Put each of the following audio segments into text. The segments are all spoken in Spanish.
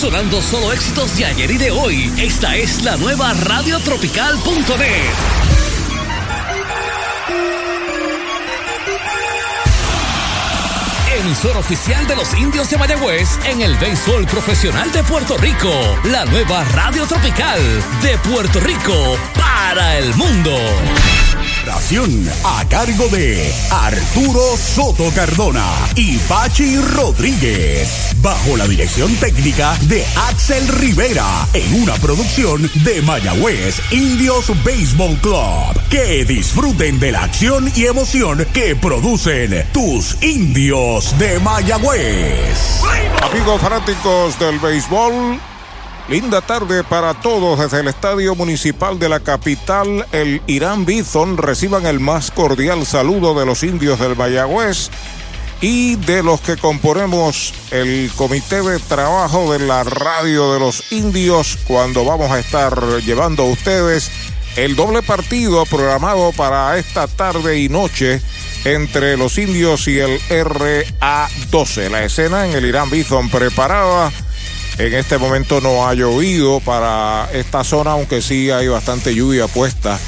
sonando solo éxitos de ayer y de hoy. Esta es la nueva radiotropical.net. emisor oficial de los indios de Mayagüez en el béisbol profesional de Puerto Rico. La nueva radio tropical de Puerto Rico para el mundo a cargo de Arturo Soto Cardona y Pachi Rodríguez. Bajo la dirección técnica de Axel Rivera. En una producción de Mayagüez Indios Baseball Club. Que disfruten de la acción y emoción que producen tus indios de Mayagüez. Amigos fanáticos del béisbol. Linda tarde para todos desde el Estadio Municipal de la capital, el Irán Bison. Reciban el más cordial saludo de los indios del Mayagüez y de los que componemos el comité de trabajo de la radio de los indios cuando vamos a estar llevando a ustedes el doble partido programado para esta tarde y noche entre los indios y el RA12. La escena en el Irán Bison preparada en este momento no ha llovido para esta zona, aunque sí hay bastante lluvia puesta,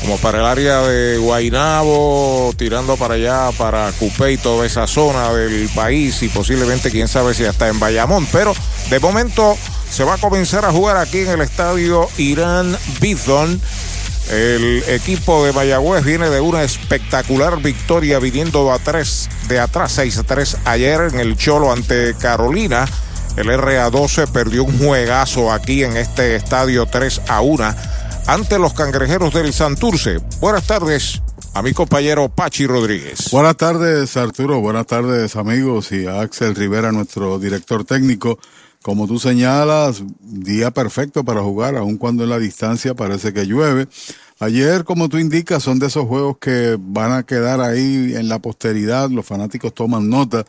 como para el área de Guainabo, tirando para allá, para Cupé y toda esa zona del país y posiblemente quién sabe si hasta en Bayamón. Pero de momento se va a comenzar a jugar aquí en el estadio Irán Bithon. El equipo de Mayagüez viene de una espectacular victoria viniendo a tres, de atrás 6 a 3 ayer en el Cholo ante Carolina. El RA12 perdió un juegazo aquí en este estadio 3 a 1 ante los cangrejeros del Santurce. Buenas tardes a mi compañero Pachi Rodríguez. Buenas tardes Arturo, buenas tardes amigos y a Axel Rivera, nuestro director técnico. Como tú señalas, día perfecto para jugar, aun cuando en la distancia parece que llueve. Ayer, como tú indicas, son de esos juegos que van a quedar ahí en la posteridad, los fanáticos toman nota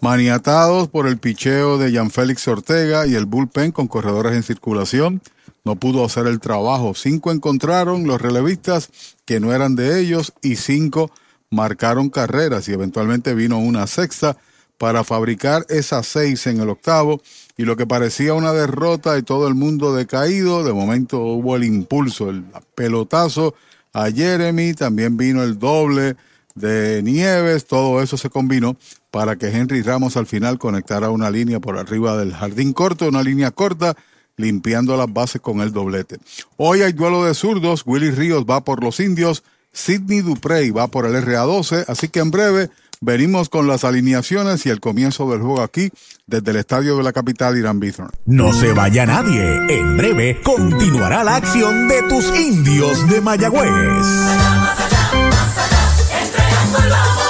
maniatados por el picheo de Jan Félix Ortega y el bullpen con corredores en circulación. No pudo hacer el trabajo. Cinco encontraron los relevistas que no eran de ellos y cinco marcaron carreras y eventualmente vino una sexta para fabricar esas seis en el octavo y lo que parecía una derrota y todo el mundo decaído, de momento hubo el impulso, el pelotazo a Jeremy, también vino el doble de Nieves, todo eso se combinó para que Henry Ramos al final conectara una línea por arriba del jardín corto, una línea corta, limpiando las bases con el doblete. Hoy hay duelo de zurdos, Willy Ríos va por los indios, Sidney Duprey va por el RA12, así que en breve venimos con las alineaciones y el comienzo del juego aquí desde el estadio de la capital Irán Bithorn. No se vaya nadie, en breve continuará la acción de tus indios de Mayagüez. En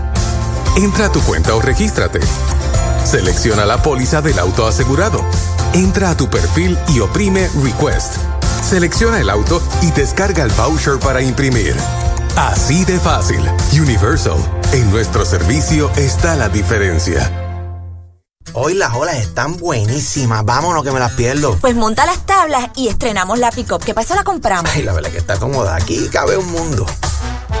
Entra a tu cuenta o regístrate. Selecciona la póliza del auto asegurado. Entra a tu perfil y oprime Request. Selecciona el auto y descarga el voucher para imprimir. Así de fácil. Universal. En nuestro servicio está la diferencia. Hoy las olas están buenísimas. Vámonos que me las pierdo. Pues monta las tablas y estrenamos la pick-up. ¿Qué pasa? La compramos. Ay, la verdad que está cómoda. Aquí cabe un mundo.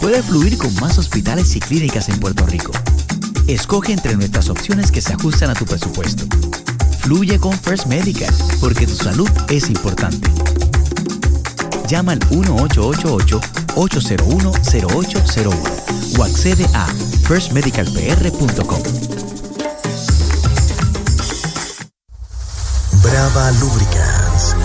Puedes fluir con más hospitales y clínicas en Puerto Rico. Escoge entre nuestras opciones que se ajustan a tu presupuesto. Fluye con First Medical, porque tu salud es importante. Llama al 1888-801-0801 o accede a firstmedicalpr.com. Brava Lubricants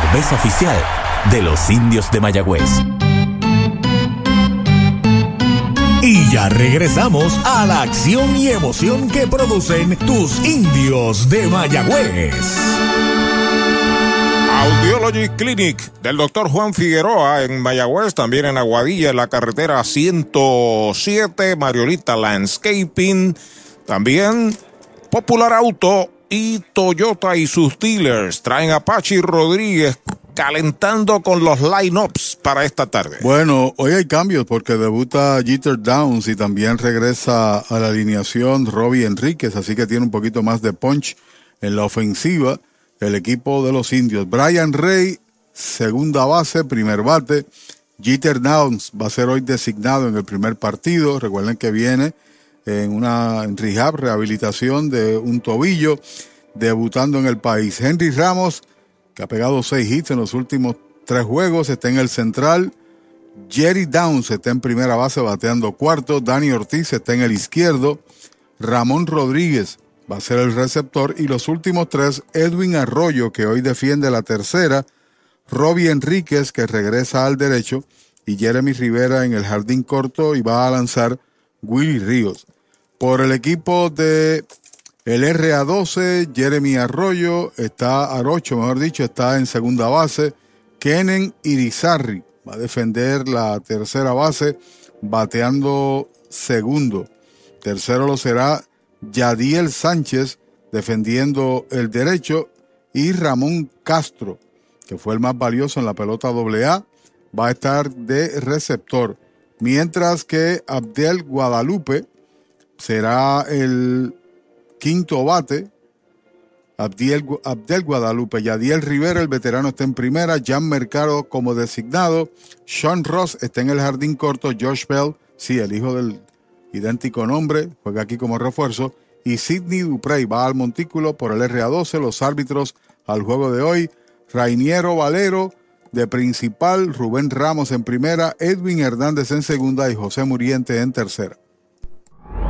Cerveza oficial de los indios de Mayagüez. Y ya regresamos a la acción y emoción que producen tus indios de Mayagüez. Audiology Clinic del doctor Juan Figueroa en Mayagüez, también en Aguadilla, en la carretera 107, Mariolita Landscaping, también Popular Auto y Toyota y sus dealers traen a Pachi Rodríguez calentando con los lineups para esta tarde. Bueno, hoy hay cambios porque debuta Jeter Downs y también regresa a la alineación Robbie Enríquez, así que tiene un poquito más de punch en la ofensiva el equipo de los indios. Brian Rey, segunda base, primer bate. Jeter Downs va a ser hoy designado en el primer partido. Recuerden que viene en una rehab, rehabilitación de un tobillo, debutando en el país. Henry Ramos, que ha pegado seis hits en los últimos tres juegos, está en el central. Jerry Downs está en primera base bateando cuarto. Danny Ortiz está en el izquierdo. Ramón Rodríguez va a ser el receptor. Y los últimos tres, Edwin Arroyo, que hoy defiende la tercera. Robbie Enríquez, que regresa al derecho. Y Jeremy Rivera en el jardín corto y va a lanzar Willy Ríos. Por el equipo de el RA12, Jeremy Arroyo, está Arocho, mejor dicho, está en segunda base. Kenen Irizarri va a defender la tercera base, bateando segundo. Tercero lo será Yadiel Sánchez, defendiendo el derecho. Y Ramón Castro, que fue el más valioso en la pelota AA, va a estar de receptor. Mientras que Abdel Guadalupe será el quinto bate. Abdel Guadalupe, Yadiel Rivera, el veterano está en primera, Jan Mercado como designado, Sean Ross está en el jardín corto, Josh Bell, sí, el hijo del idéntico nombre, juega aquí como refuerzo, y Sidney Duprey va al montículo por el RA12, los árbitros al juego de hoy, Rainiero Valero de principal, Rubén Ramos en primera, Edwin Hernández en segunda y José Muriente en tercera.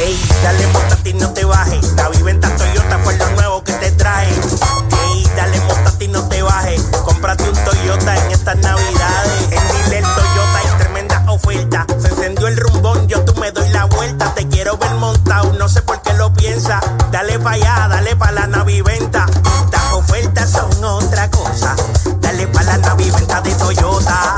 Ey, dale monta a ti no te bajes. La viventa Toyota fue lo nuevo que te trae. Ey, dale monta a ti no te bajes. Cómprate un Toyota en estas navidades. En Dile Toyota hay tremenda oferta. Se encendió el rumbón, yo tú me doy la vuelta. Te quiero ver montado, no sé por qué lo piensa. Dale pa' allá, dale pa' la naviventa. Estas ofertas son otra cosa. Dale pa' la naviventa de Toyota.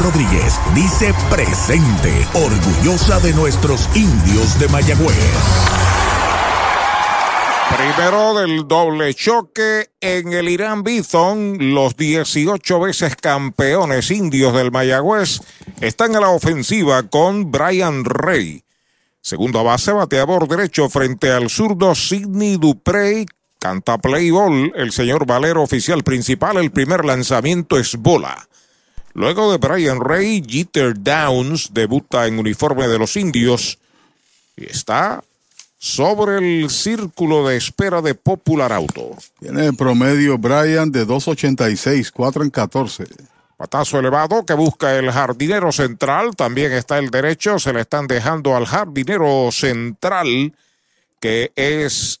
Rodríguez dice presente, orgullosa de nuestros indios de Mayagüez. Primero del doble choque en el Irán Bison, los 18 veces campeones indios del Mayagüez están a la ofensiva con Brian Rey. Segundo base, bateador derecho frente al zurdo Sidney Duprey. Canta play ball el señor Valero, oficial principal. El primer lanzamiento es bola. Luego de Brian Ray, Jeter Downs debuta en uniforme de los indios y está sobre el círculo de espera de Popular Auto. Tiene el promedio Brian de 2.86, 4 en 14. Patazo elevado que busca el jardinero central. También está el derecho. Se le están dejando al jardinero central, que es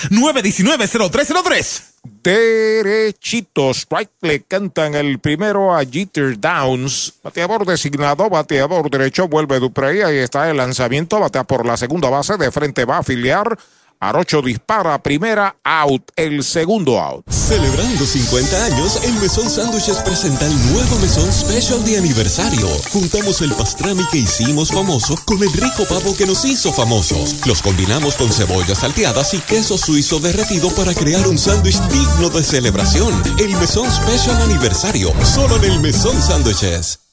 919-0303 derechito. Strike le cantan el primero a Jeter Downs. Bateador designado, bateador derecho, vuelve Duprey. Ahí está el lanzamiento. Batea por la segunda base. De frente va a afiliar. Arocho dispara, primera out, el segundo out. Celebrando 50 años, el Mesón Sándwiches presenta el nuevo Mesón Special de aniversario. Juntamos el pastrami que hicimos famoso con el rico pavo que nos hizo famosos. Los combinamos con cebollas salteadas y queso suizo derretido para crear un sándwich digno de celebración. El Mesón Special Aniversario, solo en el Mesón Sándwiches.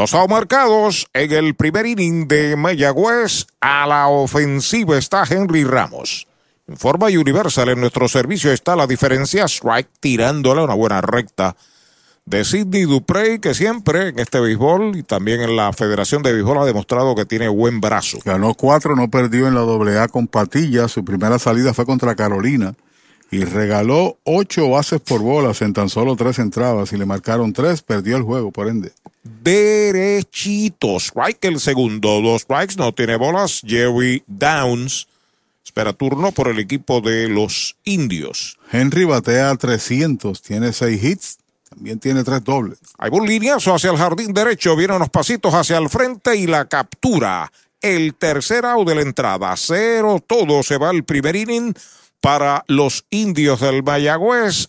Dos marcados en el primer inning de Mayagüez. A la ofensiva está Henry Ramos. En forma universal en nuestro servicio está la diferencia. Strike tirándole una buena recta de Sidney Duprey, que siempre en este béisbol y también en la Federación de Béisbol ha demostrado que tiene buen brazo. Ganó cuatro, no perdió en la AA con Patilla. Su primera salida fue contra Carolina y regaló ocho bases por bolas en tan solo tres entradas y le marcaron tres, perdió el juego, por ende. Derechito, strike el segundo, dos strikes, no tiene bolas, Jerry Downs. Espera turno por el equipo de los indios. Henry batea 300, tiene seis hits, también tiene tres dobles. Hay un lineazo hacia el jardín derecho, vienen unos pasitos hacia el frente y la captura. El tercer out de la entrada, cero todo, se va el primer inning para los indios del Mayagüez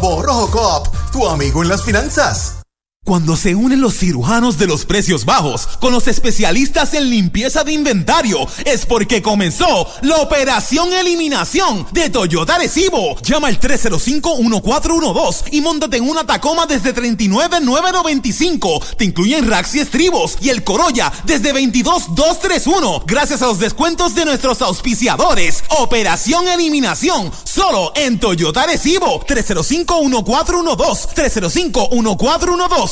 Rojo Cop, tu amigo en las finanzas. Cuando se unen los cirujanos de los precios bajos con los especialistas en limpieza de inventario, es porque comenzó la operación eliminación de Toyota Recibo. Llama al 305-1412 y montate en una Tacoma desde 39,995. Te incluyen racks y estribos y el Corolla desde 22,231. Gracias a los descuentos de nuestros auspiciadores. Operación eliminación solo en Toyota Recibo. 305-1412. 305-1412.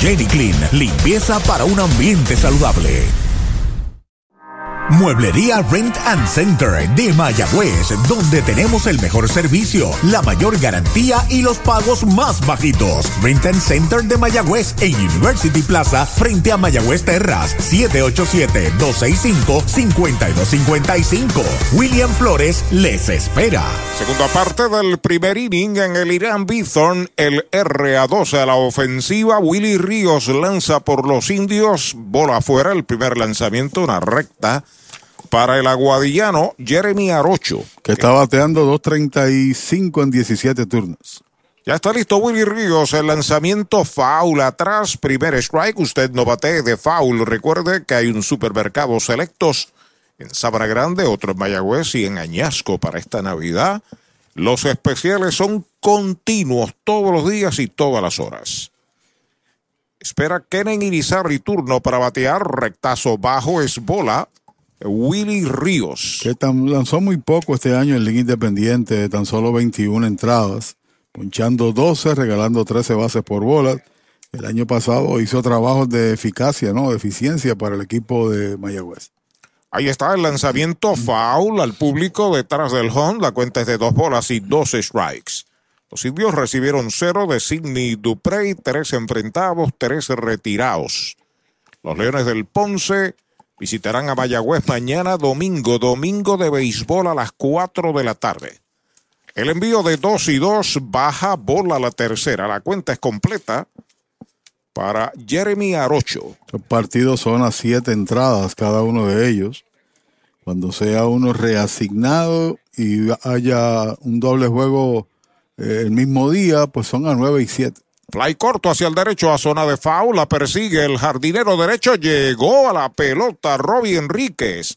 Jenny Clean, limpieza para un ambiente saludable. Mueblería Rent and Center de Mayagüez, donde tenemos el mejor servicio, la mayor garantía y los pagos más bajitos. Rent and Center de Mayagüez en University Plaza, frente a Mayagüez Terras, 787-265-5255. William Flores les espera. Segunda parte del primer inning en el Irán Bithorn, el RA12 a la ofensiva. Willy Ríos lanza por los indios, bola afuera, el primer lanzamiento, una recta para el aguadillano Jeremy Arocho. Que está bateando 2.35 en 17 turnos. Ya está listo Willy Ríos, el lanzamiento foul atrás, primer strike, usted no bate de foul. Recuerde que hay un supermercado selectos en Sabana Grande, otro en Mayagüez y en Añasco para esta Navidad. Los especiales son continuos todos los días y todas las horas. Espera Kenen Irizarry turno para batear, rectazo bajo es bola. Willy Ríos. Que tan, lanzó muy poco este año en Liga Independiente, tan solo 21 entradas, ponchando 12, regalando 13 bases por bola. El año pasado hizo trabajos de eficacia, ¿no? De eficiencia para el equipo de Mayagüez. Ahí está el lanzamiento foul al público detrás del home. La cuenta es de dos bolas y dos strikes. Los indios recibieron cero de Sidney Duprey, tres enfrentados, tres retirados. Los Leones del Ponce visitarán a Mayagüez mañana domingo, domingo de béisbol a las 4 de la tarde. El envío de 2 y 2 baja bola a la tercera. La cuenta es completa para Jeremy Arocho. Los partidos son a siete entradas cada uno de ellos. Cuando sea uno reasignado y haya un doble juego eh, el mismo día, pues son a 9 y 7. Fly corto hacia el derecho a zona de foul. La persigue el jardinero derecho. Llegó a la pelota Robbie Enríquez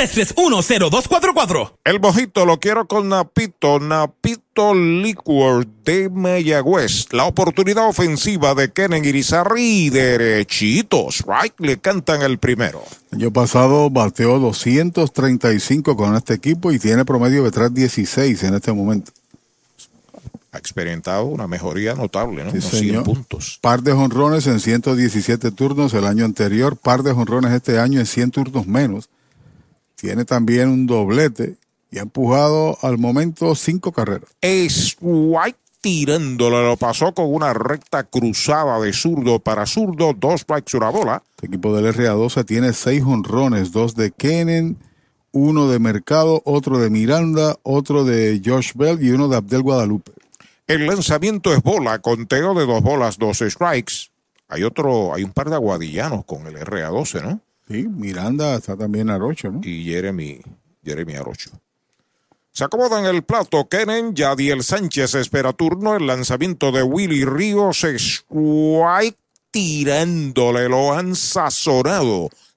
3310244. El mojito lo quiero con Napito, Napito Liquor de Mayagüez. La oportunidad ofensiva de Kenen Irizarry derechitos. Right, le cantan el primero. El año pasado bateó 235 con este equipo y tiene promedio de 316 en este momento. Ha experimentado una mejoría notable, ¿no? Sí, Unos 100 señor. puntos. Par de jonrones en 117 turnos el año anterior, par de jonrones este año en 100 turnos menos. Tiene también un doblete y ha empujado al momento cinco carreras. Es White tirándolo, lo pasó con una recta cruzada de zurdo para zurdo, dos strikes una bola. El equipo del RA12 tiene seis jonrones, dos de Kenen, uno de Mercado, otro de Miranda, otro de Josh Bell y uno de Abdel Guadalupe. El lanzamiento es bola, conteo de dos bolas, dos strikes. Hay otro, hay un par de aguadillanos con el RA12, ¿no? Sí, Miranda está también Arocho, ¿no? Y Jeremy, Jeremy Arocho. Se acomoda en el plato Kenen, Yadiel Sánchez espera turno, el lanzamiento de Willy Ríos, strike tirándole, lo han sazonado.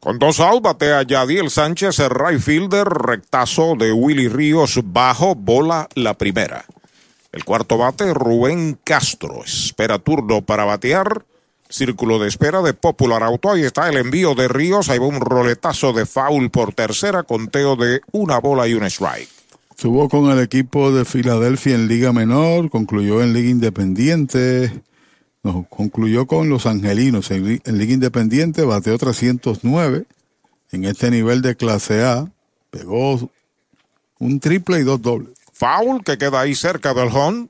Con dos out, batea Yadiel Sánchez, el right fielder, rectazo de Willy Ríos, bajo, bola la primera. El cuarto bate, Rubén Castro, espera turno para batear. Círculo de espera de Popular Auto, ahí está el envío de Ríos, ahí va un roletazo de foul por tercera, conteo de una bola y un strike. Estuvo con el equipo de Filadelfia en Liga Menor, concluyó en Liga Independiente, no, concluyó con los Angelinos en, en, Liga Independiente, bateó 309 en este nivel de clase A, pegó un triple y dos dobles. Foul que queda ahí cerca del home.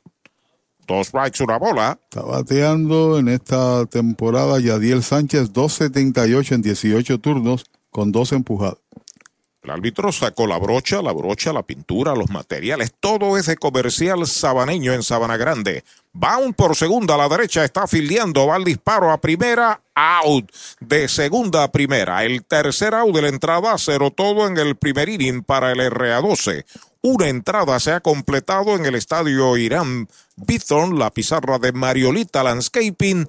Dos strikes, una bola. Está bateando en esta temporada Yadiel Sánchez 2.78 en 18 turnos con dos empujadas. El árbitro sacó la brocha, la brocha, la pintura, los materiales, todo ese comercial sabaneño en Sabana Grande. Bound por segunda a la derecha, está fildeando, va al disparo a primera, out de segunda a primera. El tercer out de la entrada, cero todo en el primer inning para el RA12. Una entrada se ha completado en el estadio Irán Bithorn, la pizarra de Mariolita Landscaping,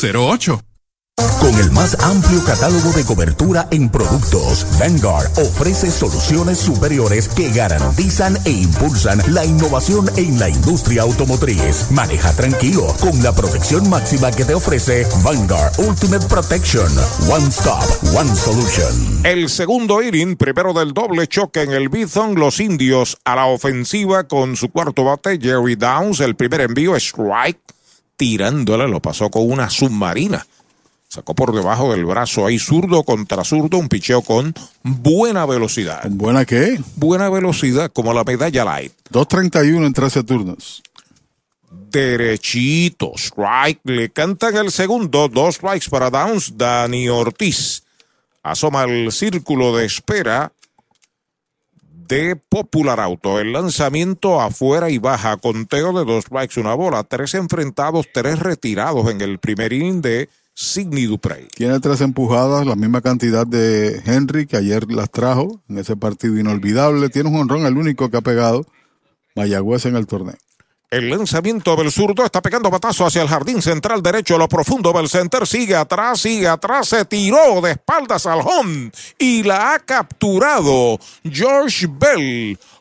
408-8808 Con el más amplio catálogo de cobertura en productos, Vanguard ofrece soluciones superiores que garantizan e impulsan la innovación en la industria automotriz. Maneja tranquilo con la protección máxima que te ofrece Vanguard Ultimate Protection. One Stop, One Solution. El segundo inning, primero del doble choque en el Bison, los indios a la ofensiva con su cuarto bate, Jerry Downs. El primer envío, strike tirándole, lo pasó con una submarina. Sacó por debajo del brazo ahí zurdo contra zurdo, un picheo con buena velocidad. ¿Con buena qué? Buena velocidad, como la medalla light. 2.31 en 13 turnos. Derechito, strike, le cantan el segundo, dos strikes para Downs, Dani Ortiz. Asoma el círculo de espera de Popular Auto. El lanzamiento afuera y baja, conteo de dos strikes, una bola, tres enfrentados, tres retirados en el primer inning de Sidney Duprey. Tiene tres empujadas, la misma cantidad de Henry que ayer las trajo en ese partido inolvidable. Tiene un honrón, el único que ha pegado Mayagüez en el torneo. El lanzamiento del zurdo está pegando batazo hacia el jardín central derecho, lo profundo del center. Sigue atrás, sigue atrás, se tiró de espaldas al home y la ha capturado George Bell.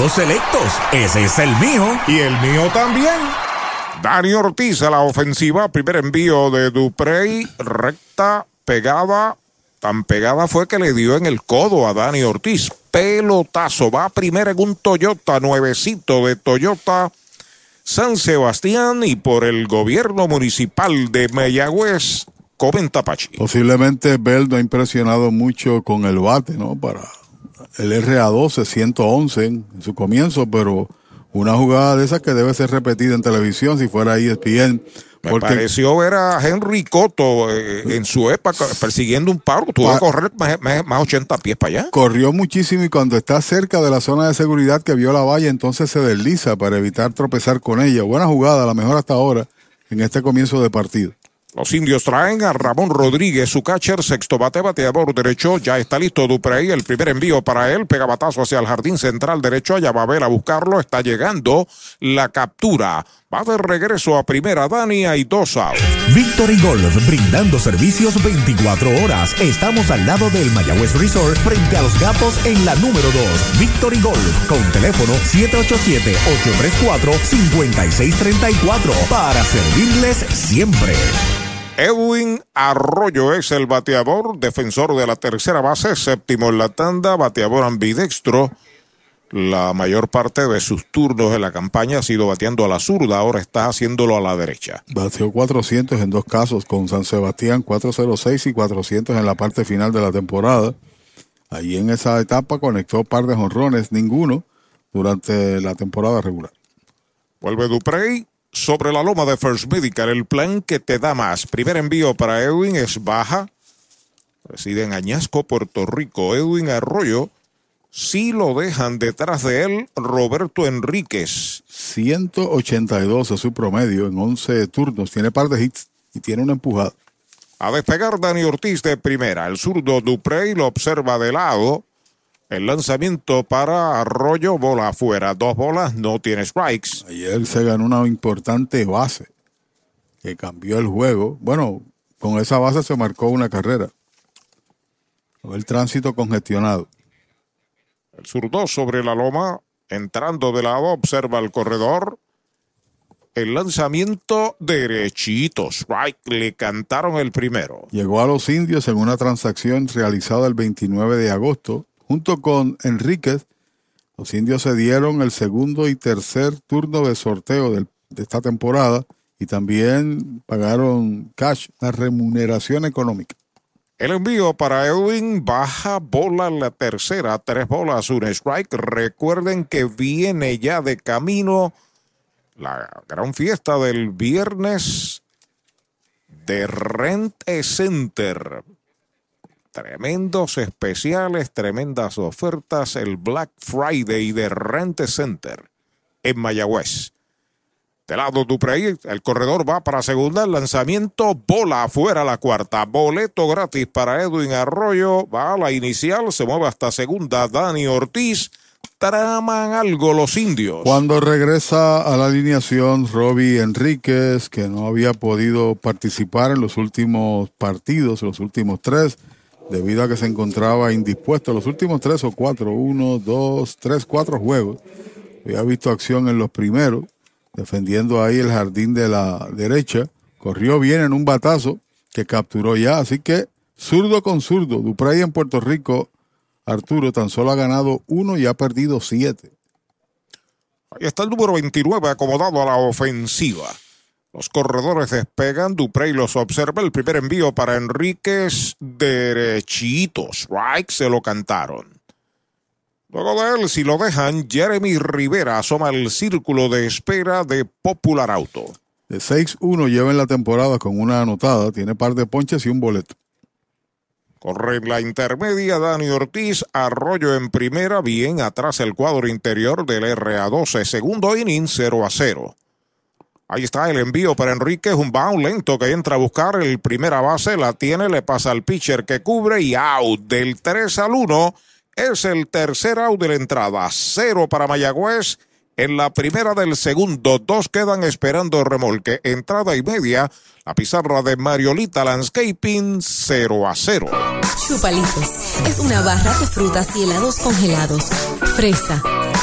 Supermercado Selectos. Ese es el mío. Y el mío también. Dani Ortiz a la ofensiva. Primer envío de Duprey. Recta, pegada. Tan pegada fue que le dio en el codo a Dani Ortiz. Pelotazo. Va primero en un Toyota nuevecito de Toyota. San Sebastián y por el gobierno municipal de Mayagüez, comenta Pachi. Posiblemente Beldo ha impresionado mucho con el bate, ¿no? Para el RA12 111 en su comienzo, pero una jugada de esas que debe ser repetida en televisión si fuera ESPN. Me pareció ver a Henry Cotto eh, en su época persiguiendo un paro. Tuvo que correr más, más, más 80 pies para allá. Corrió muchísimo y cuando está cerca de la zona de seguridad que vio la valla, entonces se desliza para evitar tropezar con ella. Buena jugada, la mejor hasta ahora en este comienzo de partido. Los indios traen a Ramón Rodríguez, su catcher, sexto bate, bateador derecho. Ya está listo Duprey. El primer envío para él. Pega batazo hacia el jardín central derecho. Allá va a ver a buscarlo. Está llegando la captura. Va de regreso a primera Dani. Hay dos outs. Victory Golf, brindando servicios 24 horas. Estamos al lado del Mayagüez Resort, frente a los gatos en la número 2. Victory Golf, con teléfono 787-834-5634. Para servirles siempre. Edwin Arroyo es el bateador, defensor de la tercera base, séptimo en la tanda, bateador ambidextro. La mayor parte de sus turnos en la campaña ha sido bateando a la zurda, ahora está haciéndolo a la derecha. Bateó 400 en dos casos con San Sebastián, 406 y 400 en la parte final de la temporada. Allí en esa etapa conectó par de jonrones, ninguno durante la temporada regular. Vuelve Duprey, sobre la loma de First Medical, el plan que te da más. Primer envío para Edwin es baja. Reside en Añasco, Puerto Rico. Edwin Arroyo. Si lo dejan detrás de él, Roberto Enríquez. 182 es su promedio en 11 turnos. Tiene par de hits y tiene una empujada. A despegar Dani Ortiz de primera. El zurdo Duprey lo observa de lado. El lanzamiento para Arroyo, bola afuera. Dos bolas, no tiene strikes. Ayer se ganó una importante base que cambió el juego. Bueno, con esa base se marcó una carrera. El tránsito congestionado. El zurdo sobre la loma, entrando de lado, observa el corredor. El lanzamiento derechito, strike, le cantaron el primero. Llegó a los indios en una transacción realizada el 29 de agosto Junto con Enríquez, los indios se dieron el segundo y tercer turno de sorteo de, esta temporada y también pagaron cash, la remuneración económica. El envío para Edwin baja bola la tercera, tres bolas, un strike. Recuerden que viene ya de camino la gran fiesta del viernes de Rent Center. Tremendos especiales, tremendas ofertas, el Black Friday de Rent Center en Mayagüez. De lado Duprey, el corredor va para segunda, el lanzamiento, bola afuera la cuarta, boleto gratis para Edwin Arroyo, va a la inicial, se mueve hasta segunda, Dani Ortiz, traman algo los indios. Cuando regresa a la alineación Robbie Enríquez, que no había podido participar en los últimos partidos, los últimos tres, debido a que se encontraba indispuesto los últimos tres o cuatro, uno, dos, tres, cuatro juegos. Había visto acción en los primeros, defendiendo ahí el jardín de la derecha. Corrió bien en un batazo que capturó ya, así que zurdo con zurdo. Duprey en Puerto Rico, Arturo tan solo ha ganado uno y ha perdido siete. Ahí está el número 29 acomodado a la ofensiva. Los corredores despegan, Duprey los observa. El primer envío para Enríquez, derechitos. Strike se lo cantaron. Luego de él, si lo dejan, Jeremy Rivera asoma el círculo de espera de Popular Auto. De 6-1 lleva en la temporada con una anotada, tiene par de ponches y un boleto. Corre en la intermedia Dani Ortiz, Arroyo en primera, bien atrás el cuadro interior del RA12, segundo inning 0 a 0. Ahí está el envío para Enrique, un bound lento que entra a buscar el primera base, la tiene, le pasa al pitcher que cubre y out del 3 al 1. Es el tercer out de la entrada, cero para Mayagüez. En la primera del segundo, dos quedan esperando remolque. Entrada y media, la pizarra de Mariolita Landscaping 0 a 0. Chupalitos es una barra de frutas y helados congelados. Fresa,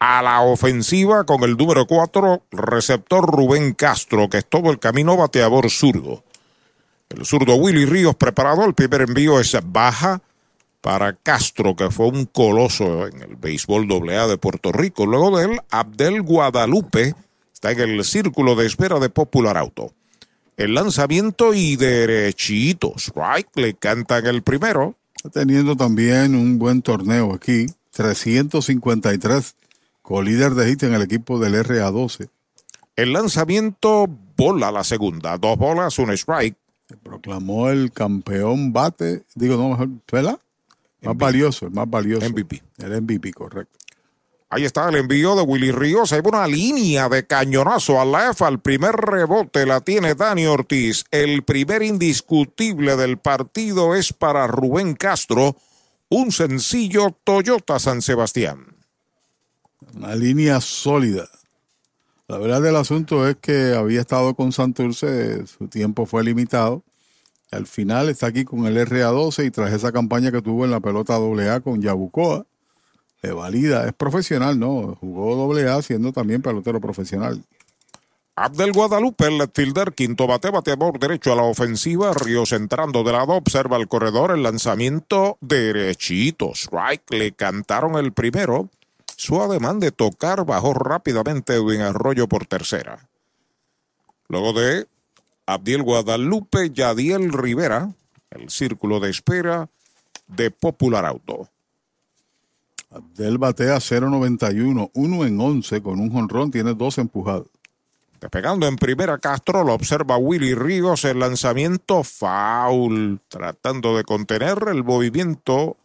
a la ofensiva con el número 4, receptor Rubén Castro, que es todo el camino bateador zurdo. El zurdo Willy Ríos preparado, el primer envío es baja para Castro, que fue un coloso en el béisbol AA de Puerto Rico. Luego de él, Abdel Guadalupe está en el círculo de espera de Popular Auto. El lanzamiento y derechitos, right, le cantan el primero. Está teniendo también un buen torneo aquí, 353 co-líder de hit en el equipo del RA12. El lanzamiento bola la segunda, dos bolas, un strike. Se proclamó el campeón bate, digo, no, mejor, ¿verdad? Más valioso, el más valioso. MVP. El MVP, correcto. Ahí está el envío de Willy Ríos. Hay una línea de cañonazo al left. Al primer rebote la tiene Dani Ortiz. El primer indiscutible del partido es para Rubén Castro. Un sencillo Toyota San Sebastián. Una línea sólida. La verdad del asunto es que había estado con Santurce, su tiempo fue limitado. Al final está aquí con el RA12 y tras esa campaña que tuvo en la pelota AA con Yabucoa, le valida, es profesional, ¿no? Jugó AA siendo también pelotero profesional. Abdel Guadalupe, el left fielder, quinto bate, bateador derecho a la ofensiva. Ríos entrando de lado, observa el corredor, el lanzamiento derechito. Strike, le cantaron el primero. Su ademán de tocar bajó rápidamente Edwin Arroyo por tercera. Luego de Abdiel Guadalupe, Yadiel Rivera, el círculo de espera de Popular Auto. Abdel batea 0.91, 1 en 11 con un jonrón, tiene dos empujados. Despegando en primera Castro, lo observa Willy Ríos, el lanzamiento foul, tratando de contener el movimiento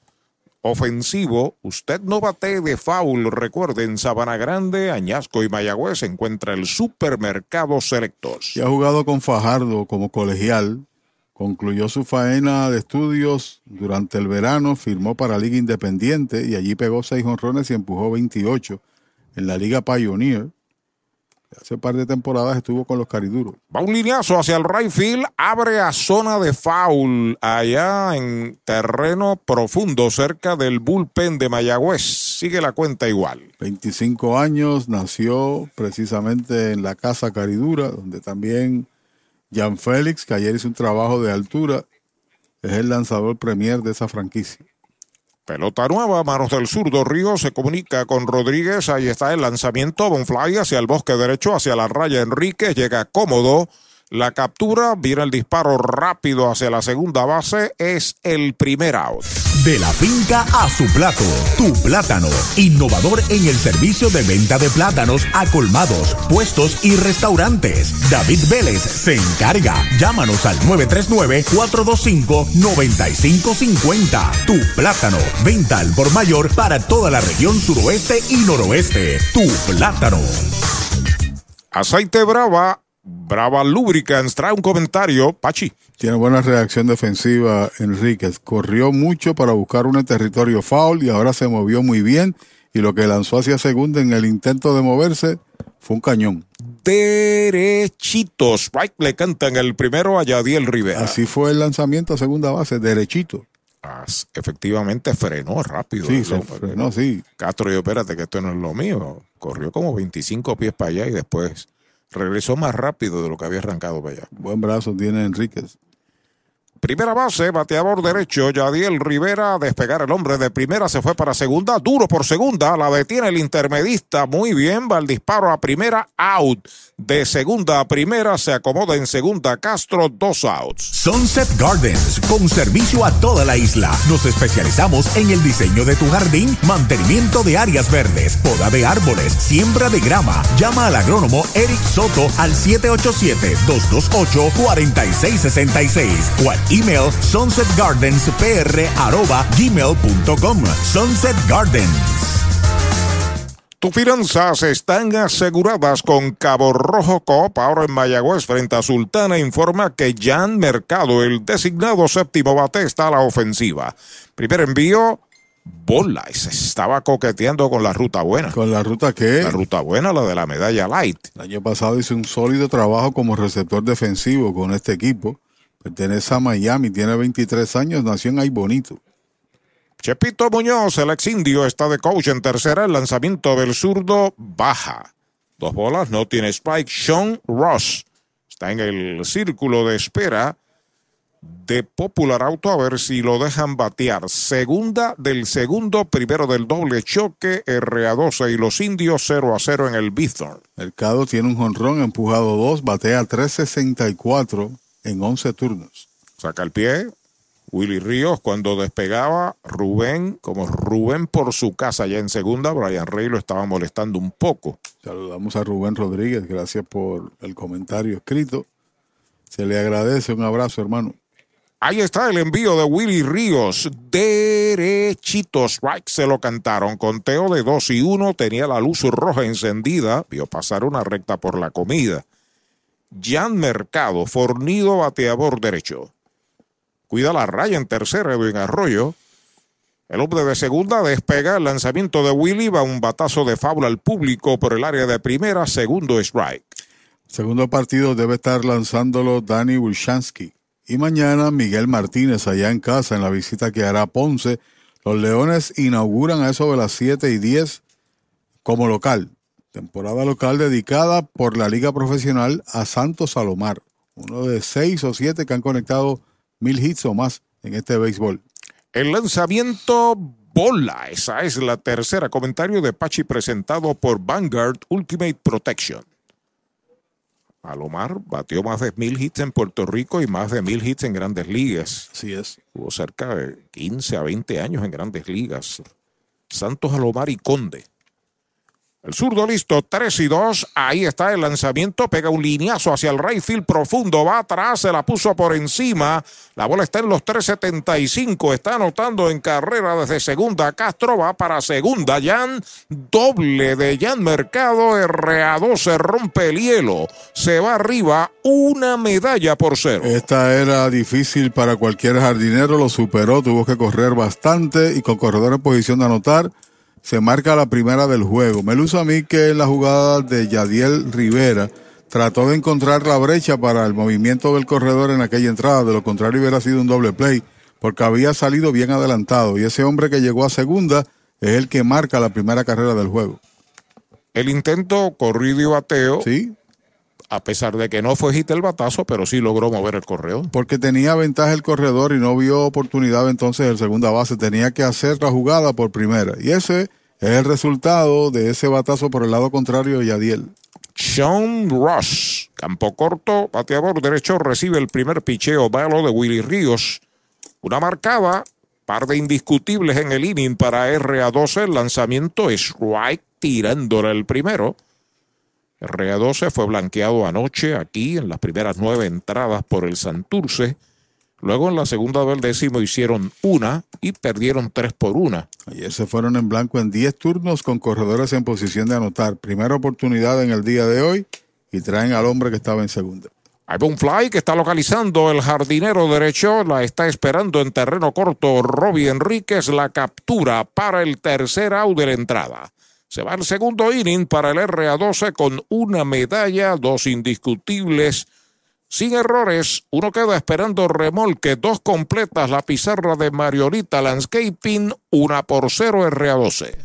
ofensivo. Usted no bate de foul. Recuerde, en Sabana Grande, Añasco y Mayagüez se encuentra el supermercado Selectos. Y ha jugado con Fajardo como colegial. Concluyó su faena de estudios durante el verano, firmó para Liga Independiente y allí pegó seis honrones y empujó 28 en la Liga Pioneer. Hace un par de temporadas estuvo con los cariduros. Va un lineazo hacia el right field, abre a zona de foul allá en terreno profundo cerca del bullpen de Mayagüez. sigue la cuenta igual. 25 años, nació precisamente en la Casa Caridura, donde también Jan Félix, que ayer hizo un trabajo de altura, es el lanzador premier de esa franquicia. Pelota nueva, manos del zurdo. Río se comunica con Rodríguez. Ahí está el lanzamiento. Bonfly hacia el bosque derecho, hacia la raya. Enrique llega cómodo. La captura, viene el disparo rápido hacia la segunda base, es el primer out. De la finca a su plato, tu plátano, innovador en el servicio de venta de plátanos a colmados, puestos y restaurantes. David Vélez se encarga. Llámanos al 939-425-9550. Tu plátano, venta al por mayor para toda la región suroeste y noroeste. Tu plátano. Aceite Brava Brava Lubricants trae un comentario, Pachi. Tiene buena reacción defensiva Enríquez. Corrió mucho para buscar un territorio foul y ahora se movió muy bien. Y lo que lanzó hacia segunda en el intento de moverse fue un cañón. Derechitos. Strike le cantan el primero a Yadiel Rivera. Así fue el lanzamiento a segunda base, derechito. efectivamente frenó rápido. Sí, se frenó, sí. Castro, yo espérate que esto no es lo mío. Corrió como 25 pies para allá y después regresó más rápido de lo que había arrancado para allá. Buen brazo tiene Enríquez. Primera base, bateador derecho, Yadiel Rivera, despegar el hombre de primera, se fue para segunda, duro por segunda, la detiene el intermedista, muy bien, va el disparo a primera, out. De segunda a primera, se acomoda en segunda Castro, dos outs. Sunset Gardens, con servicio a toda la isla. Nos especializamos en el diseño de tu jardín, mantenimiento de áreas verdes, poda de árboles, siembra de grama. Llama al agrónomo Eric Soto al 787-228-4666 o al email sunsetgardenspr.gmail.com Sunset Gardens. Tus finanzas están aseguradas con Cabo Rojo Coop. Ahora en Mayagüez, frente a Sultana, informa que Jan Mercado, el designado séptimo bate, está a la ofensiva. Primer envío, bola. Se estaba coqueteando con la ruta buena. ¿Con la ruta qué? La ruta buena, la de la medalla light. El año pasado hizo un sólido trabajo como receptor defensivo con este equipo. Pertenece a Miami, tiene 23 años, nació en Ay Bonito. Chepito Muñoz, el ex indio, está de coach en tercera. El lanzamiento del zurdo baja. Dos bolas, no tiene strike. Sean Ross está en el círculo de espera de Popular Auto a ver si lo dejan batear. Segunda del segundo, primero del doble choque, RA12 y los indios 0 a 0 en el Bithorn. Mercado tiene un jonrón, empujado dos, batea 364 en 11 turnos. Saca el pie, Willy Ríos cuando despegaba, Rubén, como Rubén por su casa ya en segunda, Brian Rey lo estaba molestando un poco. Saludamos a Rubén Rodríguez, gracias por el comentario escrito. Se le agradece, un abrazo hermano. Ahí está el envío de Willy Ríos, derechitos, strike se lo cantaron, conteo de 2 y 1, tenía la luz roja encendida, vio pasar una recta por la comida. Jan Mercado, fornido bateador derecho. Cuida la raya en tercera, Edwin Arroyo. El hombre de segunda despega el lanzamiento de Willy, va un batazo de fábula al público por el área de primera, segundo strike. Segundo partido debe estar lanzándolo Danny Wilshansky. Y mañana Miguel Martínez allá en casa en la visita que hará Ponce. Los Leones inauguran a eso de las 7 y 10 como local. Temporada local dedicada por la Liga Profesional a Santos Salomar. Uno de seis o siete que han conectado mil hits o más en este béisbol. El lanzamiento bola. Esa es la tercera comentario de Pachi presentado por Vanguard Ultimate Protection. Alomar batió más de mil hits en Puerto Rico y más de mil hits en grandes ligas. Así es. Tuvo cerca de 15 a 20 años en grandes ligas. Santos Alomar y Conde. El zurdo listo, 3 y 2. Ahí está el lanzamiento. Pega un lineazo hacia el right profundo. Va atrás, se la puso por encima. La bola está en los 3.75. Está anotando en carrera desde segunda. Castro va para segunda. Jan, doble de Jan Mercado. RA2 se rompe el hielo. Se va arriba. Una medalla por cero. Esta era difícil para cualquier jardinero. Lo superó. Tuvo que correr bastante y con corredor en posición de anotar se marca la primera del juego. Me luce a mí que la jugada de Yadiel Rivera trató de encontrar la brecha para el movimiento del corredor en aquella entrada, de lo contrario hubiera sido un doble play, porque había salido bien adelantado y ese hombre que llegó a segunda es el que marca la primera carrera del juego. El intento corrido y bateo. Sí. A pesar de que no fue hit el batazo, pero sí logró mover el corredor. Porque tenía ventaja el corredor y no vio oportunidad entonces el segunda base. Tenía que hacer la jugada por primera. Y ese es el resultado de ese batazo por el lado contrario de Yadiel. Sean Ross, campo corto, bateador derecho, recibe el primer picheo balo de Willy Ríos. Una marcada, par de indiscutibles en el inning para RA12. El lanzamiento es strike tirándole el primero. RA12 fue blanqueado anoche aquí en las primeras nueve entradas por el Santurce. Luego en la segunda del décimo hicieron una y perdieron tres por una. Ayer se fueron en blanco en 10 turnos con corredores en posición de anotar. Primera oportunidad en el día de hoy y traen al hombre que estaba en segunda. Hay un fly que está localizando el jardinero derecho, la está esperando en terreno corto Robbie Enríquez, la captura para el tercer out de la entrada. Se va el segundo inning para el RA12 con una medalla, dos indiscutibles, sin errores. Uno queda esperando remolque, dos completas la pizarra de Mariolita Landscaping, una por cero RA12.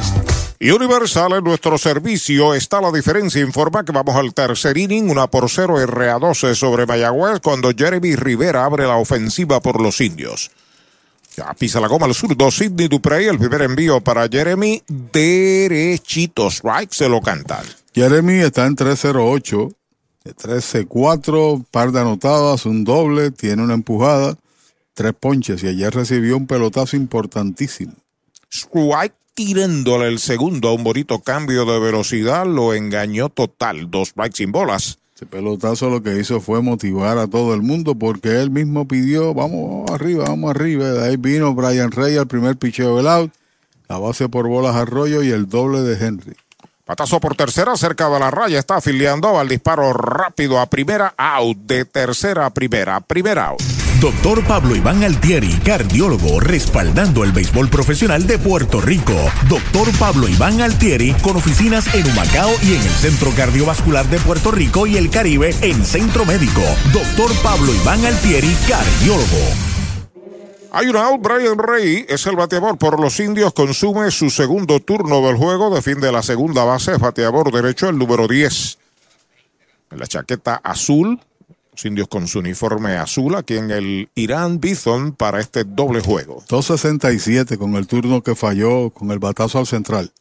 Y Universal en nuestro servicio está la diferencia. Informa que vamos al tercer inning, una por cero RA12 sobre Mayagüez cuando Jeremy Rivera abre la ofensiva por los indios. Ya pisa la goma al zurdo Sidney Duprey, el primer envío para Jeremy, derechito, strike, se lo cantan. Jeremy está en 308, 13-4, par de anotadas, un doble, tiene una empujada, tres ponches y ayer recibió un pelotazo importantísimo. Strike tirándole el segundo a un bonito cambio de velocidad, lo engañó total, dos strikes sin bolas. Ese pelotazo lo que hizo fue motivar a todo el mundo porque él mismo pidió, vamos arriba, vamos arriba. De ahí vino Brian Rey al primer picheo del out, la base por bolas Arroyo y el doble de Henry. Patazo por tercera, cerca de la raya, está afiliando al disparo rápido a primera, out, de tercera a primera, primera out. Doctor Pablo Iván Altieri, cardiólogo, respaldando el béisbol profesional de Puerto Rico. Doctor Pablo Iván Altieri, con oficinas en Humacao y en el Centro Cardiovascular de Puerto Rico y el Caribe en Centro Médico. Doctor Pablo Iván Altieri, cardiólogo. Hay un out, Brian Rey es el bateador por los indios, consume su segundo turno del juego, defiende la segunda base, bateador derecho, el número 10. En la chaqueta azul, los indios con su uniforme azul aquí en el Irán Bison para este doble juego. 267 con el turno que falló con el batazo al central.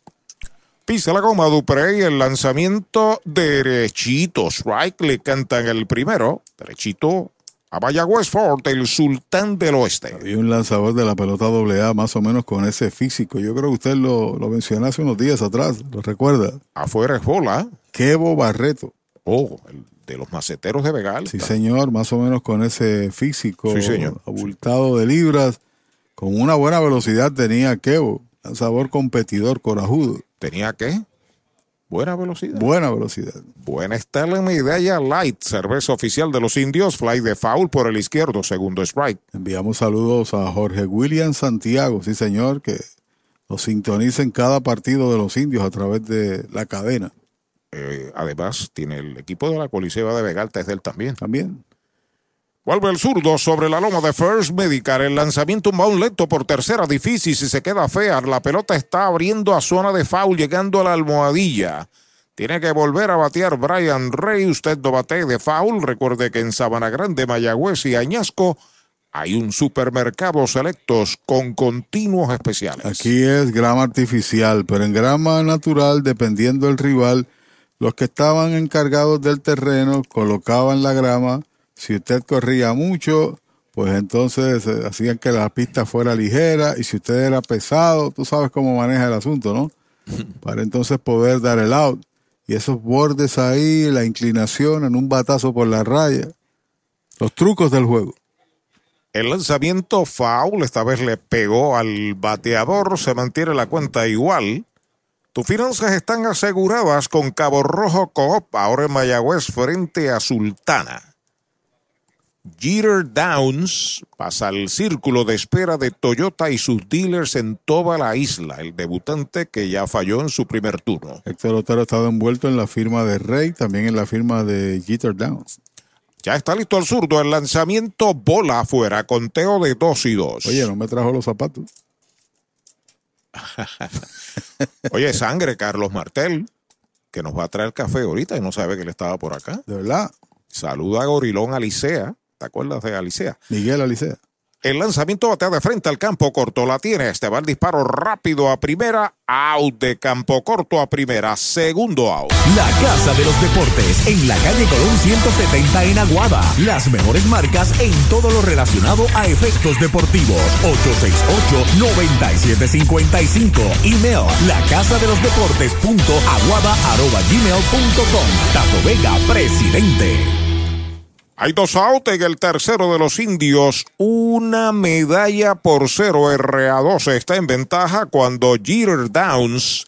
Pisa la goma Duprey, el lanzamiento derechito. Strike le cantan el primero. Derechito a Mayagüez Ford, el sultán del oeste. Había un lanzador de la pelota AA más o menos con ese físico. Yo creo que usted lo, lo mencionó hace unos días atrás, ¿lo recuerda? Afuera es bola. Kevo Barreto. Oh, el de los maceteros de Vegal. Sí, señor, más o menos con ese físico Sí, señor. abultado de libras. Con una buena velocidad tenía Kevo. Sabor competidor, corajudo. ¿Tenía qué? Buena velocidad. Buena velocidad. Buena Estela Medalla Light, cerveza oficial de los indios, fly de foul por el izquierdo, segundo strike. Enviamos saludos a Jorge William Santiago, sí señor, que nos sintoniza en cada partido de los indios a través de la cadena. Eh, además, tiene el equipo de la Coliseba de Vegalta, es de él también. También. Vuelve el zurdo sobre la loma de First Medical. El lanzamiento un un lento por tercera, difícil. Si se queda fea, la pelota está abriendo a zona de foul, llegando a la almohadilla. Tiene que volver a batear Brian Rey. Usted no bate de foul. Recuerde que en Sabana Grande, Mayagüez y Añasco hay un supermercado selectos con continuos especiales. Aquí es grama artificial, pero en grama natural, dependiendo del rival, los que estaban encargados del terreno colocaban la grama si usted corría mucho, pues entonces eh, hacían que la pista fuera ligera y si usted era pesado, tú sabes cómo maneja el asunto, ¿no? Para entonces poder dar el out. Y esos bordes ahí, la inclinación en un batazo por la raya, los trucos del juego. El lanzamiento foul esta vez le pegó al bateador, se mantiene la cuenta igual. Tus finanzas están aseguradas con Cabo Rojo Coop, ahora en Mayagüez frente a Sultana. Jeter Downs pasa al círculo de espera de Toyota y sus dealers en toda la isla, el debutante que ya falló en su primer turno. Héctor Otero ha estado envuelto en la firma de Rey, también en la firma de Jeter Downs. Ya está listo el zurdo, el lanzamiento bola afuera, conteo de 2 y 2. Oye, no me trajo los zapatos. Oye, sangre, Carlos Martel, que nos va a traer café ahorita y no sabe que él estaba por acá. De verdad. Saluda a Gorilón Alicea ¿Te acuerdas de Alicea? Miguel Alicea. El lanzamiento batea de frente al campo corto. La tiene. Este va el disparo rápido a primera. Out de campo corto a primera. Segundo out. La Casa de los Deportes en la calle Colón 170 en Aguada. Las mejores marcas en todo lo relacionado a efectos deportivos. 868-9755. Email la casa de los deportes punto aguada arroba gmail punto com. Tato Vega, presidente. Hay dos out en el tercero de los indios. Una medalla por cero. RA12 está en ventaja cuando Jeter Downs,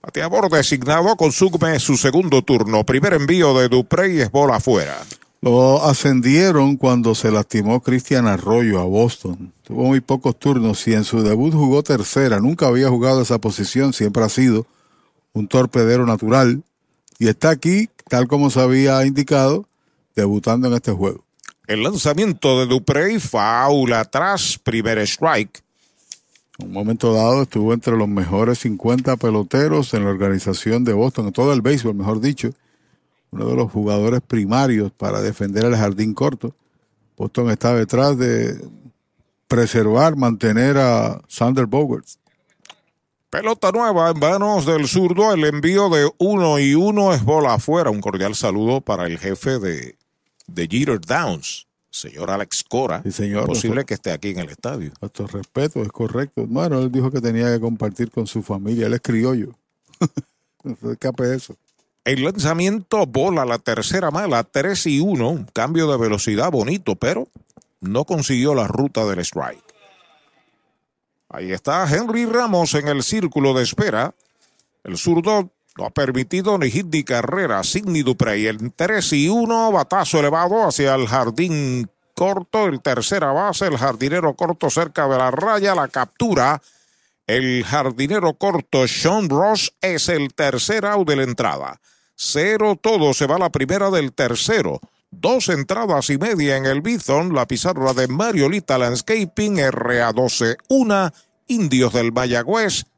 bateador designado, consume su segundo turno. Primer envío de Duprey es bola afuera. Lo ascendieron cuando se lastimó Cristian Arroyo a Boston. Tuvo muy pocos turnos y en su debut jugó tercera. Nunca había jugado esa posición. Siempre ha sido un torpedero natural. Y está aquí, tal como se había indicado, debutando en este juego. El lanzamiento de Duprey, foul atrás, primer strike. En un momento dado estuvo entre los mejores 50 peloteros en la organización de Boston, en todo el béisbol, mejor dicho. Uno de los jugadores primarios para defender el jardín corto. Boston está detrás de preservar, mantener a Sander Bogarts. Pelota nueva en manos del zurdo. El envío de uno y uno es bola afuera. Un cordial saludo para el jefe de de Jeter Downs, señor Alex Cora. Sí, señor. Posible que esté aquí en el estadio. Nuestro respeto, es correcto. Bueno, él dijo que tenía que compartir con su familia. Él es criollo. no se escape eso. El lanzamiento bola la tercera mala, 3 y 1. Un cambio de velocidad bonito, pero no consiguió la ruta del strike. Ahí está Henry Ramos en el círculo de espera. El zurdo no ha permitido ni carrera. Sidney Duprey en 3 y 1, batazo elevado hacia el jardín corto, el tercera base, el jardinero corto cerca de la raya, la captura. El jardinero corto Sean Ross es el tercer out de la entrada. Cero todo, se va la primera del tercero. Dos entradas y media en el Bison, la pizarra de Mariolita Landscaping, RA12, una, Indios del Mayagüez,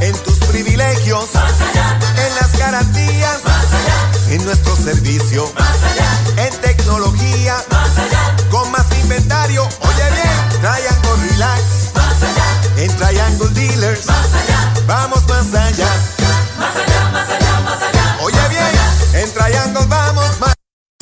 En tus privilegios, en las garantías, en nuestro servicio, en tecnología, con más inventario. Oye bien, Triangle Relax, en Triangle Dealers, vamos más allá. Oye bien, en Triangle vamos más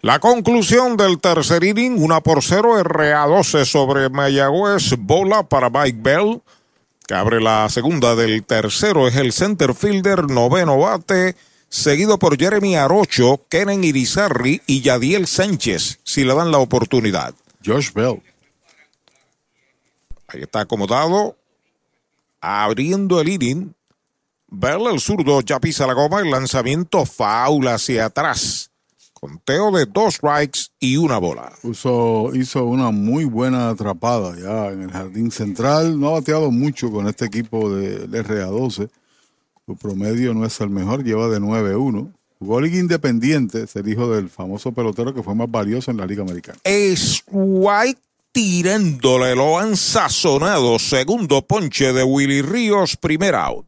La conclusión del tercer inning, una por cero, RA12 sobre Mayagüez, bola para Mike Bell, que abre la segunda del tercero, es el center fielder, noveno bate, seguido por Jeremy Arocho, Kenen Irizarri y Yadiel Sánchez, si le dan la oportunidad. Josh Bell. Ahí está acomodado, abriendo el inning. Bell, el zurdo, ya pisa la goma, el lanzamiento faula hacia atrás. Conteo de dos strikes y una bola. Hizo, hizo una muy buena atrapada ya en el jardín central. No ha bateado mucho con este equipo del RA12. Su promedio no es el mejor, lleva de 9-1. Jugó Liga Independiente, es el hijo del famoso pelotero que fue más valioso en la Liga Americana. Strike tirándole, lo han sazonado. Segundo ponche de Willy Ríos, primer out.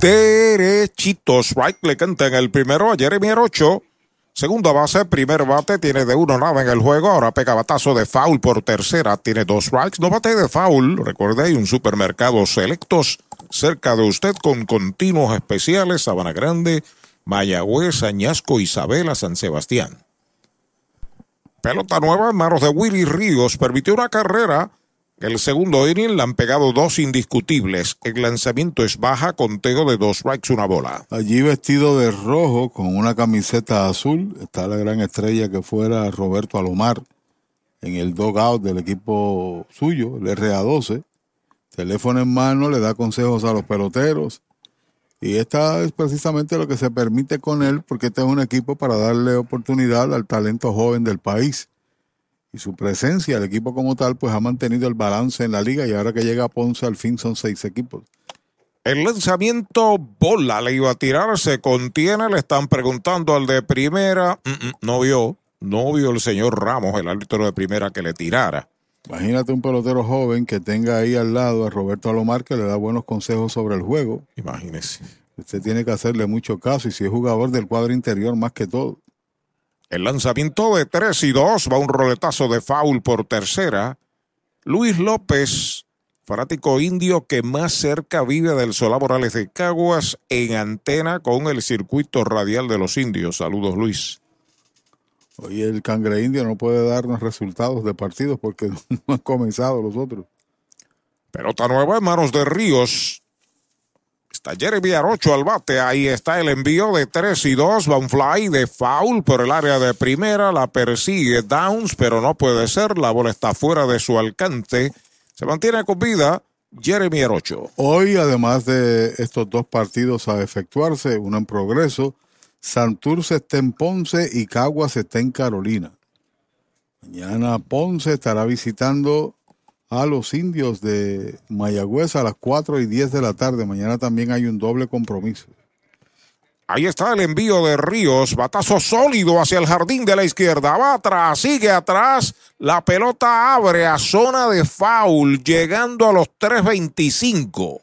derechito. Strike le canta en el primero a Jeremy Arocho. Segunda base, primer bate, tiene de uno nada en el juego. Ahora pega batazo de foul por tercera. Tiene dos strikes, no bate de foul. Recuerde, hay un supermercado selectos cerca de usted con continuos especiales. Sabana Grande, Mayagüez, Añasco, Isabela, San Sebastián. Pelota nueva en manos de Willy Ríos. Permitió una carrera. El segundo inning le han pegado dos indiscutibles. El lanzamiento es baja, conteo de dos strikes, una bola. Allí vestido de rojo con una camiseta azul está la gran estrella que fuera Roberto Alomar en el dogout del equipo suyo, el RA12. Teléfono en mano, le da consejos a los peloteros. Y esta es precisamente lo que se permite con él, porque este es un equipo para darle oportunidad al talento joven del país y su presencia, el equipo como tal, pues ha mantenido el balance en la liga y ahora que llega a Ponce al fin son seis equipos. El lanzamiento bola le iba a tirar, se contiene, le están preguntando al de primera, mm, mm, no vio, no vio el señor Ramos, el árbitro de primera, que le tirara. Imagínate un pelotero joven que tenga ahí al lado a Roberto Alomar que le da buenos consejos sobre el juego. Imagínese. Usted tiene que hacerle mucho caso y si es jugador del cuadro interior más que todo. El lanzamiento de 3 y 2 va un roletazo de foul por tercera. Luis López, fanático indio que más cerca vive del Solá Morales de Caguas en antena con el circuito radial de los indios. Saludos, Luis. Hoy el cangre indio no puede darnos resultados de partidos porque no han comenzado los otros. Pelota nueva en manos de Ríos. Está Jeremy Arocho al bate. Ahí está el envío de 3 y 2. Va un fly de foul por el área de primera. La persigue Downs, pero no puede ser. La bola está fuera de su alcance. Se mantiene con vida Jeremy Arocho. Hoy, además de estos dos partidos a efectuarse, uno en progreso, Santurce está en Ponce y Caguas está en Carolina. Mañana Ponce estará visitando a los indios de Mayagüez a las 4 y 10 de la tarde. Mañana también hay un doble compromiso. Ahí está el envío de Ríos, batazo sólido hacia el jardín de la izquierda, va atrás, sigue atrás, la pelota abre a zona de foul, llegando a los 3.25.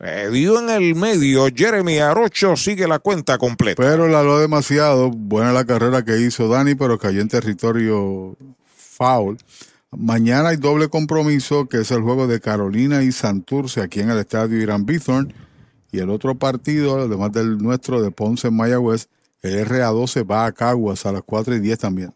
Eh, dio en el medio, Jeremy Arocho sigue la cuenta completa. Pero la lo demasiado, buena la carrera que hizo Dani, pero cayó en territorio foul. Mañana hay doble compromiso, que es el juego de Carolina y Santurce aquí en el estadio Irán Bithorn. Y el otro partido, además del nuestro de Ponce en Mayagüez, el RA12 va a Caguas a las 4 y 10 también.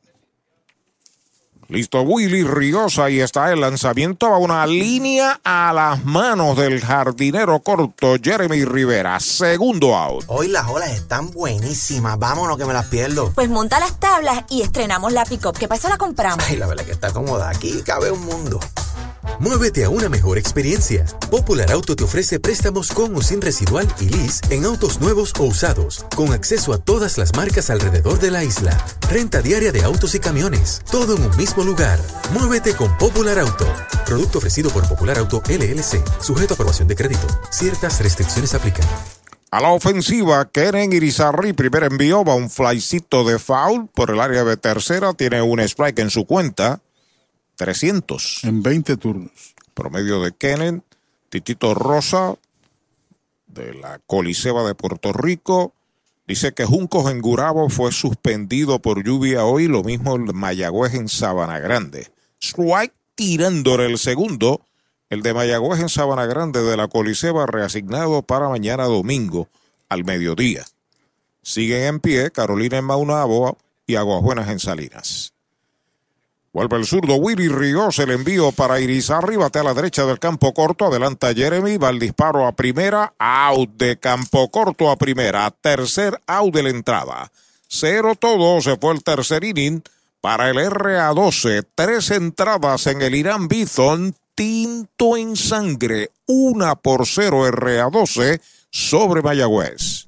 Listo, Willy Ríos, ahí está el lanzamiento, a una línea a las manos del jardinero corto Jeremy Rivera, segundo out. Hoy las olas están buenísimas, vámonos que me las pierdo. Pues monta las tablas y estrenamos la pick-up, que para eso la compramos. Ay, la verdad que está cómoda, aquí cabe un mundo. Muévete a una mejor experiencia. Popular Auto te ofrece préstamos con o sin residual y lease en autos nuevos o usados, con acceso a todas las marcas alrededor de la isla. Renta diaria de autos y camiones, todo en un mismo lugar. Muévete con Popular Auto. Producto ofrecido por Popular Auto LLC, sujeto a aprobación de crédito. Ciertas restricciones aplican. A la ofensiva, Keren Irizarry, primer envío, va un flycito de foul por el área de tercera, tiene un strike en su cuenta. 300. En 20 turnos. Promedio de Kenen, Titito Rosa, de la Coliseba de Puerto Rico. Dice que Juncos en Gurabo fue suspendido por lluvia hoy, lo mismo el Mayagüez en Sabana Grande. Strike tirándole el segundo, el de Mayagüez en Sabana Grande de la Coliseba reasignado para mañana domingo al mediodía. Siguen en pie Carolina en Maunabo y Aguas Buenas en Salinas. Vuelve el zurdo Willy Ríos, el envío para Irizarri, bate a la derecha del campo corto, adelanta Jeremy, va el disparo a primera, out de campo corto a primera, tercer out de la entrada. Cero todo, se fue el tercer inning para el RA12, tres entradas en el Irán Bison, tinto en sangre, una por cero RA12 sobre Mayagüez.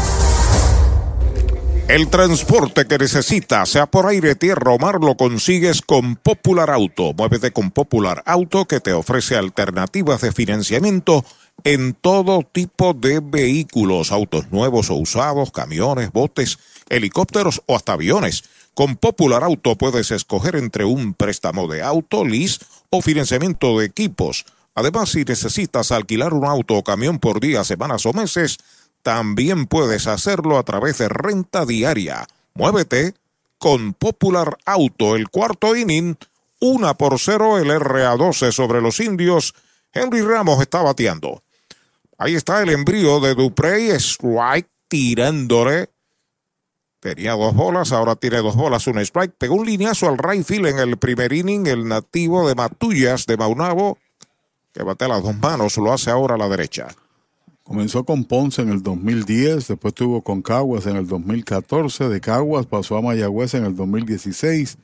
El transporte que necesitas, sea por aire, tierra o mar, lo consigues con Popular Auto. Muévete con Popular Auto que te ofrece alternativas de financiamiento en todo tipo de vehículos, autos nuevos o usados, camiones, botes, helicópteros o hasta aviones. Con Popular Auto puedes escoger entre un préstamo de auto, lease o financiamiento de equipos. Además, si necesitas alquilar un auto o camión por días, semanas o meses, también puedes hacerlo a través de renta diaria. Muévete con Popular Auto, el cuarto inning, una por cero el RA12 sobre los indios. Henry Ramos está bateando. Ahí está el embrío de Duprey, strike tirándole Tenía dos bolas, ahora tiene dos bolas, un strike. Pegó un lineazo al right field en el primer inning. El nativo de Matullas de Maunabo, que bate las dos manos, lo hace ahora a la derecha. Comenzó con Ponce en el 2010, después tuvo con Caguas en el 2014, de Caguas pasó a Mayagüez en el 2016,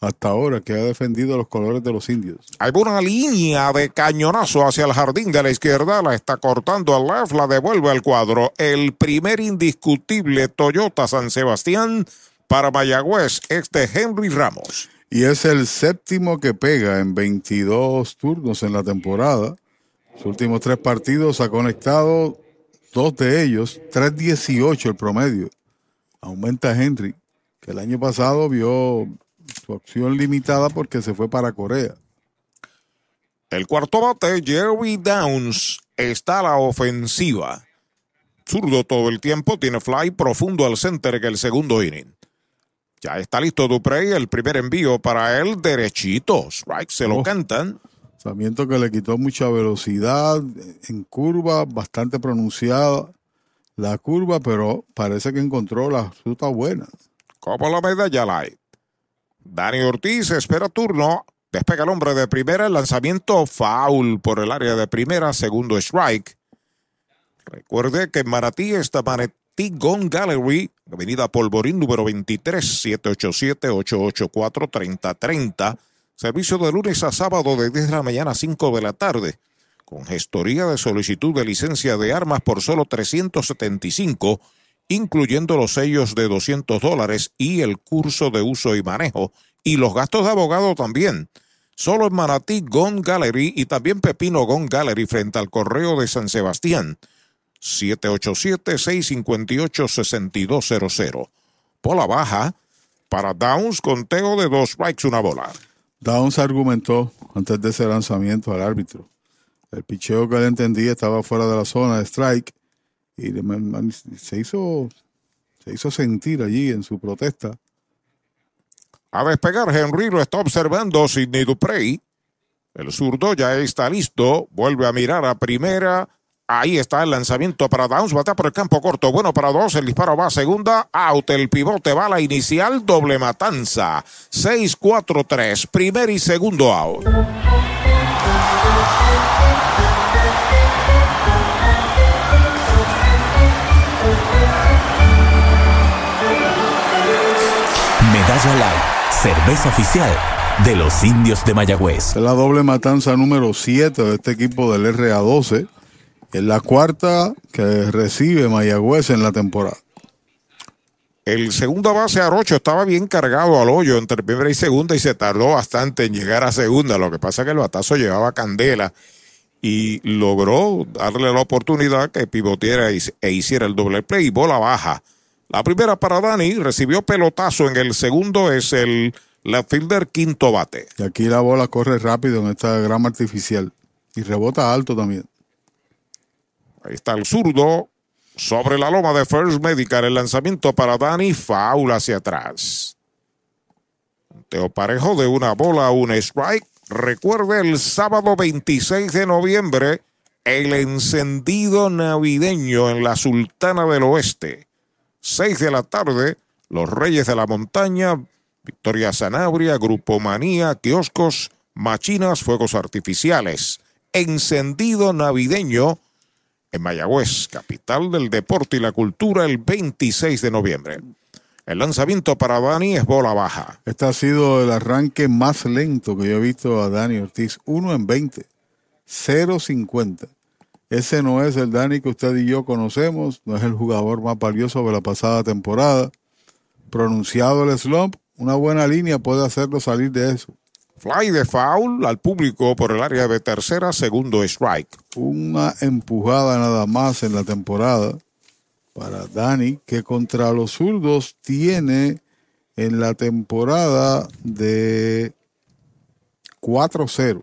hasta ahora que ha defendido los colores de los indios. Hay una línea de cañonazo hacia el jardín de la izquierda, la está cortando al left, la devuelve al cuadro. El primer indiscutible Toyota San Sebastián para Mayagüez, este Henry Ramos. Y es el séptimo que pega en 22 turnos en la temporada. Sus últimos tres partidos ha conectado dos de ellos, 3.18 el promedio. Aumenta Henry, que el año pasado vio su acción limitada porque se fue para Corea. El cuarto bate, Jerry Downs, está a la ofensiva. Zurdo todo el tiempo, tiene fly profundo al center en el segundo inning. Ya está listo Duprey, el primer envío para él, derechito. Strike, se lo Oh. cantan. Lanzamiento que le quitó mucha velocidad en curva, bastante pronunciada la curva, pero parece que encontró la ruta buena. Como la medalla light. Dani Ortiz espera turno. Despega el hombre de primera. El lanzamiento foul por el área de primera. Segundo strike. Recuerde que en Maratí está Manatí Gone Gallery. Avenida Polvorín número 23. 787-884-3030. Servicio de lunes a sábado de 10 de la mañana a 5 de la tarde. Con gestoría de solicitud de licencia de armas por solo 375 incluyendo los sellos de 200 dólares y el curso de uso y manejo, y los gastos de abogado también. Solo en Manatí Gun Gallery y también Pepino Gun Gallery frente al Correo de San Sebastián. 787-658-6200. Bola baja para Downs, conteo de dos strikes, una bola. Downs argumentó antes de ese lanzamiento al árbitro. El picheo que él entendía estaba fuera de la zona de strike y se hizo, se hizo sentir allí en su protesta. A despegar, Henry lo está observando Sidney Duprey. El zurdo ya está listo. Vuelve a mirar a primera. Ahí está el lanzamiento para Downs. Batea por el campo corto. Bueno para dos. El disparo va a segunda. Out. El pivote va a la inicial. Doble matanza. 6-4-3. Primer y segundo out. Medalla Light, cerveza oficial de los indios de Mayagüez. La doble matanza número 7 de este equipo del RA12. Es la cuarta que recibe Mayagüez en la temporada. El segundo base Arocho estaba bien cargado al hoyo entre primera y segunda y se tardó bastante en llegar a segunda. Lo que pasa es que el batazo llevaba candela y logró darle la oportunidad que pivoteara e hiciera el doble play y bola baja. La primera para Dani recibió pelotazo en el segundo es el left fielder quinto bate. Y aquí la bola corre rápido en esta grama artificial. Y rebota alto también. Ahí está el zurdo sobre la loma de First Medical. El lanzamiento para Dani, foul hacia atrás. Teo Parejo de una bola un strike. Recuerde el sábado 26 de noviembre, el encendido navideño en la Sultana del Oeste. 6 de la tarde, los Reyes de la Montaña, Victoria Sanabria, Grupo Manía, kioscos, machinas, fuegos artificiales. Encendido navideño en Mayagüez, capital del deporte y la cultura, el 26 de noviembre. El lanzamiento para Dani es bola baja. Este ha sido el arranque más lento que yo he visto a Dani Ortiz. 1 en 20. 0.50. Ese no es el Dani que usted y yo conocemos. No es el jugador más valioso de la pasada temporada. Pronunciado el slump, una buena línea puede hacerlo salir de eso. Fly de foul al público por el área de tercera, segundo strike. Una empujada nada más en la temporada para Dani, que contra los zurdos tiene en la temporada de 4-0.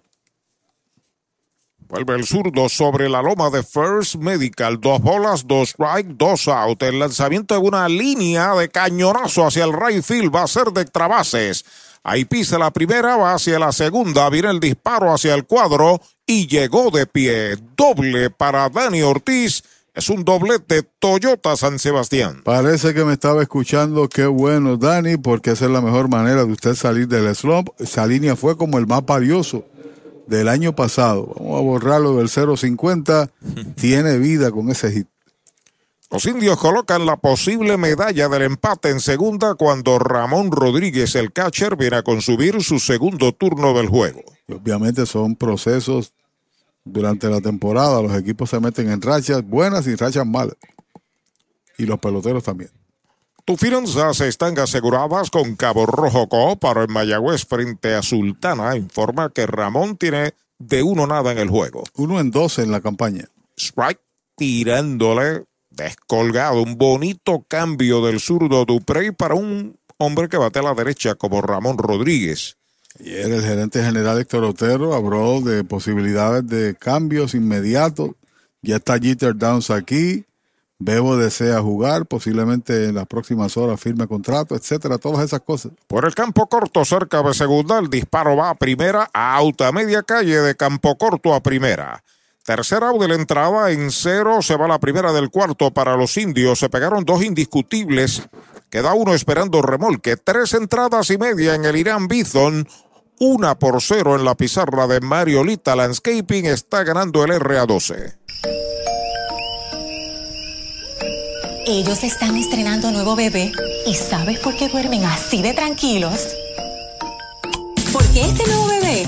Vuelve el zurdo sobre la loma de First Medical. Dos bolas, dos strike, dos out. El lanzamiento de una línea de cañonazo hacia el right field va a ser de extrabases. Ahí pisa la primera, va hacia la segunda. Viene el disparo hacia el cuadro y llegó de pie. Doble para Dani Ortiz es un doblete Toyota San Sebastián. Parece que me estaba escuchando. Qué bueno, Dani, porque esa es la mejor manera de usted salir del slump. Esa línea fue como el más valioso del año pasado. Vamos a borrarlo del 050. Tiene vida con ese hit. Los indios colocan la posible medalla del empate en segunda cuando Ramón Rodríguez, el catcher, viene a consumir su segundo turno del juego. Obviamente son procesos durante la temporada. Los equipos se meten en rachas buenas y rachas malas. Y los peloteros también. Tus finanzas están aseguradas con Cabo Rojo Co. para el Mayagüez frente a Sultana. Informa que Ramón tiene de uno nada en el juego. Uno en dos en la campaña. Strike tirándole descolgado. Un bonito cambio del zurdo Duprey para un hombre que bate a la derecha como Ramón Rodríguez. Ayer el gerente general Héctor Otero habló de posibilidades de cambios inmediatos. Ya está Jeter Downs aquí. Bebo desea jugar, posiblemente en las próximas horas firme contrato, etcétera, todas esas cosas. Por el campo corto, cerca de segunda, el disparo va a primera, a auta media calle de campo corto a primera. Tercera out de la entrada en cero, se va la primera del cuarto para los indios. Se pegaron dos indiscutibles. Queda uno esperando remolque. Tres entradas y media en el Irán Bison. Una por cero en la pizarra de Mariolita Landscaping. Está ganando el RA12. Ellos están estrenando nuevo bebé. ¿Y sabes por qué duermen así de tranquilos? Porque este nuevo bebé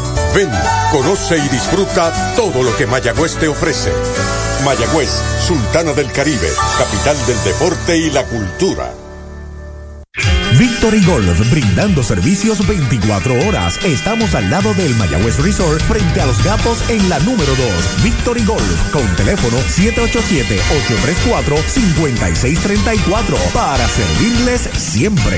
Ven, conoce y disfruta todo lo que Mayagüez te ofrece. Mayagüez, Sultana del Caribe, capital del deporte y la cultura. Victory Golf, brindando servicios 24 horas. Estamos al lado del Mayagüez Resort, frente a los gatos en la número 2. Victory Golf, con teléfono 787-834-5634, para servirles siempre.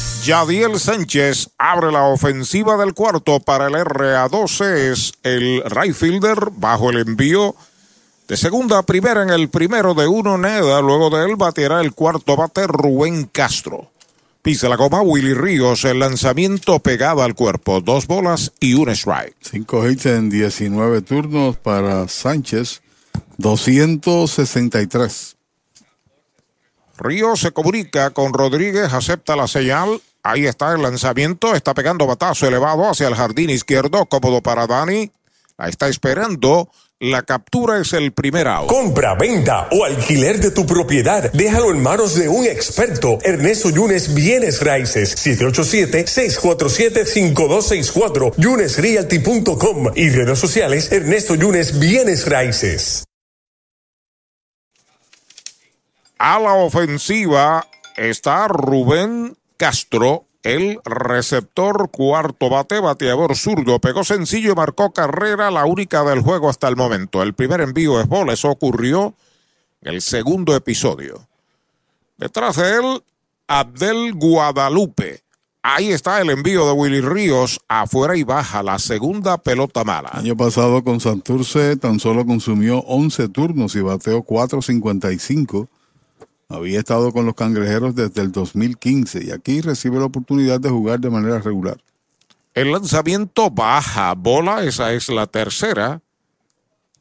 Yadiel Sánchez abre la ofensiva del cuarto para el RA12. Es el right fielder bajo el envío de segunda a primera en el primero de uno Neda. Luego de él batirá el cuarto bate Rubén Castro. Pisa la goma Willy Ríos. El lanzamiento pegado al cuerpo. Dos bolas y un strike. Cinco hits en 19 turnos para Sánchez. 263. Ríos se comunica con Rodríguez, acepta la señal. Ahí está el lanzamiento, está pegando batazo elevado hacia el jardín izquierdo, cómodo para Dani. Ahí está esperando. La captura es el primer out. Compra, venta o alquiler de tu propiedad. Déjalo en manos de un experto. Ernesto Yunes Bienes Raíces. 787-647-5264. YunesRealty.com y redes sociales Ernesto Yunes Bienes Raíces. A la ofensiva está Rubén Castro, el receptor cuarto bate, bateador zurdo, pegó sencillo y marcó carrera, la única del juego hasta el momento. El primer envío es bola, eso ocurrió en el segundo episodio. Detrás de él, Abdel Guadalupe. Ahí está el envío de Willy Ríos afuera y baja la segunda pelota mala. Año pasado con Santurce tan solo consumió 11 turnos y bateó 4.55. Había estado con los cangrejeros desde el 2015 y aquí recibe la oportunidad de jugar de manera regular. El lanzamiento baja bola, esa es la tercera.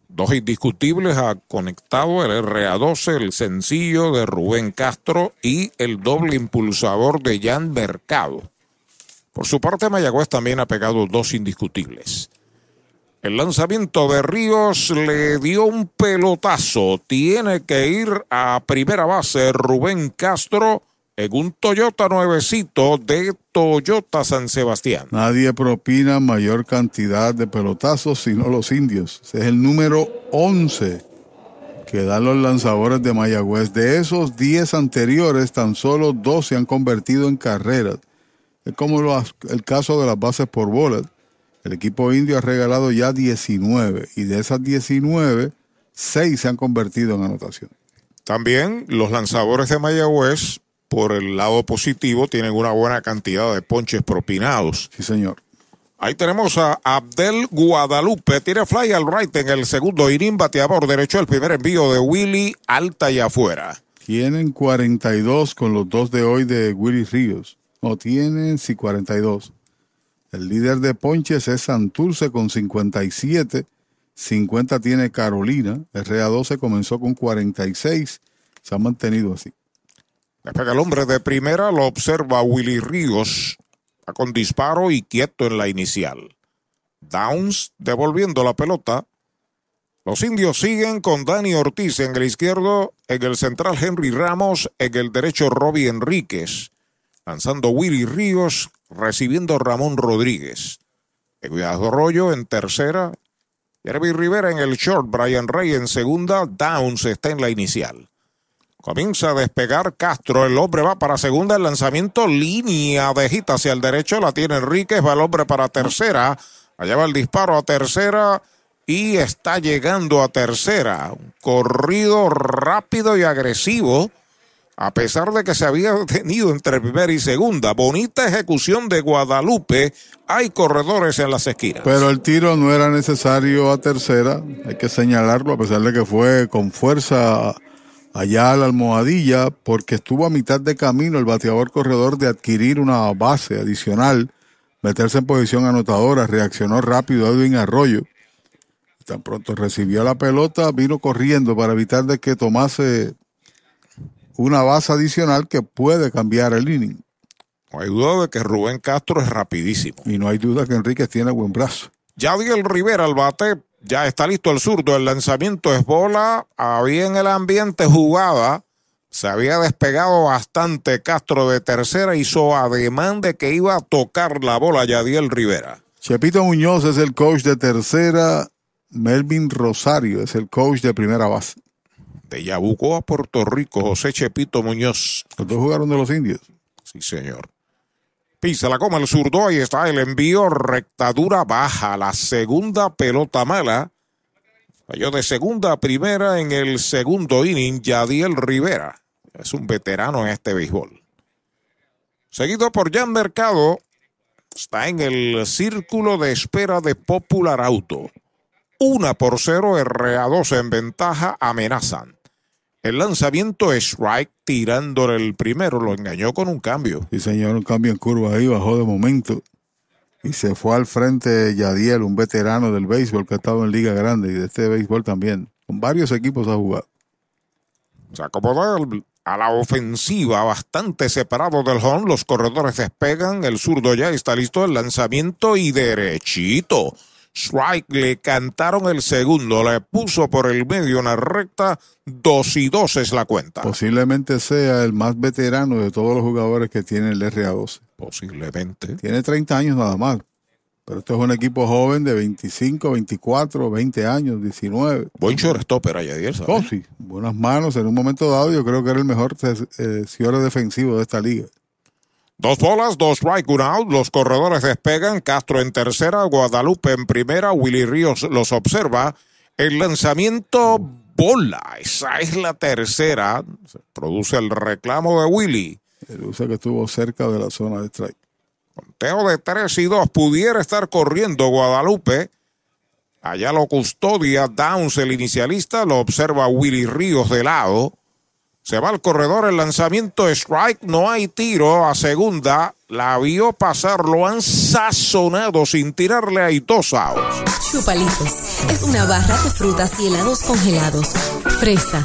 Dos indiscutibles ha conectado el RA12, el sencillo de Rubén Castro y el doble impulsador de Jan Mercado. Por su parte, Mayagüez también ha pegado dos indiscutibles. El lanzamiento de Ríos le dio un pelotazo. Tiene que ir a primera base Rubén Castro en un Toyota nuevecito de Toyota San Sebastián. Nadie propina mayor cantidad de pelotazos sino los indios. Ese es el número 11 que dan los lanzadores de Mayagüez. De esos 10 anteriores, tan solo dos se han convertido en carreras. Es como el caso de las bases por bolas. El equipo indio ha regalado ya 19 y de esas 19, 6 se han convertido en anotación. También los lanzadores de Mayagüez por el lado positivo, tienen una buena cantidad de ponches propinados. Sí, señor. Ahí tenemos a Abdel Guadalupe. Tira fly al right en el segundo inning. Bateador derecho. El primer envío de Willy alta y afuera. Tienen 42 con los dos de hoy de Willy Ríos. No tienen, sí, 42. El líder de ponches es Santurce con 57. 50 tiene Carolina. RA12 comenzó con 46. Se ha mantenido así. Despega el hombre de primera, lo observa Willy Ríos. Está con disparo y quieto en la inicial. Downs devolviendo la pelota. Los indios siguen con Dani Ortiz en el izquierdo, en el central Henry Ramos, en el derecho Robbie Enríquez. Lanzando Willy Ríos, recibiendo Ramón Rodríguez. Cuidado Arroyo en tercera. Jeremy Rivera en el short, Brian Rey en segunda. Downs está en la inicial. Comienza a despegar Castro. El hombre va para segunda. El lanzamiento línea de gita hacia el derecho. La tiene Enríquez. Va el hombre para tercera. Allá va el disparo a tercera. Y está llegando a tercera. Un corrido rápido y agresivo. A pesar de que se había detenido entre primera y segunda. Bonita ejecución de Guadalupe. Hay corredores en las esquinas. Pero el tiro no era necesario a tercera. Hay que señalarlo, a pesar de que fue con fuerza allá a la almohadilla porque estuvo a mitad de camino el bateador corredor de adquirir una base adicional, meterse en posición anotadora, reaccionó rápido Edwin Arroyo. Tan pronto recibió la pelota, vino corriendo para evitar de que tomase una base adicional que puede cambiar el inning. No hay duda de que Rubén Castro es rapidísimo. Y no hay duda que Enríquez tiene buen brazo. Yadiel Rivera al bate ya está listo el zurdo. El lanzamiento es bola. Había en el ambiente jugada. Se había despegado bastante Castro de tercera. Hizo ademán de que iba a tocar la bola Yadiel Rivera. Chepito Muñoz es el coach de tercera. Melvin Rosario es el coach de primera base. De Yabuco a Puerto Rico, José Chepito Muñoz. Los dos jugaron de los indios. Sí, señor. Pisa la coma el zurdo, ahí está el envío, rectadura baja, la segunda pelota mala. Falló de segunda a primera en el segundo inning, Yadiel Rivera. Es un veterano en este béisbol. Seguido por Jan Mercado, está en el círculo de espera de Popular Auto. Una por cero, RA2 en ventaja, amenazan. El lanzamiento es strike tirándole el primero, lo engañó con un cambio. Sí, señor, un cambio en curva ahí, bajó de momento. Y se fue al frente Yadiel, un veterano del béisbol que ha estado en Liga Grande y de este béisbol también. Con varios equipos ha jugado. Se acomoda a la ofensiva, bastante separado del home. Los corredores despegan. El zurdo ya está listo. El lanzamiento y derechito. Strike le cantaron el segundo, le puso por el medio una recta, dos y dos es la cuenta. Posiblemente sea el más veterano de todos los jugadores que tiene el RA12. Posiblemente. Tiene 30 años nada más. Pero esto es un equipo joven de 25, 24, 20 años, 19. Buen shortstopper allá, ¿sabes? Oh, sí. Buenas manos. En un momento dado yo creo que era el mejor eh, defensivo de esta liga. Dos bolas, dos strike, un out. Los corredores despegan. Castro en tercera, Guadalupe en primera. Willy Ríos los observa. El lanzamiento bola. Esa es la tercera. Se produce el reclamo de Willy. El USA que estuvo cerca de la zona de strike. Conteo de 3 y 2. Pudiera estar corriendo Guadalupe. Allá lo custodia Downs, el inicialista. Lo observa Willy Ríos de lado. Se va al corredor el lanzamiento strike. No hay tiro a segunda. La vio pasar. Lo han sazonado sin tirarle. Hay dos outs. Chupalitos es una barra de frutas y helados congelados. Fresa,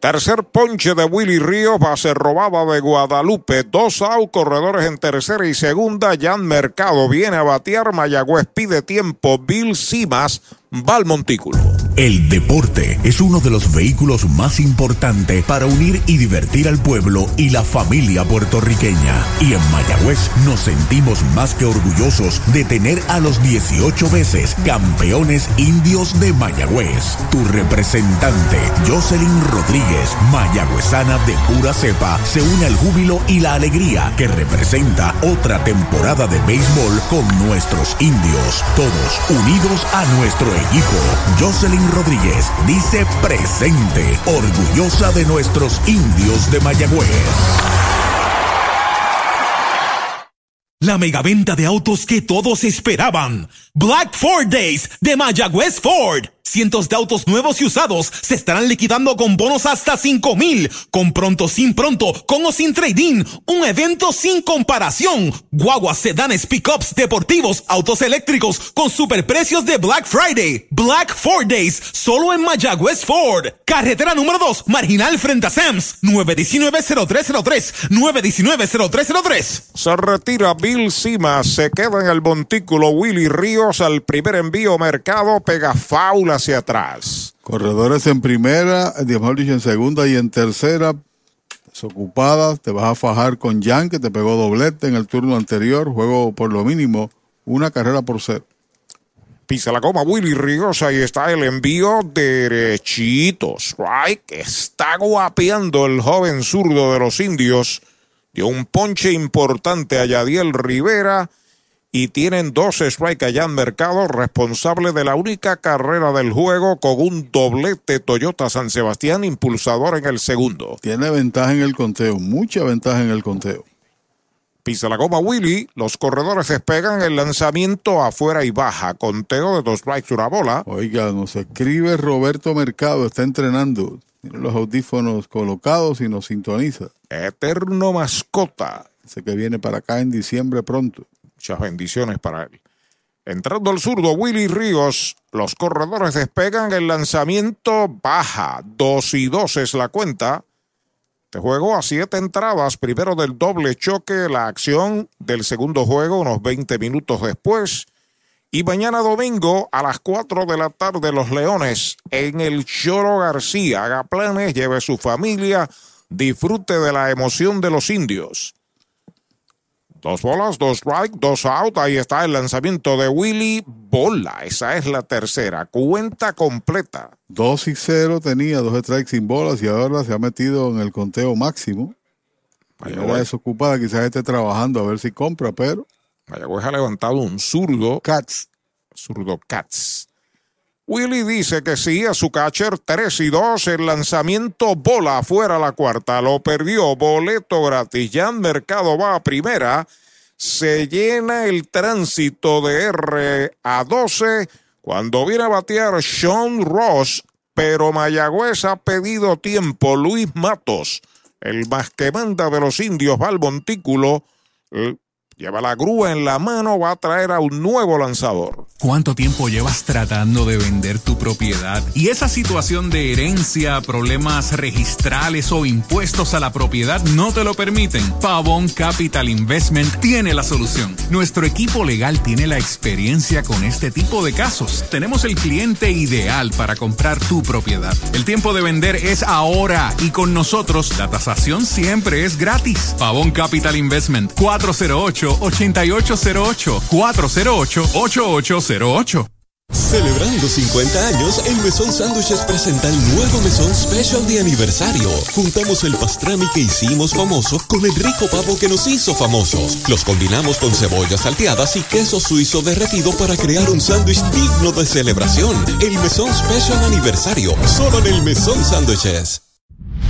Tercer ponche de Willy Ríos, base robada de Guadalupe. Dos out, corredores en tercera y segunda. Jan Mercado viene a batear. Mayagüez pide tiempo. Bill Simas va al montículo. El deporte es uno de los vehículos más importantes para unir y divertir al pueblo y la familia puertorriqueña. Y en Mayagüez nos sentimos más que orgullosos de tener a los 18 veces campeones indios de Mayagüez. Tu representante, Jocelyn Rodríguez, mayagüezana de pura cepa, se une al júbilo y la alegría que representa otra temporada de béisbol con nuestros indios. Todos unidos a nuestro equipo. Jocelyn Rodríguez dice presente, orgullosa de nuestros indios de Mayagüez. La megaventa de autos que todos esperaban. Black Ford Days de Mayagüez Ford. Cientos de autos nuevos y usados se estarán liquidando con bonos hasta 5 mil. Con pronto, sin pronto, con o sin trading. Un evento sin comparación. Guaguas, sedanes, pickups, deportivos, autos eléctricos con superprecios de Black Friday. Black Ford Days, solo en Mayagüez Ford. Carretera número 2, marginal frente a Sams. 919-0303. 919-0303. Se retira Bill Simas, se queda en el montículo Willy Ríos al primer envío mercado, pega faula hacia atrás. Corredores en primera, mejor dicho, en segunda y en tercera. Desocupadas, te vas a fajar con Jan, que te pegó doblete en el turno anterior. Juego por lo mínimo una carrera por cero. Pisa la goma Willy Ríos, ahí está el envío derechito. Strike, está guapeando el joven zurdo de los indios. Dio un ponche importante a Yadiel Rivera y tienen dos strike allá en mercado, responsable de la única carrera del juego con un doblete Toyota San Sebastián, impulsador en el segundo. Tiene ventaja en el conteo, mucha ventaja en el conteo. Pisa la goma Willy, los corredores despegan el lanzamiento afuera y baja, conteo de dos strikes una bola. Oiga, nos escribe Roberto Mercado, está entrenando, tiene los audífonos colocados y nos sintoniza. Eterno mascota. Sé que viene para acá en diciembre pronto. Muchas bendiciones para él. Entrando al zurdo, Willy Ríos. Los corredores despegan. El lanzamiento baja. Dos y dos es la cuenta. Te juego a siete entradas. Primero del doble choque. La acción del segundo juego unos 20 minutos después. Y mañana domingo a las 4 de la tarde los Leones en el Choro García. Haga planes, lleve su familia. Disfrute de la emoción de los indios. Dos bolas, dos strike, dos out. Ahí está el lanzamiento de Willy. Bola. Esa es la tercera. Cuenta completa. Dos y cero tenía dos strikes sin bolas y ahora se ha metido en el conteo máximo. Era desocupada, quizás esté trabajando a ver si compra, pero. Mayagüez ha levantado un zurdo. Cats. Zurdo Cats. Willy dice que sí a su catcher 3 y 2. El lanzamiento bola afuera la cuarta. Lo perdió. Boleto gratis. Jan Mercado va a primera. Se llena el tránsito de R a 12. Cuando viene a batear Sean Ross. Pero Mayagüez ha pedido tiempo. Luis Matos, el más que manda de los indios, va al montículo. Lleva la grúa en la mano, va a traer a un nuevo lanzador. ¿Cuánto tiempo llevas tratando de vender tu propiedad? Y esa situación de herencia, problemas registrales o impuestos a la propiedad no te lo permiten. Pavón Capital Investment tiene la solución. Nuestro equipo legal tiene la experiencia con este tipo de casos. Tenemos el cliente ideal para comprar tu propiedad. El tiempo de vender es ahora y con nosotros la tasación siempre es gratis. Pavón Capital Investment 408 8808 408 8808 Celebrando 50 años, el Mesón Sándwiches presenta el nuevo Mesón Special de aniversario. Juntamos el pastrami que hicimos famoso con el rico pavo que nos hizo famosos. Los combinamos con cebollas salteadas y queso suizo derretido para crear un sándwich digno de celebración. El Mesón Special Aniversario, solo en el Mesón Sándwiches.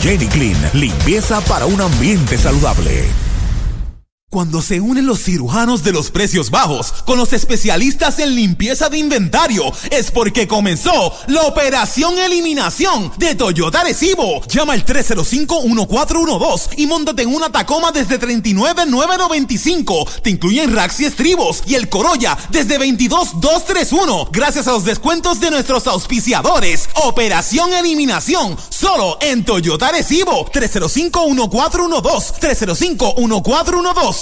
Jenny Clean, limpieza para un ambiente saludable. Cuando se unen los cirujanos de los precios bajos con los especialistas en limpieza de inventario, es porque comenzó la operación eliminación de Toyota Recibo. Llama al 305-1412 y montate en una Tacoma desde 39,995. Te incluyen racks y estribos y el Corolla desde 22,231. Gracias a los descuentos de nuestros auspiciadores. Operación eliminación solo en Toyota Recibo. 305-1412. 305-1412.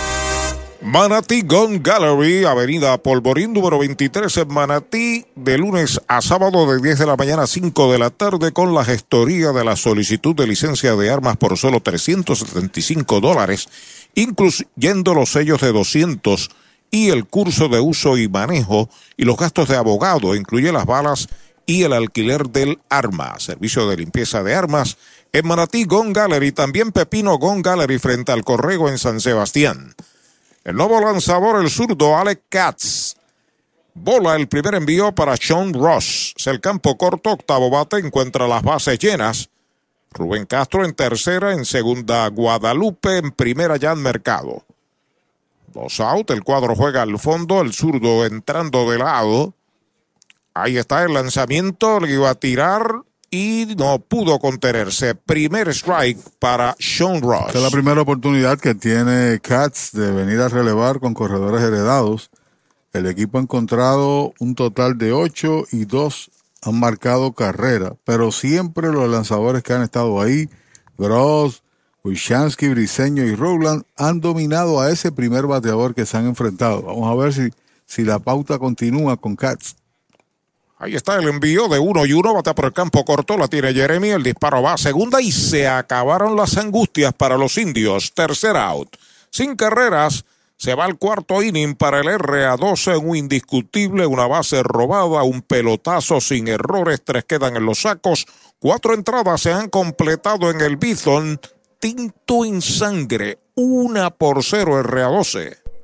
Manatí Gun Gallery, Avenida Polvorín, número 23 en Manatí, de lunes a sábado de 10 de la mañana a 5 de la tarde con la gestoría de la solicitud de licencia de armas por solo 375 dólares, incluyendo los sellos de 200 y el curso de uso y manejo y los gastos de abogado, incluye las balas y el alquiler del arma. Servicio de limpieza de armas en Manatí Gun Gallery, también Pepino Gun Gallery frente al Corrego en San Sebastián. El nuevo lanzador, el zurdo Alec Katz. Bola el primer envío para Sean Ross. Es el campo corto, octavo bate, encuentra las bases llenas. Rubén Castro en tercera, en segunda Guadalupe, en primera ya en mercado. Dos out, el cuadro juega al fondo, el zurdo entrando de lado. Ahí está el lanzamiento, le iba a tirar y no pudo contenerse. Primer strike para Sean Ross. Esta es la primera oportunidad que tiene Katz de venir a relevar con corredores heredados. El equipo ha encontrado un total de ocho y dos han marcado carrera, pero siempre los lanzadores que han estado ahí, Gross, Wishansky, Briseño y Rowland, han dominado a ese primer bateador que se han enfrentado. Vamos a ver si, si la pauta continúa con Katz. Ahí está el envío de uno y uno, bate por el campo corto, la tiene Jeremy, el disparo va a segunda y se acabaron las angustias para los indios. Tercer out. Sin carreras, se va al cuarto inning para el RA12, un indiscutible, una base robada, un pelotazo sin errores, tres quedan en los sacos, cuatro entradas se han completado en el Bison, tinto en sangre, una por cero RA12.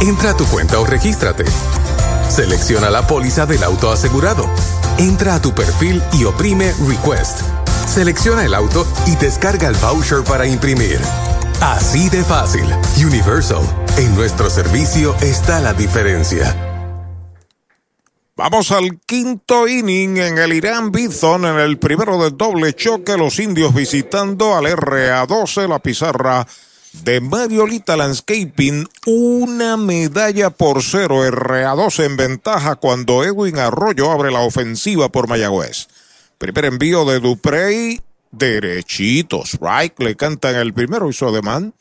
Entra a tu cuenta o regístrate. Selecciona la póliza del auto asegurado. Entra a tu perfil y oprime Request. Selecciona el auto y descarga el voucher para imprimir. Así de fácil. Universal. En nuestro servicio está la diferencia. Vamos al quinto inning en el Irán Bison en el primero del doble choque. Los indios visitando al RA12, la pizarra de Mariolita Landscaping. Una medalla por cero. RA12 en ventaja cuando Edwin Arroyo abre la ofensiva por Mayagüez. Primer envío de Duprey. Derechitos. Right. Le cantan el primero. Hizo ademán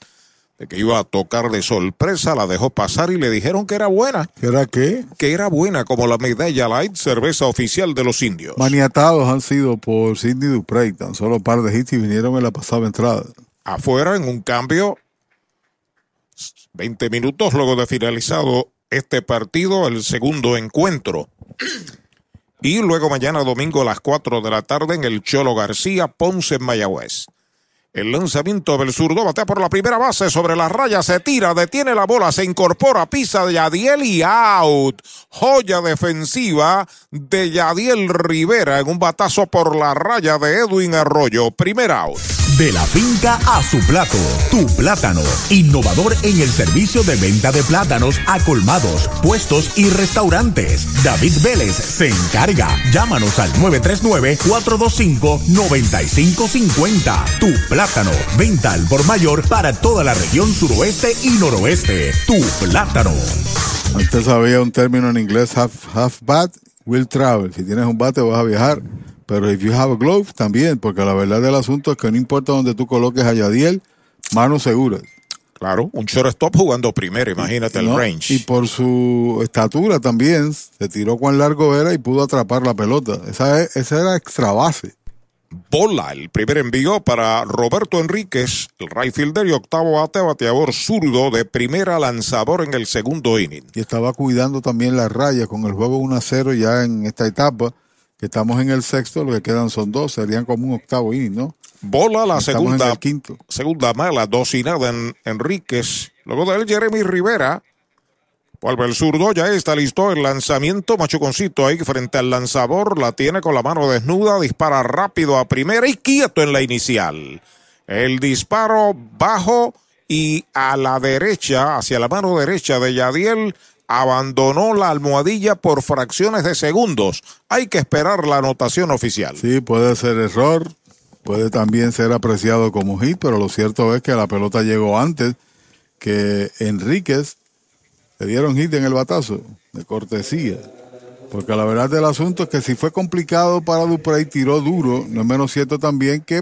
de que iba a tocar de sorpresa, la dejó pasar y le dijeron que era buena. ¿Que era qué? Que era buena como la medalla light, cerveza oficial de los indios. Maniatados han sido por Sidney Duprey, tan solo un par de hits y vinieron en la pasada entrada. Afuera en un cambio, 20 minutos luego de finalizado este partido, el segundo encuentro. Y luego mañana domingo a las 4 de la tarde en el Cholo García, Ponce en Mayagüez. El lanzamiento del zurdo batea por la primera base sobre la raya, se tira, detiene la bola, se incorpora, pisa de Yadiel y out. Joya defensiva de Yadiel Rivera en un batazo por la raya de Edwin Arroyo. Primer out. De la finca a su plato, tu plátano, innovador en el servicio de venta de plátanos a colmados, puestos y restaurantes. David Vélez se encarga. Llámanos al 939-425-9550. Tu plátano, venta al por mayor para toda la región suroeste y noroeste. Tu plátano. Antes había un término en inglés, half, half bat, will travel. Si tienes un bate vas a viajar. Pero if you have a glove, también, porque la verdad del asunto es que no importa donde tú coloques a Yadiel, manos seguras. Claro, un shortstop jugando primero, imagínate el range. Y por su estatura también, se tiró cuán largo era y pudo atrapar la pelota. Esa, es- esa era extra base. Bola, el primer envío para Roberto Enríquez, el right fielder y octavo bate, bateador zurdo de primera lanzador en el segundo inning. Y estaba cuidando también la raya con el juego 1 a 0 ya en esta etapa, que estamos en el sexto, lo que quedan son dos, serían como un octavo inning, ¿no? Bola la Estamos en segunda, el quinto. segunda mala, dos y nada en Enríquez. Luego de él, Jeremy Rivera. Vuelve el zurdo, ya está listo el lanzamiento. Machuconcito ahí frente al lanzador, la tiene con la mano desnuda, dispara rápido a primera y quieto en la inicial. El disparo bajo y a la derecha, hacia la mano derecha de Yadiel, abandonó la almohadilla por fracciones de segundos. Hay que esperar la anotación oficial. Sí, puede ser error, puede también ser apreciado como hit, pero lo cierto es que la pelota llegó antes que Enríquez le dieron hit en el batazo, de cortesía. Porque la verdad del asunto es que si fue complicado para Duprey, tiró duro, no es menos cierto también que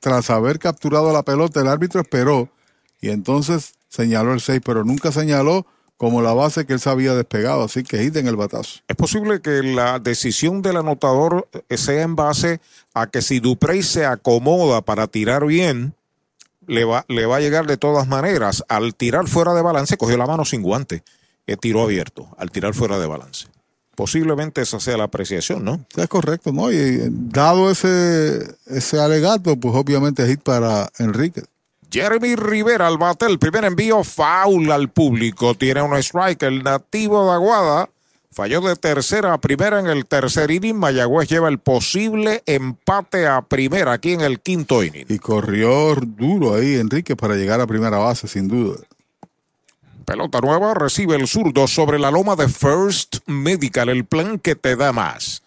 tras haber capturado la pelota, el árbitro esperó y entonces señaló el 6, pero nunca señaló como la base que él se había despegado, así que hit en el batazo. Es posible que la decisión del anotador eh, sea en base a que si Duprey se acomoda para tirar bien, le va, le va a llegar de todas maneras. Al tirar fuera de balance, cogió la mano sin guante, eh, tiró abierto, al tirar fuera de balance. Posiblemente esa sea la apreciación, ¿no? Es correcto, ¿no? Y eh, dado ese, ese alegato, pues obviamente hit para Enrique. Jeremy Rivera al bate, el primer envío foul al público. Tiene un strike, el nativo de Aguada. Falló de tercera a primera en el tercer inning. Mayagüez lleva el posible empate a primera aquí en el quinto inning. Y corrió duro ahí Enrique para llegar a primera base, sin duda. Pelota nueva, recibe el zurdo sobre la loma de First Medical, el plan que te da más.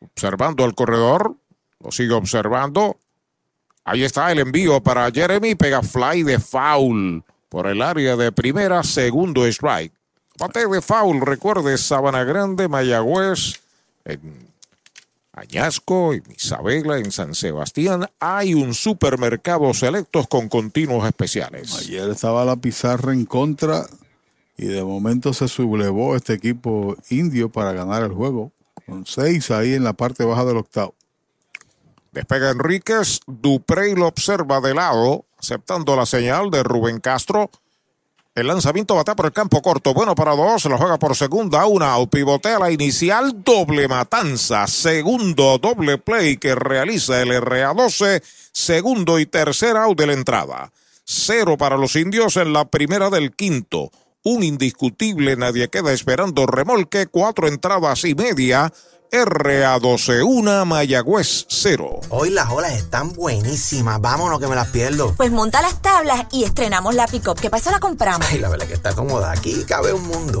Observando al corredor, lo sigue observando. Ahí está el envío para Jeremy, pega fly de foul por el área de primera, segundo strike. Bate de foul, recuerde, Sabana Grande, Mayagüez, en Añasco, en Isabela, en San Sebastián, hay un supermercado selectos con continuos especiales. Ayer estaba la pizarra en contra y de momento se sublevó este equipo indio para ganar el juego. Con seis ahí en la parte baja del octavo. Despega Enríquez, Duprey lo observa de lado, aceptando la señal de Rubén Castro. El lanzamiento batea por el campo corto. Bueno para dos. Lo juega por segunda. Una. Pivotea la inicial. Doble matanza. Segundo doble play que realiza el RA12. Segundo y tercer out de la entrada. Cero para los indios en la primera del quinto. Un indiscutible. Nadie queda esperando remolque. Cuatro entradas y media. RA12, una Mayagüez 0. Hoy las olas están buenísimas. Vámonos que me las pierdo. Pues monta las tablas y estrenamos la pick-up. ¿Qué pasa? La compramos. Ay, la verdad que está cómoda. Aquí cabe un mundo.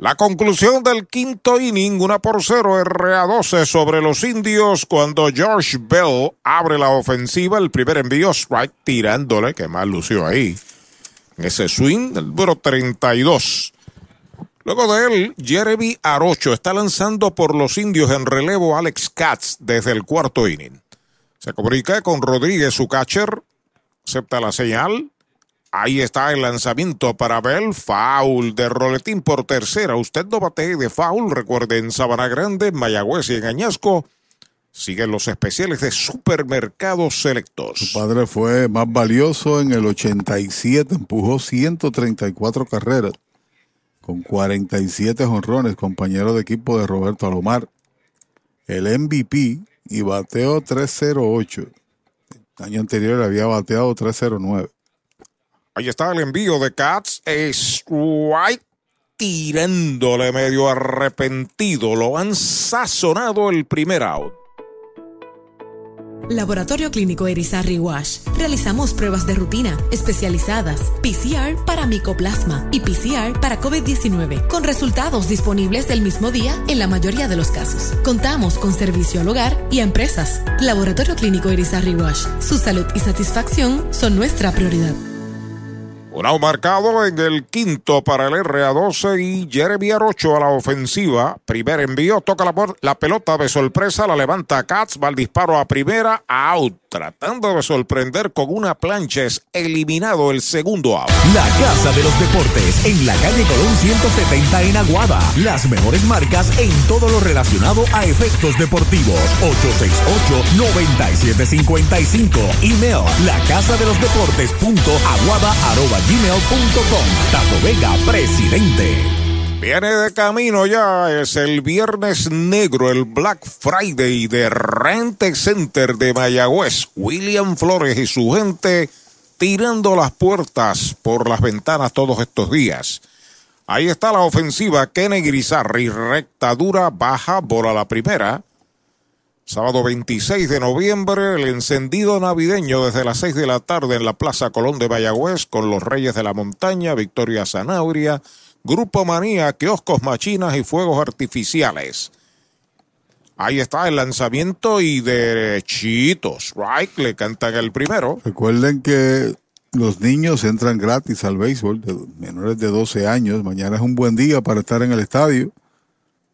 La conclusión del quinto inning, una por cero, RA12 sobre los indios cuando George Bell abre la ofensiva, el primer envío, strike tirándole, que más lució ahí. En ese swing, el número 32. Luego de él, Jeremy Arocho está lanzando por los indios en relevo Alex Katz desde el cuarto inning. Se comunica con Rodríguez, su catcher, acepta la señal, Ahí está el lanzamiento para Bell. Foul de roletín por tercera. Usted no bate de foul. Recuerde en Sabana Grande, Mayagüez y en Añasco. Siguen los especiales de supermercados selectos. Su padre fue más valioso en el 87. Empujó 134 carreras con 47 jonrones. Compañero de equipo de Roberto Alomar. El MVP y bateó 308. El año anterior había bateado 309. Ahí está el envío de Cats. White tirándole medio arrepentido. Lo han sazonado el primer out. Laboratorio Clínico Erizarri Wash. Realizamos pruebas de rutina especializadas, PCR para micoplasma y PCR para COVID-19, con resultados disponibles del mismo día en la mayoría de los casos. Contamos con servicio al hogar y a empresas. Laboratorio Clínico Erizarri Wash. Su salud y satisfacción son nuestra prioridad. Un marcado en el quinto para el RA12 y Jeremy Arocho a la ofensiva. Primer envío, toca la, la, pelota de sorpresa, la levanta Katz, va al disparo a primera, out. Tratando de sorprender con una plancha, es eliminado el segundo out. La Casa de los Deportes en la calle Colón 170 en Aguada. Las mejores marcas en todo lo relacionado a efectos deportivos. 868-9755. Email la casa de los deportes punto aguada arroba gmail.com. Tato Vega, presidente. Viene de camino ya, es el viernes negro, el Black Friday de Rente Center de Mayagüez. William Flores y su gente tirando las puertas por las ventanas todos estos días. Ahí está la ofensiva, Kenny Grisarri, recta dura, baja, bola la primera. Sábado 26 de noviembre, el encendido navideño desde las 6 de la tarde en la Plaza Colón de Mayagüez con los Reyes de la Montaña, Victoria Zanauria, Grupo Manía, kioscos, machinas y fuegos artificiales. Ahí está el lanzamiento y derechitos. Right, le cantan el primero. Recuerden que los niños entran gratis al béisbol de menores de 12 años. Mañana es un buen día para estar en el estadio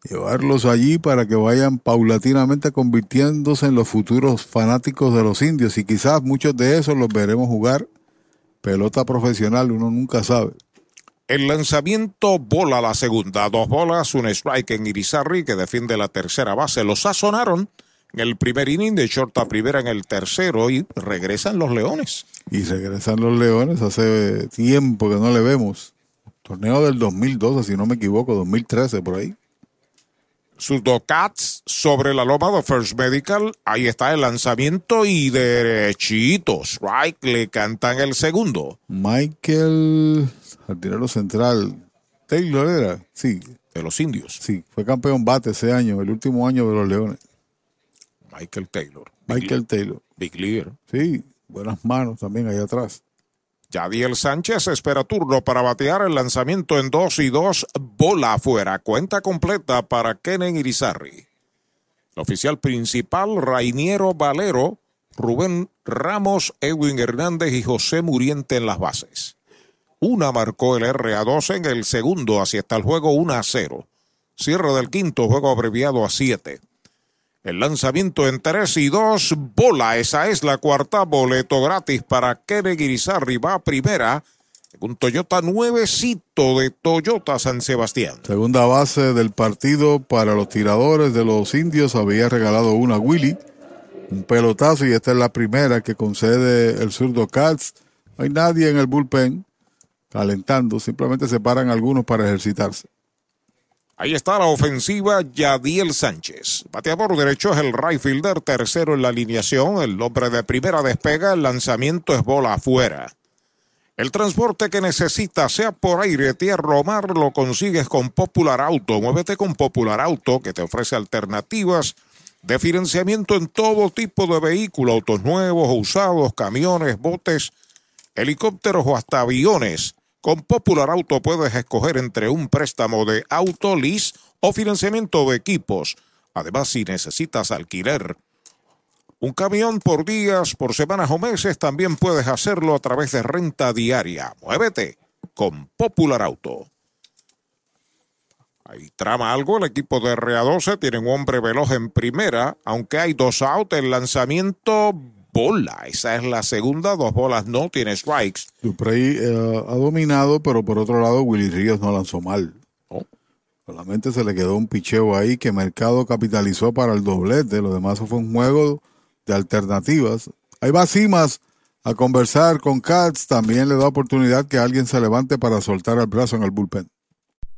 llevarlos allí para que vayan paulatinamente convirtiéndose en los futuros fanáticos de los indios y quizás muchos de esos los veremos jugar pelota profesional, uno nunca sabe. El lanzamiento bola la segunda, dos bolas, un strike en Irizarry que defiende la tercera base. Los sazonaron en el primer inning de short a primera en el tercero y regresan los Leones. Y regresan los Leones hace tiempo que no le vemos. Torneo del 2012, si no me equivoco, 2013 por ahí sus dos cats sobre la loma de First Medical. Ahí está el lanzamiento y derechitos. Right, le cantan el segundo. Michael, al central. Taylor era, sí. De los indios. Sí, fue campeón bate ese año, el último año de los Leones. Michael Taylor. Michael Taylor. Big Leader. Sí, buenas manos también ahí atrás. Yadiel Sánchez espera turno para batear el lanzamiento en 2 y 2, bola afuera, cuenta completa para Kenen Irizarri. El oficial principal, Rainiero Valero, Rubén Ramos, Edwin Hernández y José Muriente en las bases. Una marcó el RA2 en el segundo, así está el juego 1 a 0. Cierre del quinto, juego abreviado a 7. El lanzamiento en 3 y 2, bola. Esa es la cuarta boleto gratis para Kene Guirizarri. Va primera. Un Toyota nuevecito de Toyota San Sebastián. Segunda base del partido para los tiradores de los indios. Había regalado una Willy. Un pelotazo y esta es la primera que concede el zurdo Katz. No hay nadie en el bullpen calentando. Simplemente se paran algunos para ejercitarse. Ahí está la ofensiva Yadiel Sánchez. Bateador derecho es el right tercero en la alineación. El hombre de primera despega, el lanzamiento es bola afuera. El transporte que necesitas, sea por aire, tierra o mar, lo consigues con Popular Auto. Muévete con Popular Auto, que te ofrece alternativas de financiamiento en todo tipo de vehículos, autos nuevos o usados, camiones, botes, helicópteros o hasta aviones. Con Popular Auto puedes escoger entre un préstamo de auto, lease o financiamiento de equipos. Además, si necesitas alquiler un camión por días, por semanas o meses, también puedes hacerlo a través de renta diaria. Muévete con Popular Auto. Ahí trama algo, el equipo de RA12 tiene un hombre veloz en primera, aunque hay dos outs, el lanzamiento bola. Esa es la segunda, dos bolas no tiene strikes. Duprey eh, ha dominado, pero por otro lado Willy Ríos no lanzó mal. Oh. Solamente se le quedó un picheo ahí que Mercado capitalizó para el doblete. Lo demás fue un juego de alternativas. Ahí va Simas a conversar con Katz. También le da oportunidad que alguien se levante para soltar el brazo en el bullpen.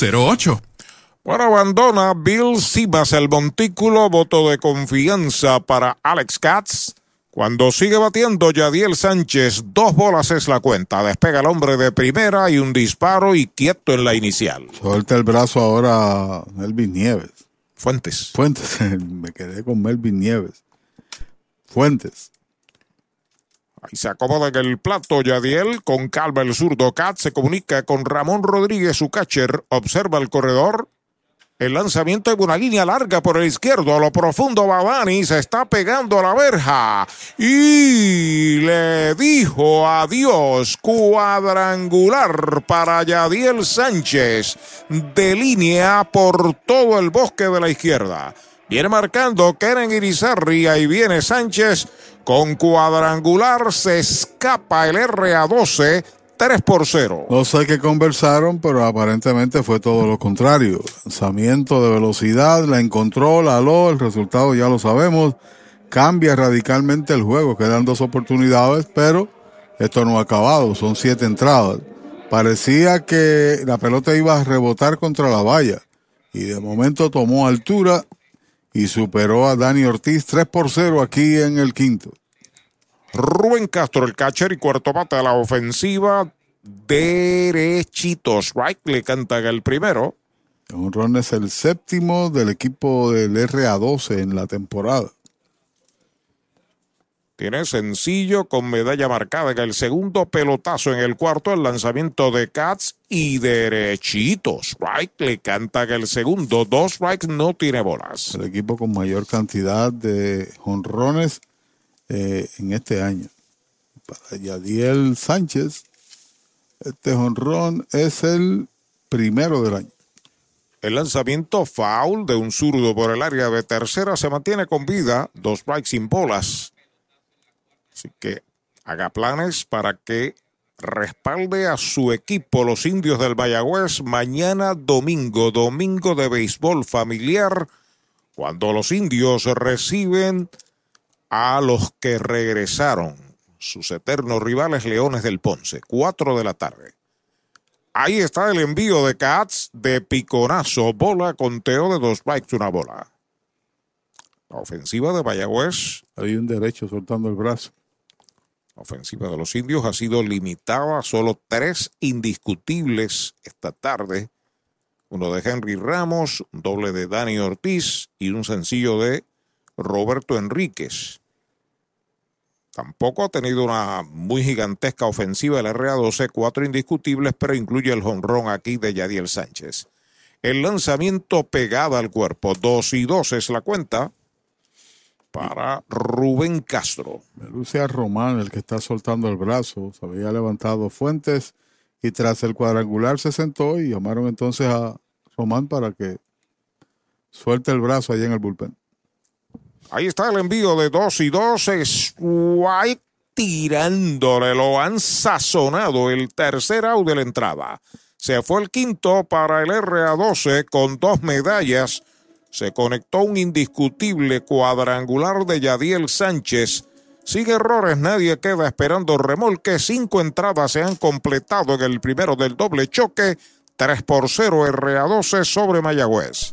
08. Bueno, abandona Bill Simas el montículo, voto de confianza para Alex Katz. Cuando sigue batiendo Yadiel Sánchez, dos bolas es la cuenta. Despega el hombre de primera y un disparo y quieto en la inicial. Suelta el brazo ahora Melvin Nieves. Fuentes. Fuentes, me quedé con Melvin Nieves. Fuentes. Ahí se acomoda en el plato Yadiel. Con calma el zurdo Cat se comunica con Ramón Rodríguez, su catcher. Observa el corredor. El lanzamiento de una línea larga por el izquierdo. A lo profundo Babani se está pegando a la verja. Y le dijo adiós. Cuadrangular para Yadiel Sánchez. De línea por todo el bosque de la izquierda. Viene marcando Keren Irizarri. Ahí viene Sánchez con cuadrangular. Se escapa el RA12 3 por 0. No sé qué conversaron, pero aparentemente fue todo lo contrario. Lanzamiento de velocidad, la encontró, la aló, el resultado ya lo sabemos. Cambia radicalmente el juego, quedan dos oportunidades, pero esto no ha acabado, son siete entradas. Parecía que la pelota iba a rebotar contra la valla y de momento tomó altura y superó a Dani Ortiz 3 por 0 aquí en el quinto. Rubén Castro, el catcher y cuarto bate a la ofensiva. Derechitos. Right le canta el primero. Un ron es el séptimo del equipo del RA12 en la temporada. Tiene sencillo con medalla marcada en el segundo pelotazo en el cuarto, el lanzamiento de Cats y derechitos. Right le canta el segundo. Dos strikes no tiene bolas. El equipo con mayor cantidad de jonrones eh, en este año. Para Yadiel Sánchez, este jonrón es el primero del año. El lanzamiento foul de un zurdo por el área de tercera se mantiene con vida, dos strikes sin bolas. Así que haga planes para que respalde a su equipo, los indios del Mayagüez, mañana domingo, domingo de béisbol familiar, cuando los indios reciben a los que regresaron, sus eternos rivales Leones del Ponce, 4 de la tarde. Ahí está el envío de Cats de piconazo, bola, conteo de dos bikes, una bola. La ofensiva de Mayagüez. Hay un derecho soltando el brazo. La ofensiva de los indios ha sido limitada a solo tres indiscutibles esta tarde. Uno de Henry Ramos, un doble de Dani Ortiz y un sencillo de Roberto Enríquez. Tampoco ha tenido una muy gigantesca ofensiva el RA12, cuatro indiscutibles, pero incluye el jonrón aquí de Yadiel Sánchez. El lanzamiento pegada al cuerpo, dos y dos es la cuenta para Rubén Castro. Lucia Román, el que está soltando el brazo, se había levantado Fuentes y tras el cuadrangular se sentó y llamaron entonces a Román para que suelte el brazo allá en el bullpen. Ahí está el envío de 2 y 2. White tirándole. Lo han sazonado el tercer out de la entrada. Se fue el quinto para el RA12 con dos medallas. Se conectó un indiscutible cuadrangular de Yadiel Sánchez. Sigue errores, nadie queda esperando remolque. Cinco entradas se han completado en el primero del doble choque. 3 por 0 RA12 sobre Mayagüez.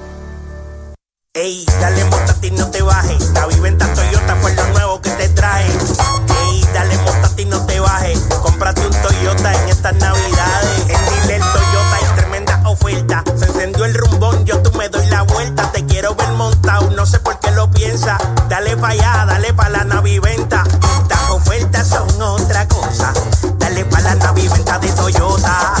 Ey, dale ti no te bajes. La viventa Toyota fue lo nuevo que te trae. Ey, dale ti no te bajes. Cómprate un Toyota en estas navidades. En Dile Toyota hay tremenda oferta. Se encendió el rumbón, yo tú me doy la vuelta. Te quiero ver montado, no sé por qué lo piensa. Dale pa' allá, dale pa' la naviventa. Estas ofertas son otra cosa. Dale pa' la naviventa de Toyota.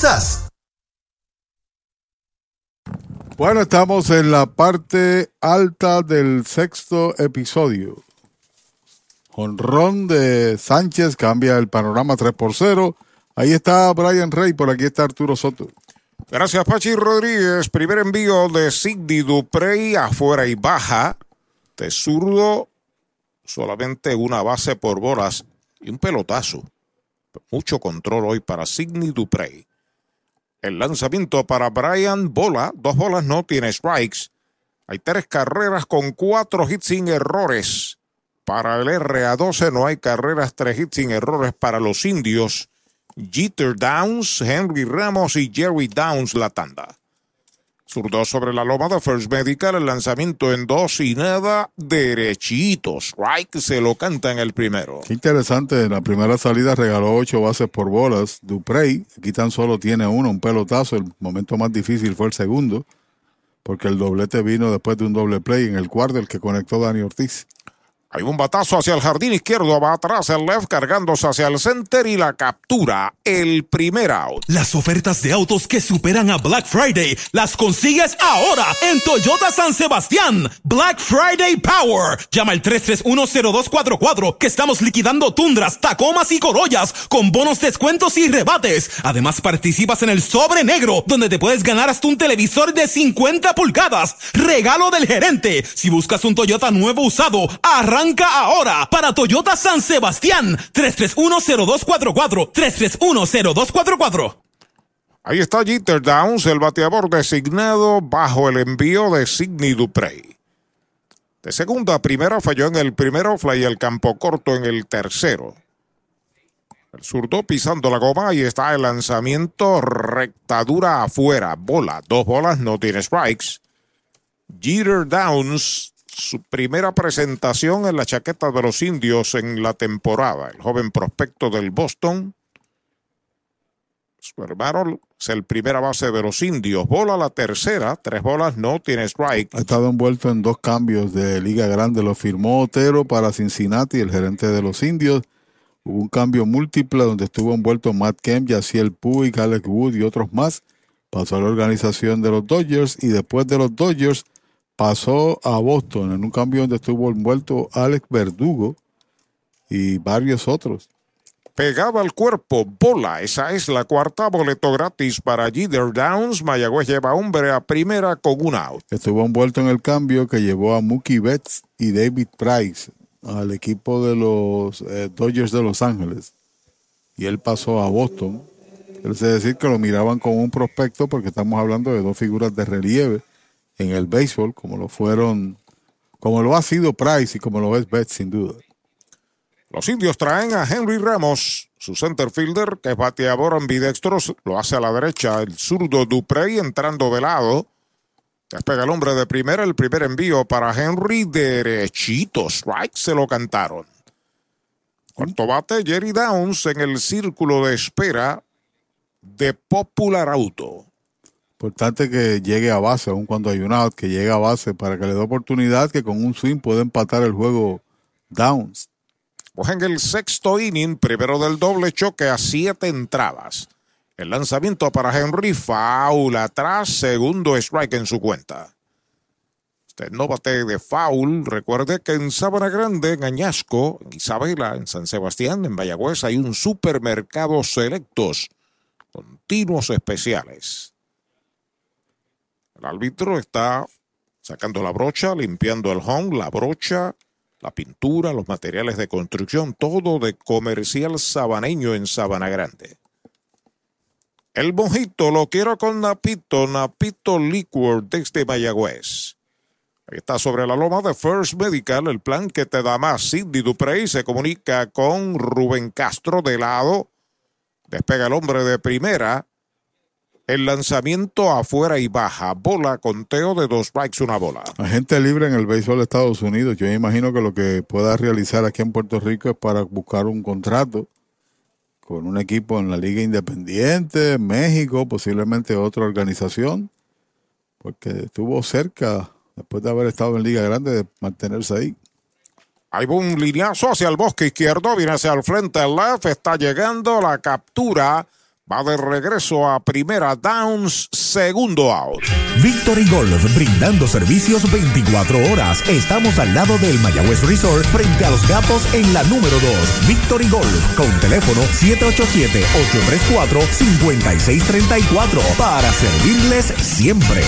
Bueno, estamos en la parte alta del sexto episodio. Honrón de Sánchez cambia el panorama 3 por 0. Ahí está Brian Rey, por aquí está Arturo Soto. Gracias, Pachi Rodríguez. Primer envío de Sidney Duprey afuera y baja. De zurdo, solamente una base por bolas y un pelotazo. Mucho control hoy para Sidney Duprey. El lanzamiento para Brian Bola. Dos bolas no tiene strikes. Hay tres carreras con cuatro hits sin errores. Para el RA12 no hay carreras, tres hits sin errores para los indios. Jeter Downs, Henry Ramos y Jerry Downs la tanda. Zurdo sobre la loma de First Medical, el lanzamiento en dos y nada, derechito. Strike se lo canta en el primero. Qué interesante, en la primera salida regaló ocho bases por bolas. Duprey, aquí tan solo tiene uno, un pelotazo. El momento más difícil fue el segundo, porque el doblete vino después de un doble play en el cuarto, el que conectó Dani Ortiz. Hay un batazo hacia el jardín izquierdo, va atrás el left cargándose hacia el center y la captura, el primer out. Las ofertas de autos que superan a Black Friday las consigues ahora en Toyota San Sebastián. Black Friday Power. Llama al 3310244 que estamos liquidando tundras, tacomas y corollas con bonos, descuentos y rebates. Además participas en el sobre negro donde te puedes ganar hasta un televisor de 50 pulgadas. Regalo del gerente. Si buscas un Toyota nuevo usado, arranca Arranca ahora para Toyota San Sebastián. 3310244. 3310244. Ahí está Jeter Downs, el bateador designado bajo el envío de Sidney Duprey. De segunda a primera falló en el primero, fly el campo corto en el tercero. El zurdo pisando la goma y está el lanzamiento rectadura afuera. Bola, dos bolas, no tiene strikes. Jeter Downs su primera presentación en la chaqueta de los indios en la temporada. El joven prospecto del Boston. Su hermano es el primera base de los indios. Bola la tercera, tres bolas, no tiene strike. Ha estado envuelto en dos cambios de Liga Grande. Lo firmó Otero para Cincinnati, el gerente de los indios. Hubo un cambio múltiple donde estuvo envuelto Matt Kemp, Yaciel Puig, Alex Wood y otros más. Pasó a la organización de los Dodgers y después de los Dodgers pasó a Boston en un cambio donde estuvo envuelto Alex Verdugo y varios otros. Pegaba al cuerpo, bola. Esa es la cuarta boleto gratis para Jeter Downs. Mayagüez lleva hombre a primera con un out. Estuvo envuelto en el cambio que llevó a Mookie Betts y David Price al equipo de los eh, Dodgers de Los Ángeles. Y él pasó a Boston. Es decir, que lo miraban como un prospecto porque estamos hablando de dos figuras de relieve en el béisbol, como lo fueron, como lo ha sido Price y como lo es Betts, sin duda. Los indios traen a Henry Ramos, su center fielder, que es bateador ambidextro, lo hace a la derecha, el zurdo Duprey entrando de lado. Despega el hombre de primera, el primer envío para Henry, derechito, strike, se lo cantaron. Cuarto bate, Jerry Downs en el círculo de espera de Popular Auto. Importante que llegue a base, aun cuando hay un out, que llegue a base para que le dé oportunidad que con un swing pueda empatar el juego Downs. Pues en el sexto inning, primero del doble choque a siete entradas. El lanzamiento para Henry, foul atrás, segundo strike en su cuenta. Este no bate de foul. Recuerde que en Sabana Grande, en Añasco, en Isabela, en San Sebastián, en Vallagüez, hay un supermercado selectos, continuos especiales. El árbitro está sacando la brocha, limpiando el home, la brocha, la pintura, los materiales de construcción, todo de comercial sabaneño en Sabana Grande. El mojito lo quiero con Napito, Napito Liquor desde Mayagüez. Está sobre la loma de First Medical, el plan que te da más. Cindy Duprey se comunica con Rubén Castro de lado. Despega el hombre de primera. El lanzamiento afuera y baja. Bola, conteo de dos strikes, una bola. Agente libre en el béisbol de Estados Unidos. Yo imagino que lo que pueda realizar aquí en Puerto Rico es para buscar un contrato con un equipo en la Liga Independiente, México, posiblemente otra organización, porque estuvo cerca, después de haber estado en Liga Grande, de mantenerse ahí. Hay un lineazo hacia el bosque izquierdo, viene hacia el frente, el left, está llegando la captura va de regreso a primera downs, segundo out. Victory Golf, brindando servicios 24 horas. Estamos al lado del Mayagüez Resort, frente a los gatos en la número 2. Victory Golf, con teléfono 787-834-5634, para servirles siempre.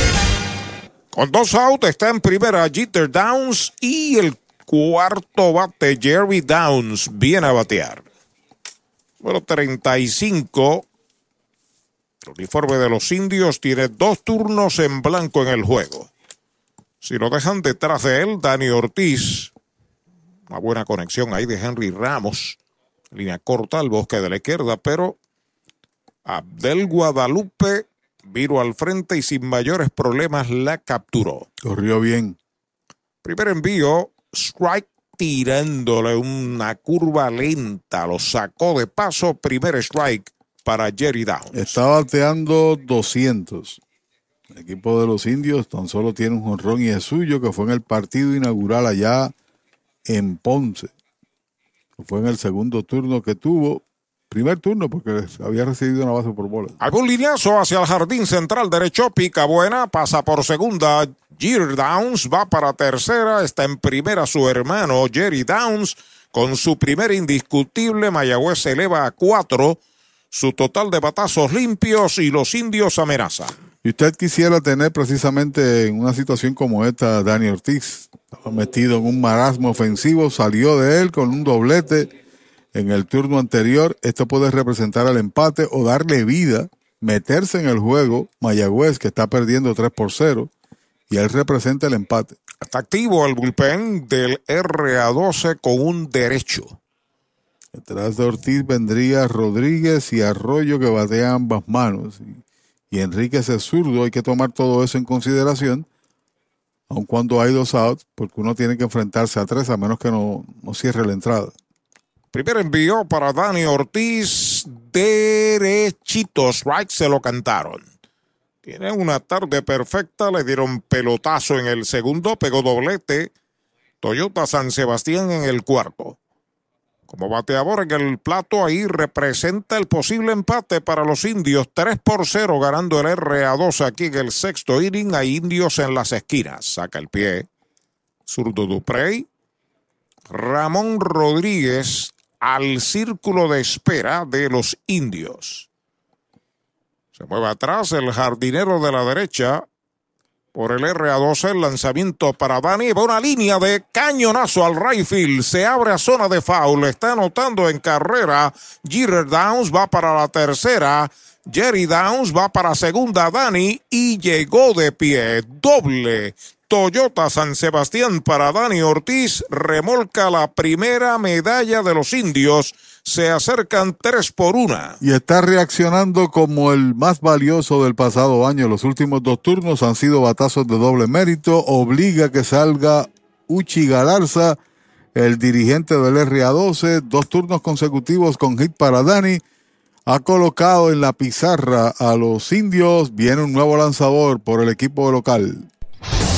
Con dos outs está en primera Jeter Downs y el cuarto bate Jerry Downs viene a batear. Número 35. El uniforme de los indios tiene dos turnos en blanco en el juego. Si lo dejan detrás de él, Dani Ortiz. Una buena conexión ahí de Henry Ramos. Línea corta al bosque de la izquierda, pero Abdel Guadalupe vino al frente y sin mayores problemas la capturó. Corrió bien. Primer envío, strike tirándole una curva lenta, lo sacó de paso, primer strike para Jerry Downs. Está bateando 200. El equipo de los indios tan solo tiene un jonrón y es suyo, que fue en el partido inaugural allá en Ponce. Fue en el segundo turno que tuvo. Primer turno porque había recibido una base por bola. Algún lineazo hacia el jardín central derecho, pica buena, pasa por segunda. Jerry Downs va para tercera, está en primera su hermano Jerry Downs con su primer indiscutible. Mayagüez se eleva a cuatro su total de batazos limpios y los indios amenazan. Y usted quisiera tener precisamente en una situación como esta, Dani Ortiz, estaba metido en un marasmo ofensivo, salió de él con un doblete en el turno anterior. Esto puede representar el empate o darle vida, meterse en el juego. Mayagüez, que está perdiendo 3 por 0, y él representa el empate. Está activo el bullpen del RA12 con un derecho. Detrás de Ortiz vendría Rodríguez y Arroyo que batea ambas manos. Y, y Enríquez es zurdo, hay que tomar todo eso en consideración, aun cuando hay dos outs, porque uno tiene que enfrentarse a tres a menos que no, cierre la entrada. Primer envío para Dani Ortiz, derechitos, right, se lo cantaron. Tiene una tarde perfecta, le dieron pelotazo en el segundo, pegó doblete. Toyota San Sebastián en el cuarto. Como bateador en el plato ahí representa el posible empate para los indios. 3 por 0 ganando el RA2 aquí en el sexto inning. Hay indios en las esquinas. Saca el pie. Zurdo Duprey. Ramón Rodríguez al círculo de espera de los indios. Se mueve atrás el jardinero de la derecha. Por el RA12, el lanzamiento para Dani. Va una línea de cañonazo al right field. Se abre a zona de foul. Está anotando en carrera. Jeter Downs va para la tercera. Jerry Downs va para segunda. Dani y llegó de pie. Doble. Toyota San Sebastián para Dani Ortiz. Remolca la primera medalla de los indios se acercan tres por una. Y está reaccionando como el más valioso del pasado año. Los últimos dos turnos han sido batazos de doble mérito. Obliga que salga Uchi Galarza, el dirigente del RA12. Dos turnos consecutivos con hit para Dani. Ha colocado en la pizarra a los indios. Viene un nuevo lanzador por el equipo local.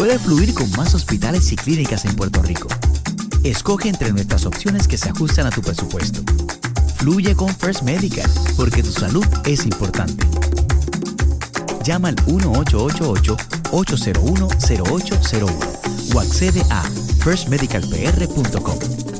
Puedes fluir con más hospitales y clínicas en Puerto Rico. Escoge entre nuestras opciones que se ajustan a tu presupuesto. Fluye con First Medical, porque tu salud es importante. Llama al 1888-801-0801 o accede a firstmedicalpr.com.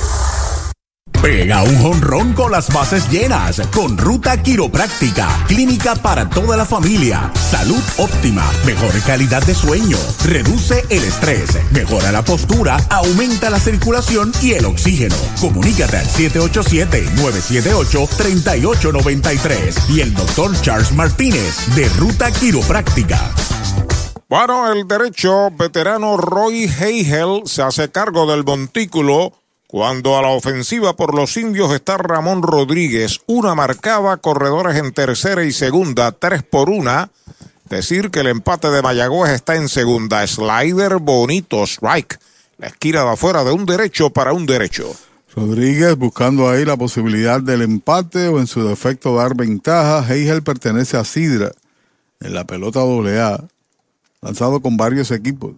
Pega un jonrón con las bases llenas con Ruta Quiropráctica, clínica para toda la familia, salud óptima, mejor calidad de sueño, reduce el estrés, mejora la postura, aumenta la circulación y el oxígeno. Comunícate al 787-978-3893 y el doctor Charles Martínez de Ruta Quiropráctica. Bueno, el derecho veterano Roy Heigel se hace cargo del montículo cuando a la ofensiva por los indios está Ramón Rodríguez, una marcada, corredores en tercera y segunda, tres por una. Decir que el empate de Mayagüez está en segunda. Slider bonito, strike. La esquina de afuera de un derecho para un derecho. Rodríguez buscando ahí la posibilidad del empate o en su defecto dar ventaja. Heigel pertenece a Sidra en la pelota AA, lanzado con varios equipos.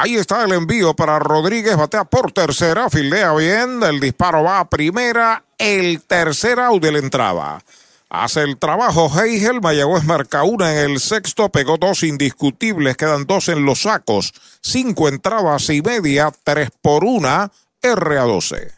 Ahí está el envío para Rodríguez, batea por tercera, fildea bien, el disparo va a primera, el tercer out de la entrada. Hace el trabajo Heigel, Mayagüez marca una en el sexto, pegó dos indiscutibles, quedan dos en los sacos, cinco entradas y media, tres por una, R a 12.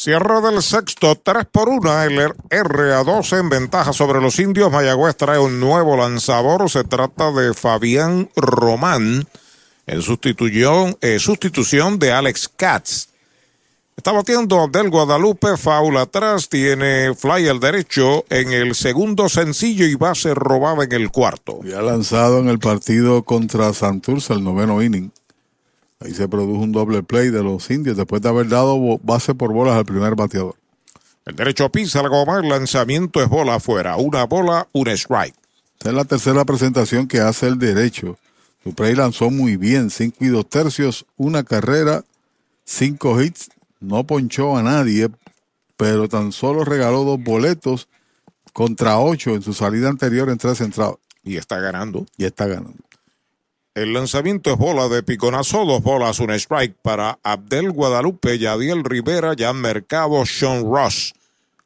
Cierre del sexto, 3 por 1, el RA12 en ventaja sobre los indios. Mayagüez trae un nuevo lanzador. Se trata de Fabián Román en sustitución, eh, sustitución de Alex Katz. Está batiendo del Guadalupe, faula atrás, tiene fly al derecho en el segundo sencillo y base robada en el cuarto. Y ha lanzado en el partido contra Santurce el noveno inning. Ahí se produjo un doble play de los indios después de haber dado base por bolas al primer bateador. El derecho pisa la goma, el lanzamiento es bola afuera. Una bola, un strike. Esta es la tercera presentación que hace el derecho. Su play lanzó muy bien, cinco y dos tercios, una carrera, cinco hits, no ponchó a nadie pero tan solo regaló dos boletos contra ocho en su salida anterior en tres entradas. Y está ganando. Y está ganando. El lanzamiento es bola de piconazo, dos bolas, un strike para Abdel Guadalupe, Yadiel Rivera, Jan Mercado, Sean Ross.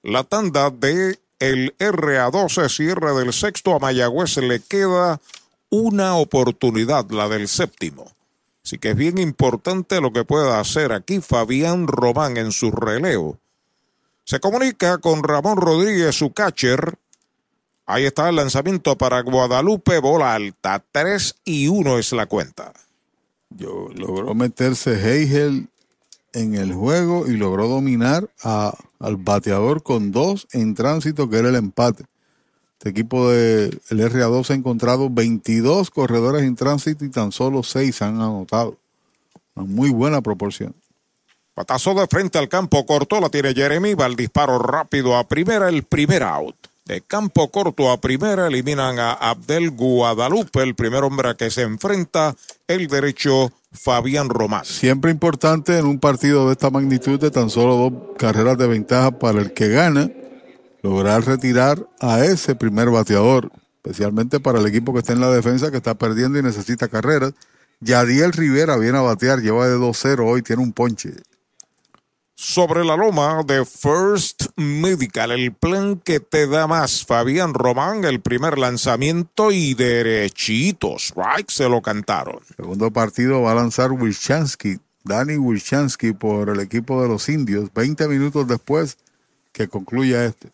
La tanda de el RA12 cierre del sexto a Mayagüez le queda una oportunidad, la del séptimo. Así que es bien importante lo que pueda hacer aquí Fabián Román en su relevo. Se comunica con Ramón Rodríguez, su catcher. Ahí está el lanzamiento para Guadalupe, bola alta, 3 y 1 es la cuenta. Yo logró meterse Heigel en el juego y logró dominar a, al bateador con dos en tránsito, que era el empate. Este equipo del RA2 ha encontrado 22 corredores en tránsito y tan solo 6 han anotado. Una muy buena proporción. Patazo de frente al campo corto, la tiene Jeremy, va el disparo rápido a primera, el primer out. De campo corto a primera eliminan a Abdel Guadalupe, el primer hombre a que se enfrenta el derecho Fabián Román. Siempre importante en un partido de esta magnitud de tan solo dos carreras de ventaja para el que gana, lograr retirar a ese primer bateador, especialmente para el equipo que está en la defensa, que está perdiendo y necesita carreras. Yadiel Rivera viene a batear, lleva de 2-0 hoy, tiene un ponche. Sobre la loma de First Medical, el plan que te da más. Fabián Román, el primer lanzamiento y derechitos. Right, se lo cantaron. Segundo partido va a lanzar Wilchansky, Danny Wilchansky por el equipo de los indios, 20 minutos después que concluya este.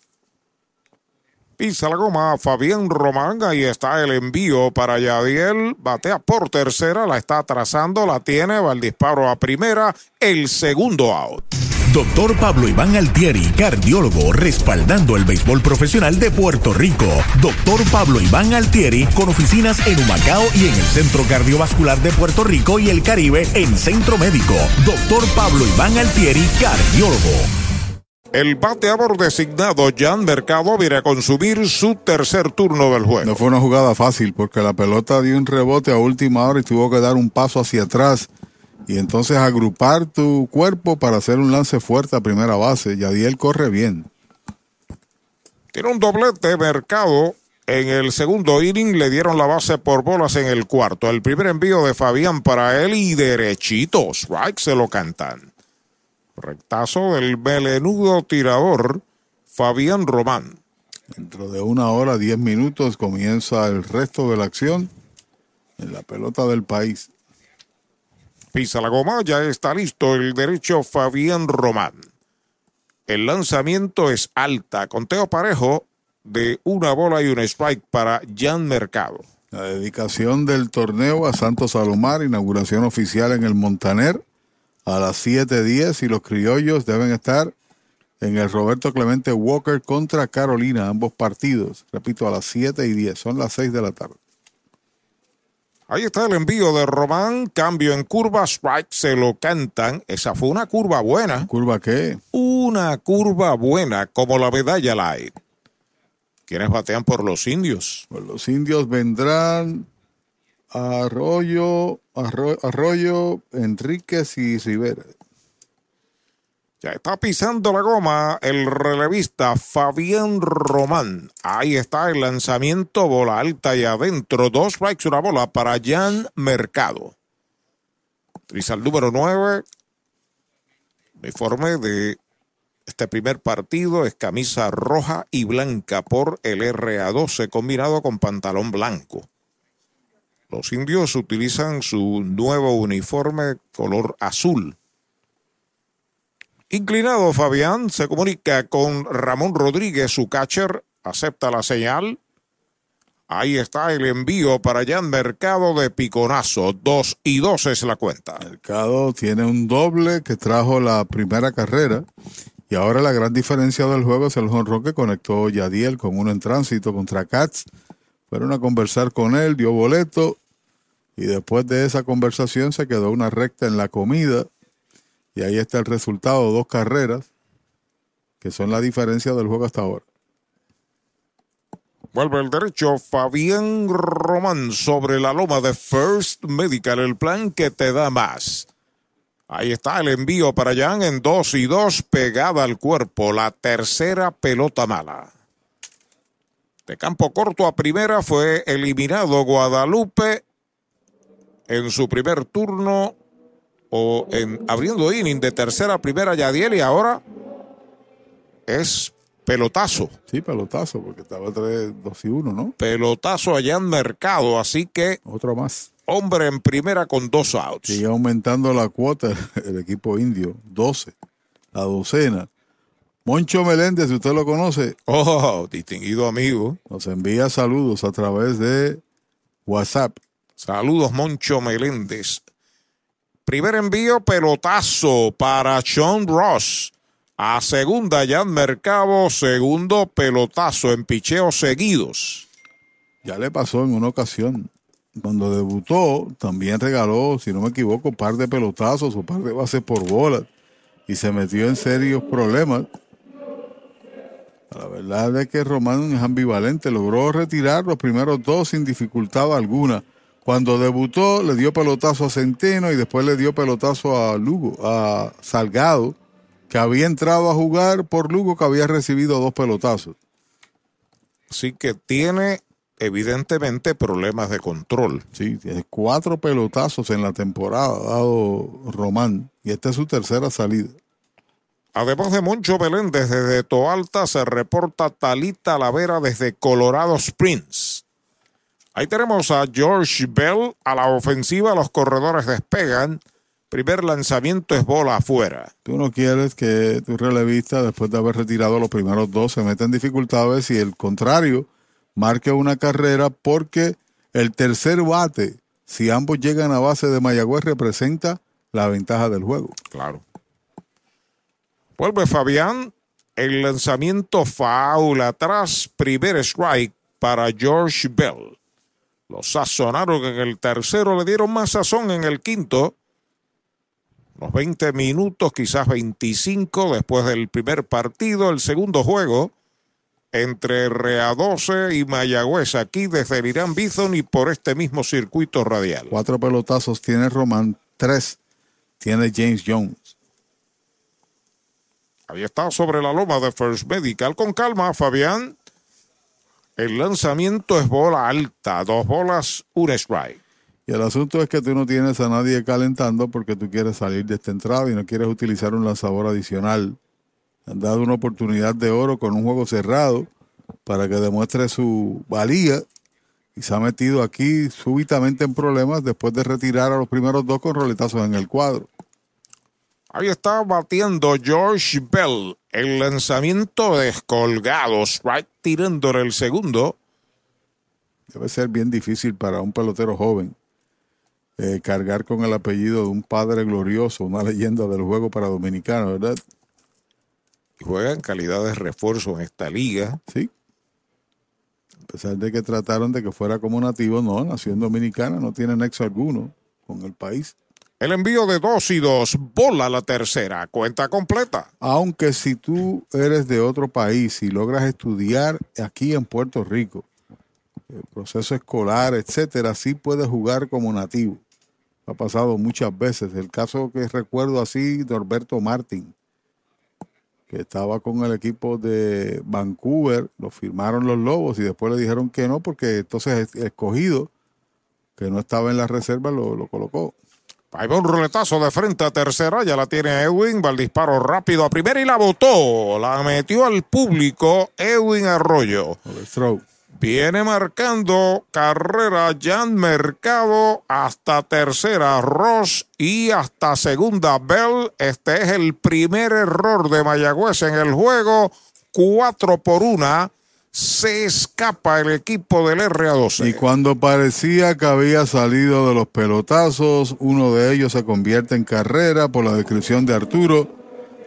Pisa la goma Fabián Román, ahí está el envío para Yadiel, batea por tercera, la está trazando, la tiene, va el disparo a primera, el segundo out. Doctor Pablo Iván Altieri, cardiólogo, respaldando el béisbol profesional de Puerto Rico. Doctor Pablo Iván Altieri, con oficinas en Humacao y en el Centro Cardiovascular de Puerto Rico y el Caribe en Centro Médico. Doctor Pablo Iván Altieri, cardiólogo. El bateador designado Jan Mercado viene a consumir su tercer turno del juego. No fue una jugada fácil porque la pelota dio un rebote a última hora y tuvo que dar un paso hacia atrás y entonces agrupar tu cuerpo para hacer un lance fuerte a primera base. Yadiel corre bien. Tiene un doblete Mercado. En el segundo inning le dieron la base por bolas en el cuarto. El primer envío de Fabián para él y derechitos. Right se lo cantan. Rectazo del melenudo tirador Fabián Román. Dentro de una hora, diez minutos, comienza el resto de la acción en la pelota del país. Pisa la goma, ya está listo el derecho Fabián Román. El lanzamiento es alta, conteo parejo de una bola y un strike para Jan Mercado. La dedicación del torneo a Santos Salomar, inauguración oficial en el Montaner a las 7.10 y los criollos deben estar en el Roberto Clemente Walker contra Carolina, ambos partidos. Repito, a las 7 y 10, son las 6 de la tarde. Ahí está el envío de Román, cambio en curva, strike, se lo cantan. Esa fue una curva buena. ¿Curva qué? Una curva buena, como la medalla light. ¿Quiénes batean por los indios? Por los indios vendrán Arroyo, Arroyo, Arroyo, Enríquez y Rivera. Ya está pisando la goma el relevista Fabián Román. Ahí está el lanzamiento, bola alta y adentro. Dos strikes, una bola para Jan Mercado. Trizal número 9. Uniforme de este primer partido es camisa roja y blanca por el RA12 combinado con pantalón blanco. Los indios utilizan su nuevo uniforme color azul. Inclinado Fabián se comunica con Ramón Rodríguez, su catcher, acepta la señal. Ahí está el envío para Jan Mercado de Piconazo. Dos y dos es la cuenta. Mercado tiene un doble que trajo la primera carrera. Y ahora la gran diferencia del juego es el jonrón que conectó Yadiel con uno en tránsito contra Katz. Fueron a conversar con él, dio boleto. Y después de esa conversación se quedó una recta en la comida. Y ahí está el resultado, dos carreras, que son la diferencia del juego hasta ahora. Vuelve el derecho Fabián Román sobre la loma de First Medical, el plan que te da más. Ahí está el envío para Jan en 2 y 2, pegada al cuerpo. La tercera pelota mala. De campo corto a primera fue eliminado Guadalupe en su primer turno o en abriendo inning de tercera a primera Yadiel y ahora es pelotazo. Sí, pelotazo, porque estaba 3, 2 y 1, ¿no? Pelotazo allá en mercado, así que. Otro más. Hombre en primera con dos outs. Sigue aumentando la cuota el equipo indio, 12, la docena. Moncho Meléndez, si usted lo conoce. Oh, distinguido amigo. Nos envía saludos a través de WhatsApp. Saludos, Moncho Meléndez. Primer envío, pelotazo para Sean Ross. A segunda, Jan Mercado. Segundo, pelotazo en picheos seguidos. Ya le pasó en una ocasión. Cuando debutó, también regaló, si no me equivoco, un par de pelotazos o par de bases por bola. Y se metió en serios problemas. La verdad es que Román es ambivalente. Logró retirar los primeros dos sin dificultad alguna. Cuando debutó, le dio pelotazo a Centeno y después le dio pelotazo a Lugo, a Salgado, que había entrado a jugar por Lugo, que había recibido dos pelotazos. Así que tiene evidentemente problemas de control. Sí, tiene cuatro pelotazos en la temporada, dado Román, y esta es su tercera salida. Además de Moncho Meléndez desde Toalta, se reporta Talita Lavera desde Colorado Springs. Ahí tenemos a George Bell a la ofensiva, los corredores despegan. Primer lanzamiento es bola afuera. Tú no quieres que tu relevista, después de haber retirado los primeros dos, se meta en dificultades y el contrario marque una carrera porque el tercer bate, si ambos llegan a base de Mayagüez, representa la ventaja del juego. Claro. Vuelve Fabián. El lanzamiento foul atrás. Primer strike para George Bell. Los sazonaron en el tercero, le dieron más sazón en el quinto. Unos 20 minutos, quizás 25 después del primer partido, el segundo juego entre Rea 12 y Mayagüez, aquí desde el Irán Bison y por este mismo circuito radial. Cuatro pelotazos tiene Román, tres tiene James Jones. Ahí está sobre la loma de First Medical. Con calma, Fabián. El lanzamiento es bola alta, dos bolas, un strike. Y el asunto es que tú no tienes a nadie calentando porque tú quieres salir de esta entrada y no quieres utilizar un lanzador adicional. Han dado una oportunidad de oro con un juego cerrado para que demuestre su valía y se ha metido aquí súbitamente en problemas después de retirar a los primeros dos con roletazos en el cuadro. Ahí está batiendo George Bell. El lanzamiento descolgado. Strike tirándole el segundo. Debe ser bien difícil para un pelotero joven eh, cargar con el apellido de un padre glorioso, una leyenda del juego para dominicanos, ¿verdad? Y juega en calidad de refuerzo en esta liga. Sí. A pesar de que trataron de que fuera como nativo, no, nació en Dominicana, no tiene nexo alguno con el país. El envío de dos y dos, bola la tercera, cuenta completa. Aunque si tú eres de otro país y logras estudiar aquí en Puerto Rico, el proceso escolar, etcétera, sí puedes jugar como nativo. Ha pasado muchas veces. El caso que recuerdo así de Alberto Martín, que estaba con el equipo de Vancouver, lo firmaron los Lobos y después le dijeron que no, porque entonces escogido, que no estaba en la reserva, lo colocó. Ahí va un roletazo de frente a tercera, ya la tiene Edwin, va el disparo rápido a primera y la botó, la metió al público Edwin Arroyo. Viene marcando carrera Jan Mercado hasta tercera Ross y hasta segunda Bell. Este es el primer error de Mayagüez en el juego. Cuatro por una. Se escapa el equipo del RA12. Y cuando parecía que había salido de los pelotazos, uno de ellos se convierte en carrera por la descripción de Arturo.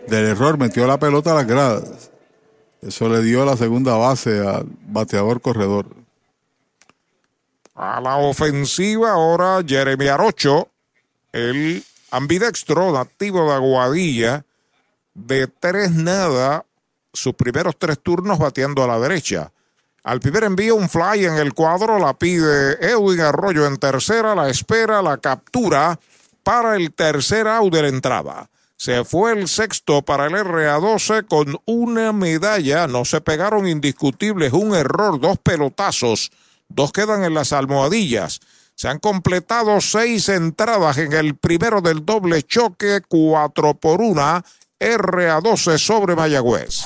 Del error metió la pelota a las gradas. Eso le dio la segunda base al bateador corredor. A la ofensiva ahora Jeremy Arocho, el ambidextro nativo de Aguadilla, de tres nada, sus primeros tres turnos bateando a la derecha. Al primer envío un fly en el cuadro, la pide Edwin Arroyo en tercera, la espera, la captura. para el tercer out de la entrada. Se fue el sexto para el RA12 con una medalla. No se pegaron indiscutibles. Un error, dos pelotazos. Dos quedan en las almohadillas. Se han completado seis entradas en el primero del doble choque, cuatro por una. RA12 sobre Mayagüez.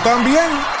también.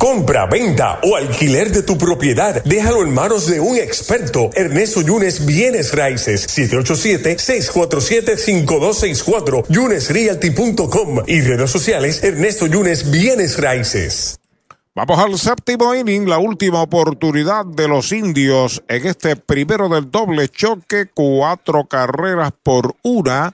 Compra, venta o alquiler de tu propiedad. Déjalo en manos de un experto. Ernesto Yunes Bienes Raíces. 787-647-5264. YunesRealty.com y redes sociales Ernesto Yunes Bienes Raíces. Vamos al séptimo inning, la última oportunidad de los indios en este primero del doble choque, cuatro carreras por una.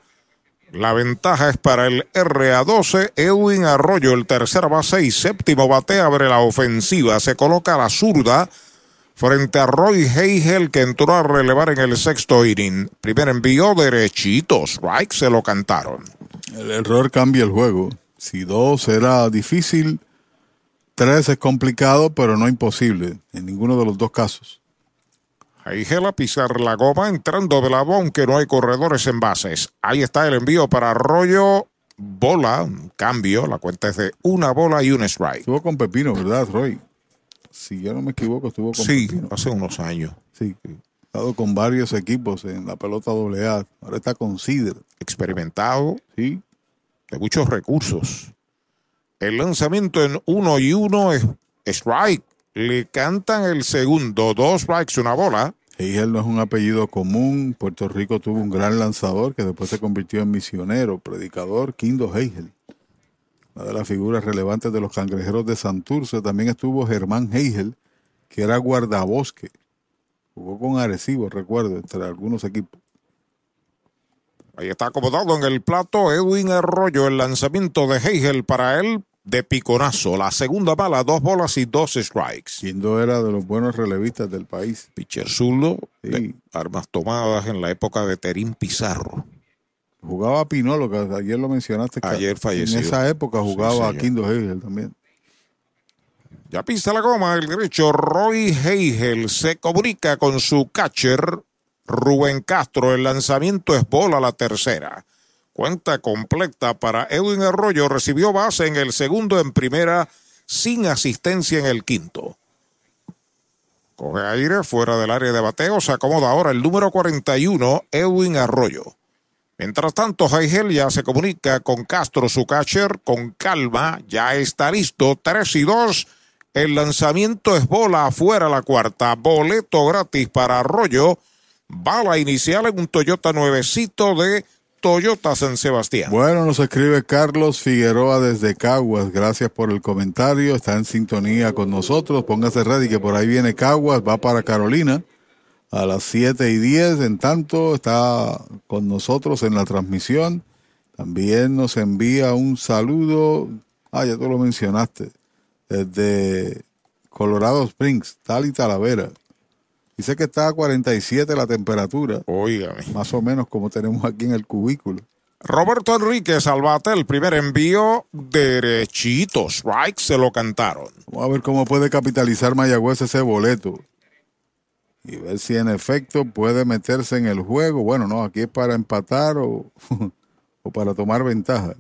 La ventaja es para el RA12. Edwin Arroyo, el tercer base y séptimo bate, abre la ofensiva. Se coloca la zurda frente a Roy Heigel, que entró a relevar en el sexto inning. Primer envío derechito. Strike se lo cantaron. El error cambia el juego. Si dos era difícil, tres es complicado, pero no imposible. En ninguno de los dos casos. Heigel a pisar la goma, entrando de la aunque no hay corredores en bases. Ahí está el envío para Arroyo. Bola, cambio. La cuenta es de una bola y un strike. Estuvo con Pepino, ¿verdad, Roy? Si yo no me equivoco, estuvo con Sí, Pepino. hace unos años. Sí. Estado con varios equipos en la pelota AA. Ahora está con Cider. Experimentado. Sí. De muchos recursos. El lanzamiento en uno y uno es strike. Le cantan el segundo. Dos strikes, una bola. Heigel no es un apellido común. Puerto Rico tuvo un gran lanzador que después se convirtió en misionero, predicador, Quindo Heigel. Una de las figuras relevantes de los cangrejeros de Santurce también estuvo Germán Heigel, que era guardabosque. Jugó con Arecibo, recuerdo, entre algunos equipos. Ahí está acomodado en el plato Edwin Arroyo. El lanzamiento de Heigel para él de piconazo. La segunda bala, dos bolas y dos strikes. Quindo era de los buenos relevistas del país. Pitcher zurdo, de armas tomadas en la época de Terín Pizarro. Jugaba Pinolo, que ayer lo mencionaste. que Ayer falleció. En esa época Sí, jugaba señor. Quindo Heigel también. Ya pisa la goma el derecho. Roy Heigel se comunica con su catcher Rubén Castro. El lanzamiento es bola la tercera. Cuenta completa para Edwin Arroyo. Recibió base en el segundo en primera sin asistencia en el quinto. Coge aire fuera del área de bateo. Se acomoda ahora el número 41, Edwin Arroyo. Mientras tanto, Heigel ya se comunica con Castro, su catcher, con calma. Ya está listo. 3 y 2. El lanzamiento es bola afuera la cuarta. Boleto gratis para Arroyo. Bala inicial en un Toyota nuevecito de Toyota San Sebastián. Bueno, nos escribe Carlos Figueroa desde Caguas. Gracias por el comentario. Está en sintonía con nosotros. Póngase ready que por ahí viene Caguas. Va para Carolina a las 7 y 10. En tanto, está con nosotros en la transmisión. También nos envía un saludo. Ah, ya tú lo mencionaste. Desde Colorado Springs, Tali Talavera. Dice que está a 47 la temperatura. Óigame. Más o menos como tenemos aquí en el cubículo. Roberto Enríquez al el primer envío derechito, strike, se lo cantaron. Vamos a ver cómo puede capitalizar Mayagüez ese boleto. Y ver si en efecto puede meterse en el juego. Bueno, no, aquí es para empatar o, o para tomar ventaja.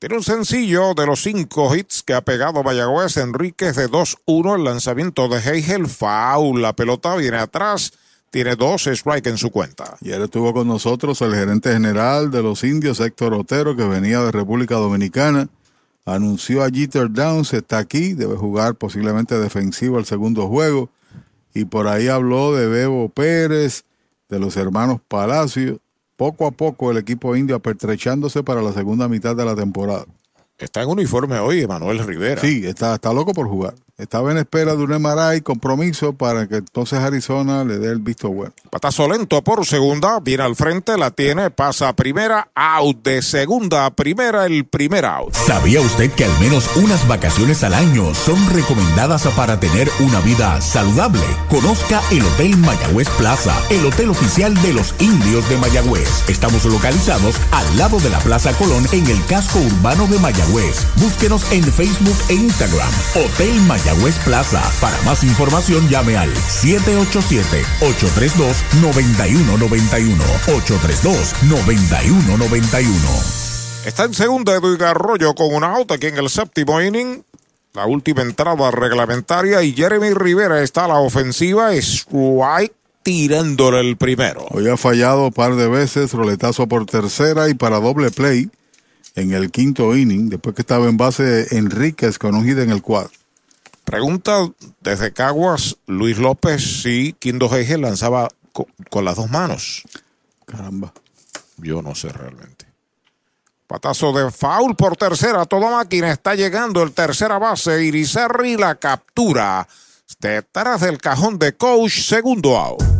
Tiene un sencillo de los cinco hits que ha pegado Mayagüez Enríquez de 2-1. El lanzamiento de Heigel, foul. La pelota viene atrás. Tiene dos strikes en su cuenta. Y ahora estuvo con nosotros el gerente general de los indios, Héctor Otero, que venía de República Dominicana. Anunció a Jeter Downs, está aquí, debe jugar posiblemente defensivo el segundo juego. Y por ahí habló de Bebo Pérez, de los hermanos Palacio. Poco a poco el equipo indio apertrechándose para la segunda mitad de la temporada. Está en uniforme hoy, Emanuel Rivera. Sí, está, está loco por jugar. Estaba en espera de un MRI compromiso para que entonces Arizona le dé el visto bueno. Patazo lento por segunda, viene al frente, la tiene, pasa a primera, out de segunda a primera, el primer out. ¿Sabía usted que al menos unas vacaciones al año son recomendadas para tener una vida saludable? Conozca el Hotel Mayagüez Plaza, el hotel oficial de los indios de Mayagüez. Estamos localizados al lado de la Plaza Colón en el casco urbano de Mayagüez. Búsquenos en Facebook e Instagram. Hotel Mayagüez Plaza. Para más información llame al 787-832-9191. 832-9191. Está en segunda Edwin Arroyo con una auto aquí en el séptimo inning. La última entrada reglamentaria y Jeremy Rivera está a la ofensiva. Strike tirándole el primero. Hoy ha fallado un par de veces, roletazo por tercera y para doble play en el quinto inning, después que estaba en base Enríquez con un hit en el cuadro. Pregunta desde Caguas, Luis López, si Quindo Geige lanzaba con, con, las dos manos. Caramba. Yo no sé realmente. Patazo de foul por tercera, toda máquina está llegando el tercera base, Irizarri la captura detrás del cajón de coach, segundo out.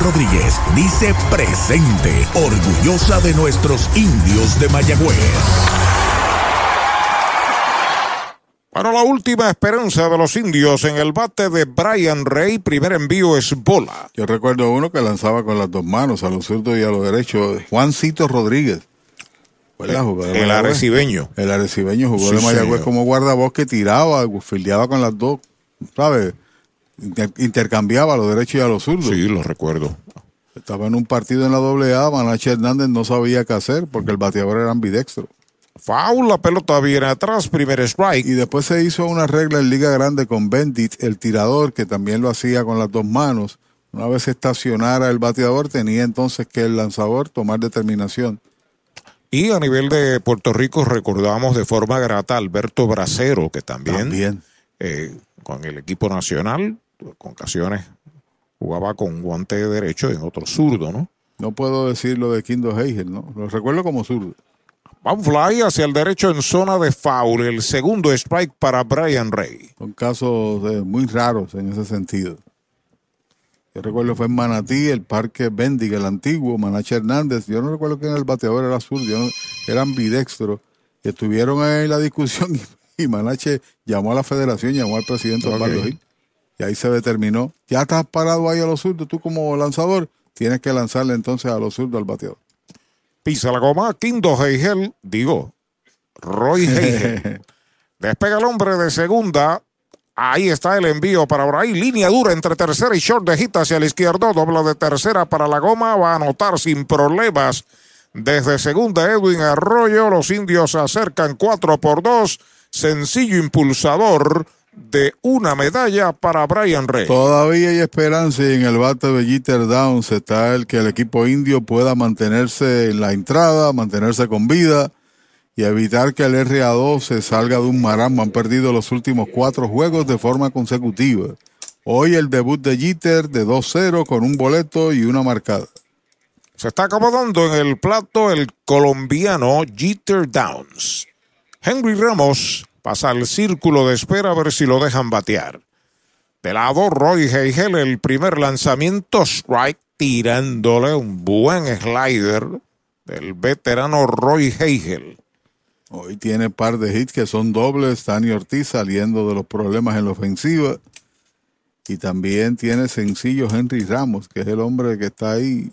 Rodríguez dice presente, orgullosa de nuestros indios de Mayagüez. Bueno, la última esperanza de los indios en el bate de Brian Rey, primer envío es bola. Yo recuerdo uno que lanzaba con las dos manos, a los zurdos y a los derechos, Juancito Rodríguez. El, el arecibeño. El arecibeño jugó sí, de Mayagüez señor. como guardabosque, tiraba, fildeaba con las dos, ¿sabes? Intercambiaba a los derechos y a los zurdos. Sí, lo recuerdo. Estaba en un partido en la AA, Manache Hernández no sabía qué hacer porque el bateador era ambidextro. Foul, la pelota viene atrás, primer strike. Y después se hizo una regla en Liga Grande con Bendit, el tirador, que también lo hacía con las dos manos. Una vez estacionara el bateador, tenía entonces que el lanzador tomar determinación. Y a nivel de Puerto Rico recordamos de forma grata a Alberto Bracero, que también, también. Eh, con el equipo nacional, con ocasiones jugaba con guante de derecho y en otro zurdo, ¿no? No puedo decir lo de Kindo Heigel, ¿no? Lo recuerdo como zurdo. Fly hacia el derecho en zona de foul. El segundo strike para Brian Rey. Son casos eh, muy raros en ese sentido. Yo recuerdo fue en Manatí, el parque Bendig, el antiguo, Manache Hernández. Yo no recuerdo quién era el bateador, era azul, yo no, era ambidextro. Y estuvieron en la discusión y, y, Manache llamó a la federación, llamó al presidente okay. Osvaldo Gil. Y ahí se determinó. Ya estás parado ahí a los zurdos, tú como lanzador, tienes que lanzarle entonces a los zurdos al bateador. Pisa la goma, Kindo Heigel, digo, Roy Heigel. Despega el hombre de segunda. Ahí está el envío para por ahí. Línea dura entre tercera y short de hit hacia el izquierdo. Doble de tercera para la goma. Va a anotar sin problemas. Desde segunda, Edwin Arroyo. Los indios se acercan 4 por 2. Sencillo impulsador de una medalla para Brian Rey. Todavía hay esperanza y en el bate de Jeter Downs está el que el equipo indio pueda mantenerse en la entrada, mantenerse con vida y evitar que el RA2 se salga de un marasmo. Han perdido los últimos cuatro juegos de forma consecutiva. Hoy el debut de Jeter de 2-0 con un boleto y una marcada. Se está acomodando en el plato el colombiano Jeter Downs. Henry Ramos pasa al círculo de espera a ver si lo dejan batear. De lado, Roy Heigel, el primer lanzamiento, strike, tirándole un buen slider del veterano Roy Heigel. Hoy tiene par de hits que son dobles. Dani Ortiz saliendo de los problemas en la ofensiva. Y también tiene sencillo Henry Ramos, que es el hombre que está ahí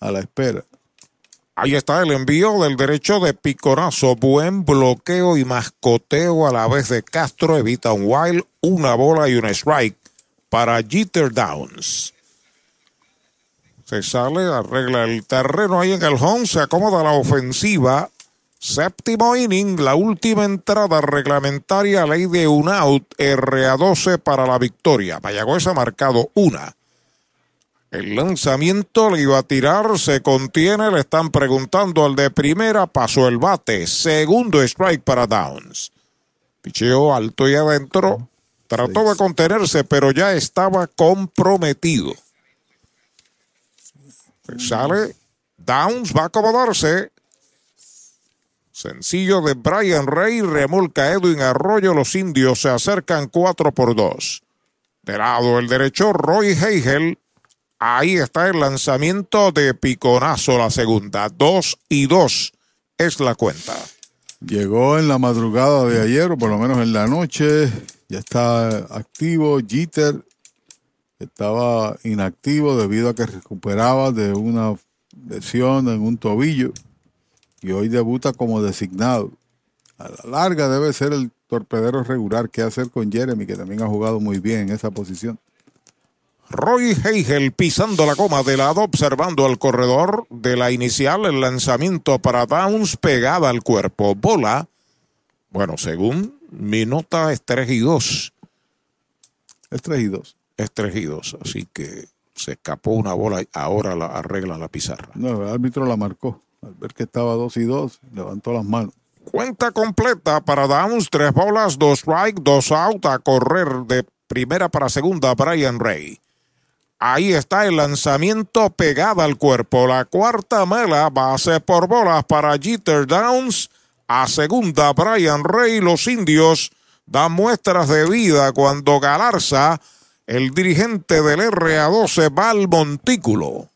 a la espera. Ahí está el envío del derecho de Picorazo. Buen bloqueo y mascoteo a la vez de Castro. Evita un wild, una bola y un strike para Jeter Downs. Se sale, arregla el terreno ahí en el home, se acomoda la ofensiva. Séptimo inning, la última entrada reglamentaria, ley de un out, RA12 para la victoria. Mayagüez ha marcado una. El lanzamiento le iba a tirar, se contiene, le están preguntando al de primera, pasó el bate, segundo strike para Downs. Picheo alto y adentro, trató de contenerse, pero ya estaba comprometido. Sale, Downs va a acomodarse. Sencillo de Brian Rey, remolca Edwin Arroyo, los indios se acercan 4 por 2. De lado el derecho, Roy Heigel Ahí está el lanzamiento de Piconazo, la segunda. Dos y dos es la cuenta. Llegó en la madrugada de ayer, o por lo menos en la noche. Ya está activo. Jeter estaba inactivo debido a que recuperaba de una lesión en un tobillo. Y hoy debuta como designado. A la larga debe ser el torpedero regular. ¿Qué hacer con Jeremy, que también ha jugado muy bien en esa posición? Roy Heigel pisando la coma de lado, observando al corredor de la inicial, el lanzamiento para Downs pegada al cuerpo. Bola, bueno, según mi nota es 3 y 2. Es 3 y 2. Es 3 y 2, así que se escapó una bola y ahora la arregla la pizarra. No, el árbitro la marcó. Al ver que estaba 2 y 2, levantó las manos. Cuenta completa para Downs, tres bolas, dos strike, dos out, a correr de primera para segunda Brian Ray. Ahí está el lanzamiento pegada al cuerpo. La cuarta mela, base por bolas para Jeter Downs. A segunda, Brian Rey. Los indios dan muestras de vida cuando Galarza, el dirigente del RA12, va al montículo.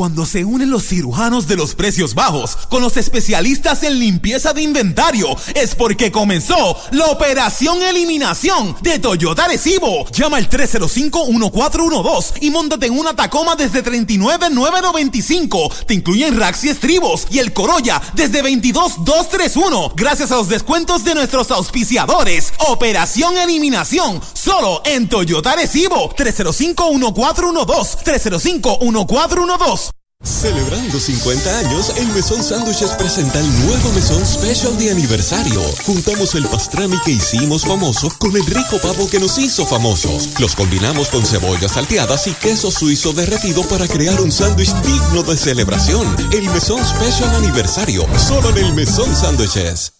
Cuando se unen los cirujanos de los precios bajos con los especialistas en limpieza de inventario, es porque comenzó la operación eliminación de Toyota Recibo. Llama al 305-1412 y montate en una Tacoma desde 39,995. Te incluyen racks y estribos y el Corolla desde 22,231. Gracias a los descuentos de nuestros auspiciadores. Operación eliminación solo en Toyota Recibo. 305-1412. 305-1412. Celebrando 50 años, el Mesón Sándwiches presenta el nuevo Mesón Special de aniversario. Juntamos el pastrami que hicimos famoso con el rico pavo que nos hizo famosos. Los combinamos con cebollas salteadas y queso suizo derretido para crear un sándwich digno de celebración. El Mesón Special Aniversario, solo en el Mesón Sándwiches.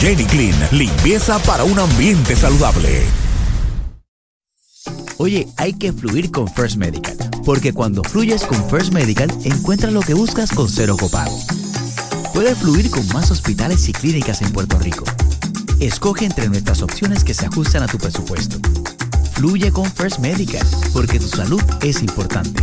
Jenny Clean, limpieza para un ambiente saludable. Oye, hay que fluir con First Medical, porque cuando fluyes con First Medical, encuentras lo que buscas con cero copago. Puedes fluir con más hospitales y clínicas en Puerto Rico. Escoge entre nuestras opciones que se ajustan a tu presupuesto. Fluye con First Medical, porque tu salud es importante.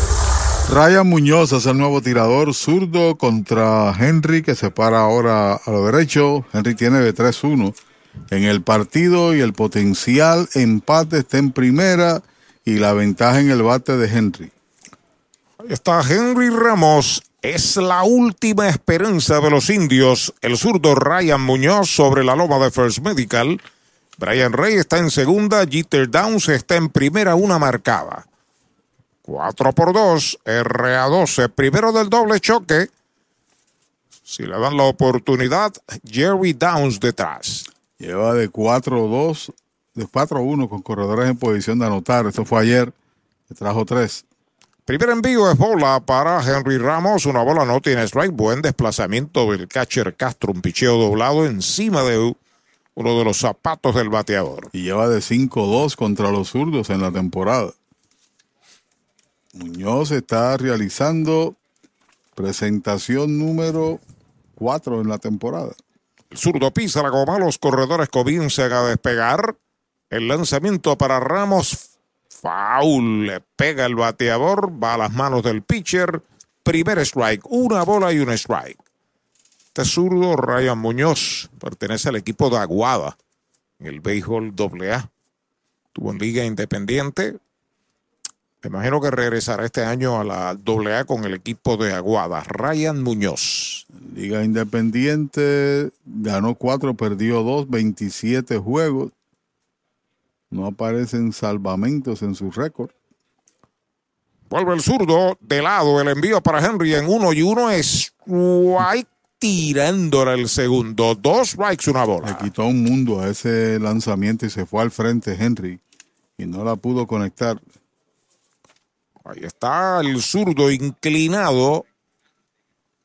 Ryan Muñoz es el nuevo tirador zurdo contra Henry, que se para ahora a lo derecho. Henry tiene de 3-1 en el partido y el potencial empate está en primera y la ventaja en el bate de Henry. Ahí está Henry Ramos. Es la última esperanza de los indios. El zurdo Ryan Muñoz sobre la loma de First Medical. Brian Rey está en segunda. Jeter Downs está en primera, una marcada. 4 por 2, RA12, primero del doble choque. Si le dan la oportunidad, Jerry Downs detrás. Lleva de 4-2, de 4-1 con corredores en posición de anotar. Esto fue ayer, le trajo 3. Primer envío es bola para Henry Ramos. Una bola no tiene strike. Buen desplazamiento del catcher Castro. Un picheo doblado encima de uno de los zapatos del bateador. Y lleva de 5-2 contra los zurdos en la temporada. Muñoz está realizando presentación número 4 en la temporada. El zurdo pisa la goma, los corredores comienzan a despegar. El lanzamiento para Ramos. Foul. Le pega el bateador. Va a las manos del pitcher. Primer strike. Una bola y un strike. Este zurdo, Ryan Muñoz, pertenece al equipo de Aguada el béisbol AA. Tuvo en Liga Independiente. Me imagino que regresará este año a la AA con el equipo de Aguada. Ryan Muñoz. Liga Independiente ganó 4, perdió 2, 27 juegos. No aparecen salvamentos en su récord. Vuelve el zurdo de lado. El envío para Henry en uno y uno es White tirándole el segundo. Dos strikes, una bola. Le quitó un mundo a ese lanzamiento y se fue al frente Henry y no la pudo conectar. Ahí está el zurdo inclinado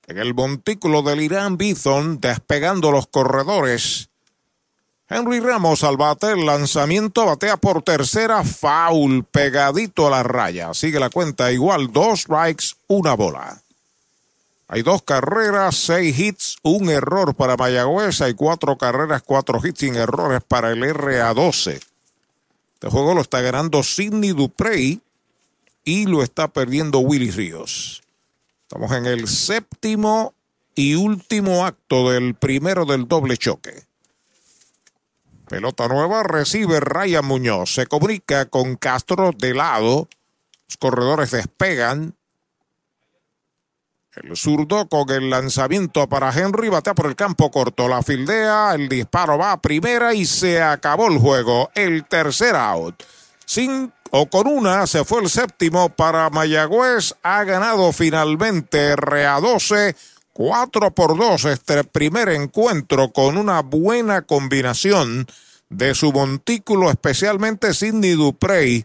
en el montículo del Irán Bison, despegando los corredores. Henry Ramos al bate, el lanzamiento batea por tercera, foul, pegadito a la raya. Sigue la cuenta igual, dos strikes, una bola. Hay dos carreras, seis hits, un error para Mayagüez. Hay cuatro carreras, cuatro hits sin errores para el RA12. Este juego lo está ganando Sidney Duprey y lo está perdiendo Willy Ríos. Estamos en el séptimo y último acto del primero del doble choque. Pelota nueva, recibe Ryan Muñoz. Se comunica con Castro de lado. Los corredores despegan. El zurdo con el lanzamiento para Henry, batea por el campo corto, la fildea, el disparo va a primera y se acabó el juego. El tercer out. Sin o con una se fue el séptimo para Mayagüez. Ha ganado finalmente Rea 12. 4 por 2 este primer encuentro con una buena combinación de su montículo, especialmente Sidney Duprey,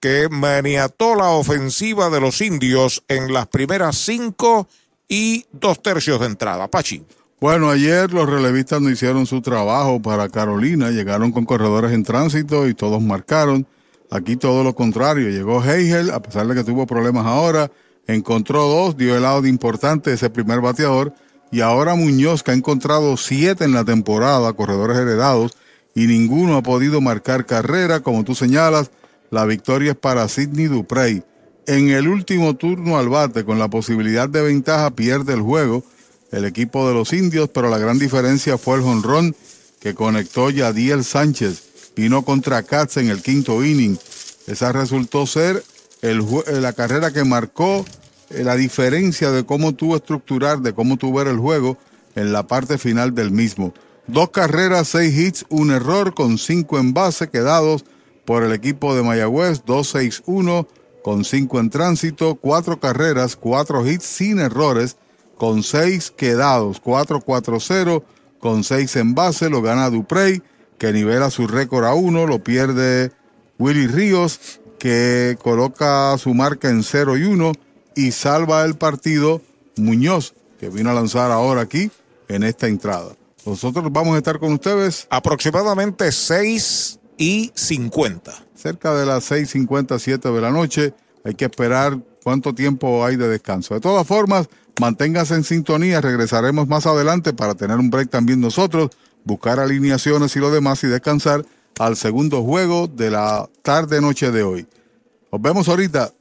que maniató la ofensiva de los indios en las primeras cinco y dos tercios de entrada. Pachi. Bueno, ayer los relevistas no hicieron su trabajo para Carolina, llegaron con corredores en tránsito y todos marcaron. Aquí todo lo contrario, llegó Heigel, a pesar de que tuvo problemas ahora, encontró dos, dio el lado de importante ese primer bateador, y ahora Muñoz, que ha encontrado siete en la temporada, corredores heredados, y ninguno ha podido marcar carrera, como tú señalas, la victoria es para Sidney Duprey. En el último turno al bate, con la posibilidad de ventaja, pierde el juego el equipo de los indios, pero la gran diferencia fue el jonrón que conectó Yadiel Sánchez. Vino contra Katz en el quinto inning. Esa resultó ser el, la carrera que marcó la diferencia de cómo tuvo estructurar, de cómo tuvo el juego en la parte final del mismo. Dos carreras, seis hits, un error con cinco en base quedados por el equipo de Mayagüez, 2-6-1 con cinco en tránsito, cuatro carreras, cuatro hits sin errores, con seis quedados, 4-4-0 con seis en base, lo gana Duprey, que nivela su récord a uno, lo pierde Willy Ríos, que coloca su marca en 0 y 1 y salva el partido Muñoz, que vino a lanzar ahora aquí en esta entrada. Nosotros vamos a estar con ustedes aproximadamente 6 y 50. Cerca de las 6.57 de la noche. Hay que esperar cuánto tiempo hay de descanso. De todas formas, manténgase en sintonía. Regresaremos más adelante para tener un break también nosotros, buscar alineaciones y lo demás y descansar al segundo juego de la tarde-noche de hoy. Nos vemos ahorita.